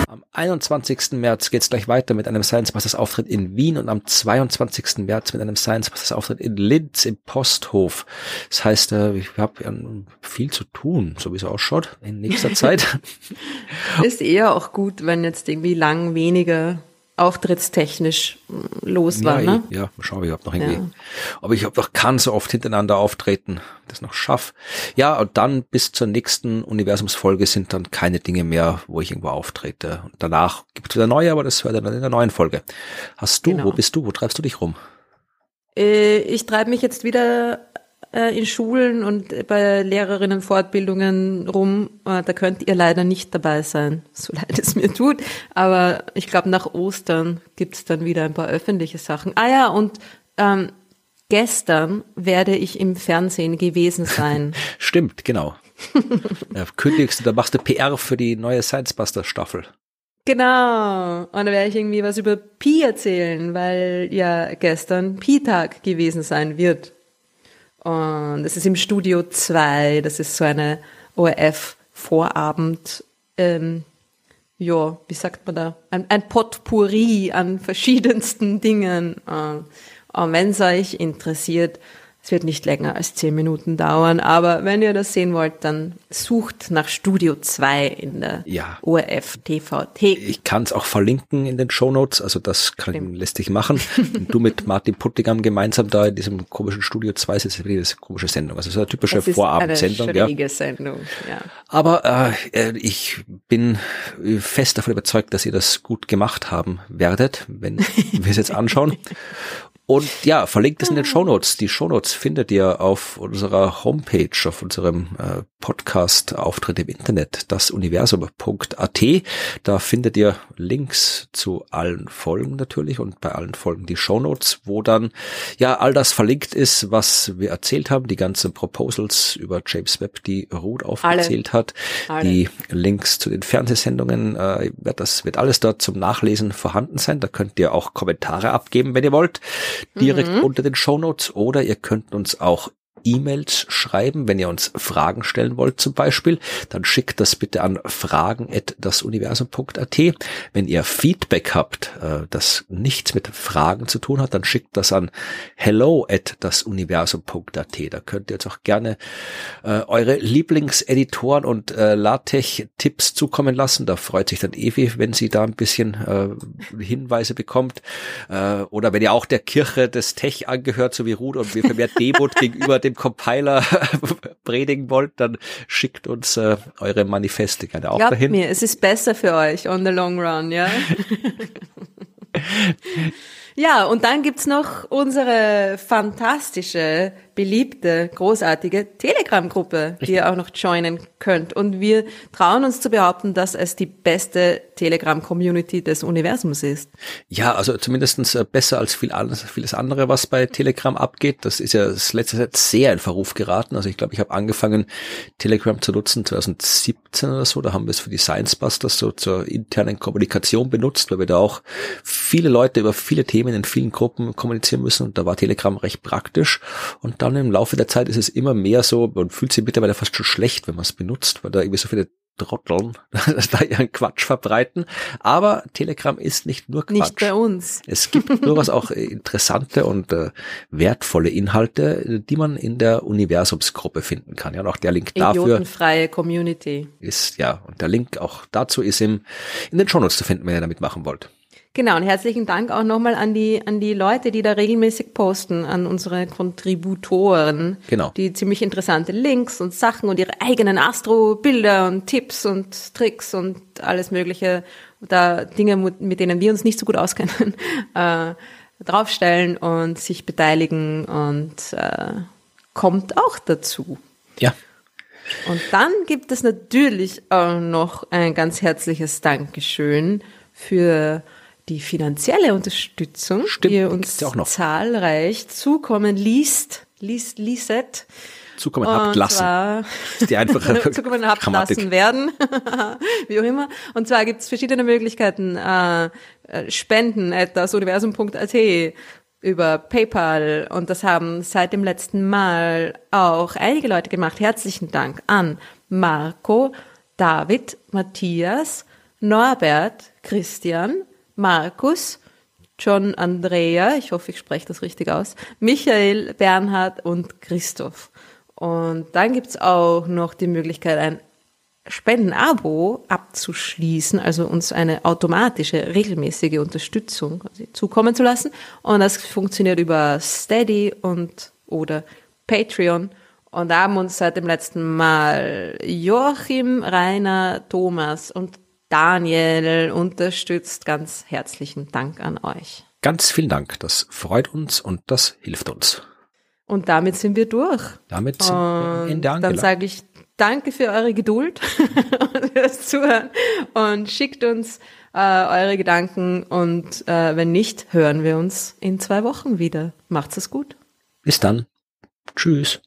Am 21. März geht's gleich weiter mit einem Science Masters Auftritt in Wien und am 22. März mit einem Science Masters Auftritt in Linz im Posthof. Das heißt, äh, ich habe viel zu tun, so wie es ausschaut in nächster Zeit. Ist eher auch gut, wenn jetzt irgendwie lang weniger auftrittstechnisch mm, los war. Ja, ne? ja mal schauen, ich habe noch irgendwie. Ja. Aber ich habe noch kann so oft hintereinander auftreten, das noch schaff. Ja, und dann bis zur nächsten Universumsfolge sind dann keine Dinge mehr, wo ich irgendwo auftrete. Und danach gibt es wieder neue, aber das hört dann in der neuen Folge. Hast du, genau. wo bist du, wo treibst du dich rum? Äh, ich treibe mich jetzt wieder äh, in Schulen und bei Lehrerinnenfortbildungen rum. Äh, da könnt ihr leider nicht dabei sein, so leid es mir tut. Aber ich glaube, nach Ostern gibt's dann wieder ein paar öffentliche Sachen. Ah ja, und ähm, gestern werde ich im Fernsehen gewesen sein. Stimmt, genau. ja, kündigst du, da machst du PR für die neue Science Buster Staffel. Genau. Und da werde ich irgendwie was über Pi erzählen, weil ja gestern Pi-Tag gewesen sein wird. Und es ist im Studio 2, das ist so eine ORF-Vorabend, ähm, ja, wie sagt man da, ein, ein Potpourri an verschiedensten Dingen. Und wenn es euch interessiert, Es wird nicht länger als zehn Minuten dauern, aber wenn ihr das sehen wollt, dann sucht nach Studio 2 in der Ja. ORF TVT. Ich kann es auch verlinken in den Shownotes, also das kann, lässt sich machen. Und du mit Martin Puttigam gemeinsam da in diesem komischen Studio 2 sitzt, diese komische Sendung. Also so eine typische Es ist Vorabendsendung. eine Ja. Sendung, ja. Aber äh, ich bin fest davon überzeugt, dass ihr das gut gemacht haben werdet, wenn wir es jetzt anschauen. Und ja, verlinkt es in den Shownotes. Die Shownotes findet ihr auf unserer Homepage, auf unserem äh, Podcast-Auftritt im Internet, dasuniversum.at. Da findet ihr Links zu allen Folgen natürlich und bei allen Folgen die Shownotes, wo dann ja all das verlinkt ist, was wir erzählt haben, die ganzen Proposals über James Webb, die Ruth aufgezählt hat, Alle. die Links zu den Fernsehsendungen, äh, das wird alles dort zum Nachlesen vorhanden sein. Da könnt ihr auch Kommentare abgeben, wenn ihr wollt, direkt unter den Shownotes oder ihr könnt uns auch E-Mails schreiben, wenn ihr uns Fragen stellen wollt zum Beispiel, dann schickt das bitte an fragen.dasuniversum.at. Wenn ihr Feedback habt, äh, das nichts mit Fragen zu tun hat, dann schickt das an hello@dasuniversum.at. Da könnt ihr jetzt auch gerne äh, eure Lieblingseditoren und äh, LaTeX-Tipps zukommen lassen. Da freut sich dann Evi, wenn sie da ein bisschen Hinweise bekommt. Oder wenn ihr auch der Kirche des Tech angehört, so wie Ruth und wir mehr Demut gegenüber dem Compiler predigen wollt, dann schickt uns äh, eure Manifeste gerne auch Glaubt dahin. mir, es ist besser für euch on the long run, ja? ja, und dann gibt's noch unsere fantastische, beliebte, großartige Telegram-Gruppe, die ihr auch noch joinen könnt. Und wir trauen uns zu behaupten, dass es die beste Telegram-Community des Universums ist. Ja, also zumindestens äh, besser als viel anderes, vieles andere, was bei Telegram abgeht. Das ist ja das letzte Zeit sehr in Verruf geraten. Also ich glaube, ich habe angefangen, Telegram zu nutzen 2017 oder so. Da haben wir es für die Science Busters so zur internen Kommunikation benutzt, weil wir da auch viele Leute über viele Themen in vielen Gruppen kommunizieren müssen. Und da war Telegram recht praktisch. Und dann im Laufe der Zeit ist es immer mehr so, man fühlt sich mittlerweile fast schon schlecht, wenn man es benutzt, weil da irgendwie so viele Trotteln da ihren Quatsch verbreiten. Aber Telegram ist nicht nur Quatsch. Nicht bei uns. Es gibt durchaus auch interessante und äh, wertvolle Inhalte, die man in der Universumsgruppe finden kann. Ja, und auch der Link dafür Idiotenfreie Community. ist, ja, und der Link auch dazu ist im, in den Shownotes zu finden, wenn ihr damit machen wollt. Genau, und herzlichen Dank auch nochmal an die, an die Leute, die da regelmäßig posten, an unsere Kontributoren. Genau. Die ziemlich interessante Links und Sachen und ihre eigenen Astro-Bilder und Tipps und Tricks und alles mögliche, da Dinge, mit denen wir uns nicht so gut auskennen, äh, draufstellen und sich beteiligen und äh, kommt auch dazu. Ja, Und dann gibt es natürlich auch noch ein ganz herzliches Dankeschön für die finanzielle Unterstützung, Stimmt, die ihr uns zahlreich zukommen liest, liest, lieset. zukommen habt lassen. Zwar, ist die einfache zukommen habt Grammatik. lassen werden, wie auch immer. Und zwar gibt es verschiedene Möglichkeiten, äh, äh, spenden at dasuniversum.at über PayPal und das haben seit dem letzten Mal auch einige Leute gemacht. Herzlichen Dank an Marco, David, Matthias, Norbert, Christian, Markus, John Andrea, ich hoffe, ich spreche das richtig aus, Michael, Bernhard und Christoph. Und dann gibt's auch noch die Möglichkeit, ein Spendenabo abzuschließen, also uns eine automatische, regelmäßige Unterstützung zukommen zu lassen. Und das funktioniert über Steady und oder Patreon. Und da haben uns seit dem letzten Mal Joachim, Rainer, Thomas und Daniel unterstützt. Ganz herzlichen Dank an euch. Ganz vielen Dank. Das freut uns und das hilft uns. Und damit sind wir durch. Damit sind wir am Und Ende dann sage ich danke für eure Geduld und fürs Zuhören und schickt uns äh, eure Gedanken und äh, wenn nicht, hören wir uns in zwei Wochen wieder. Macht's es gut. Bis dann. Tschüss.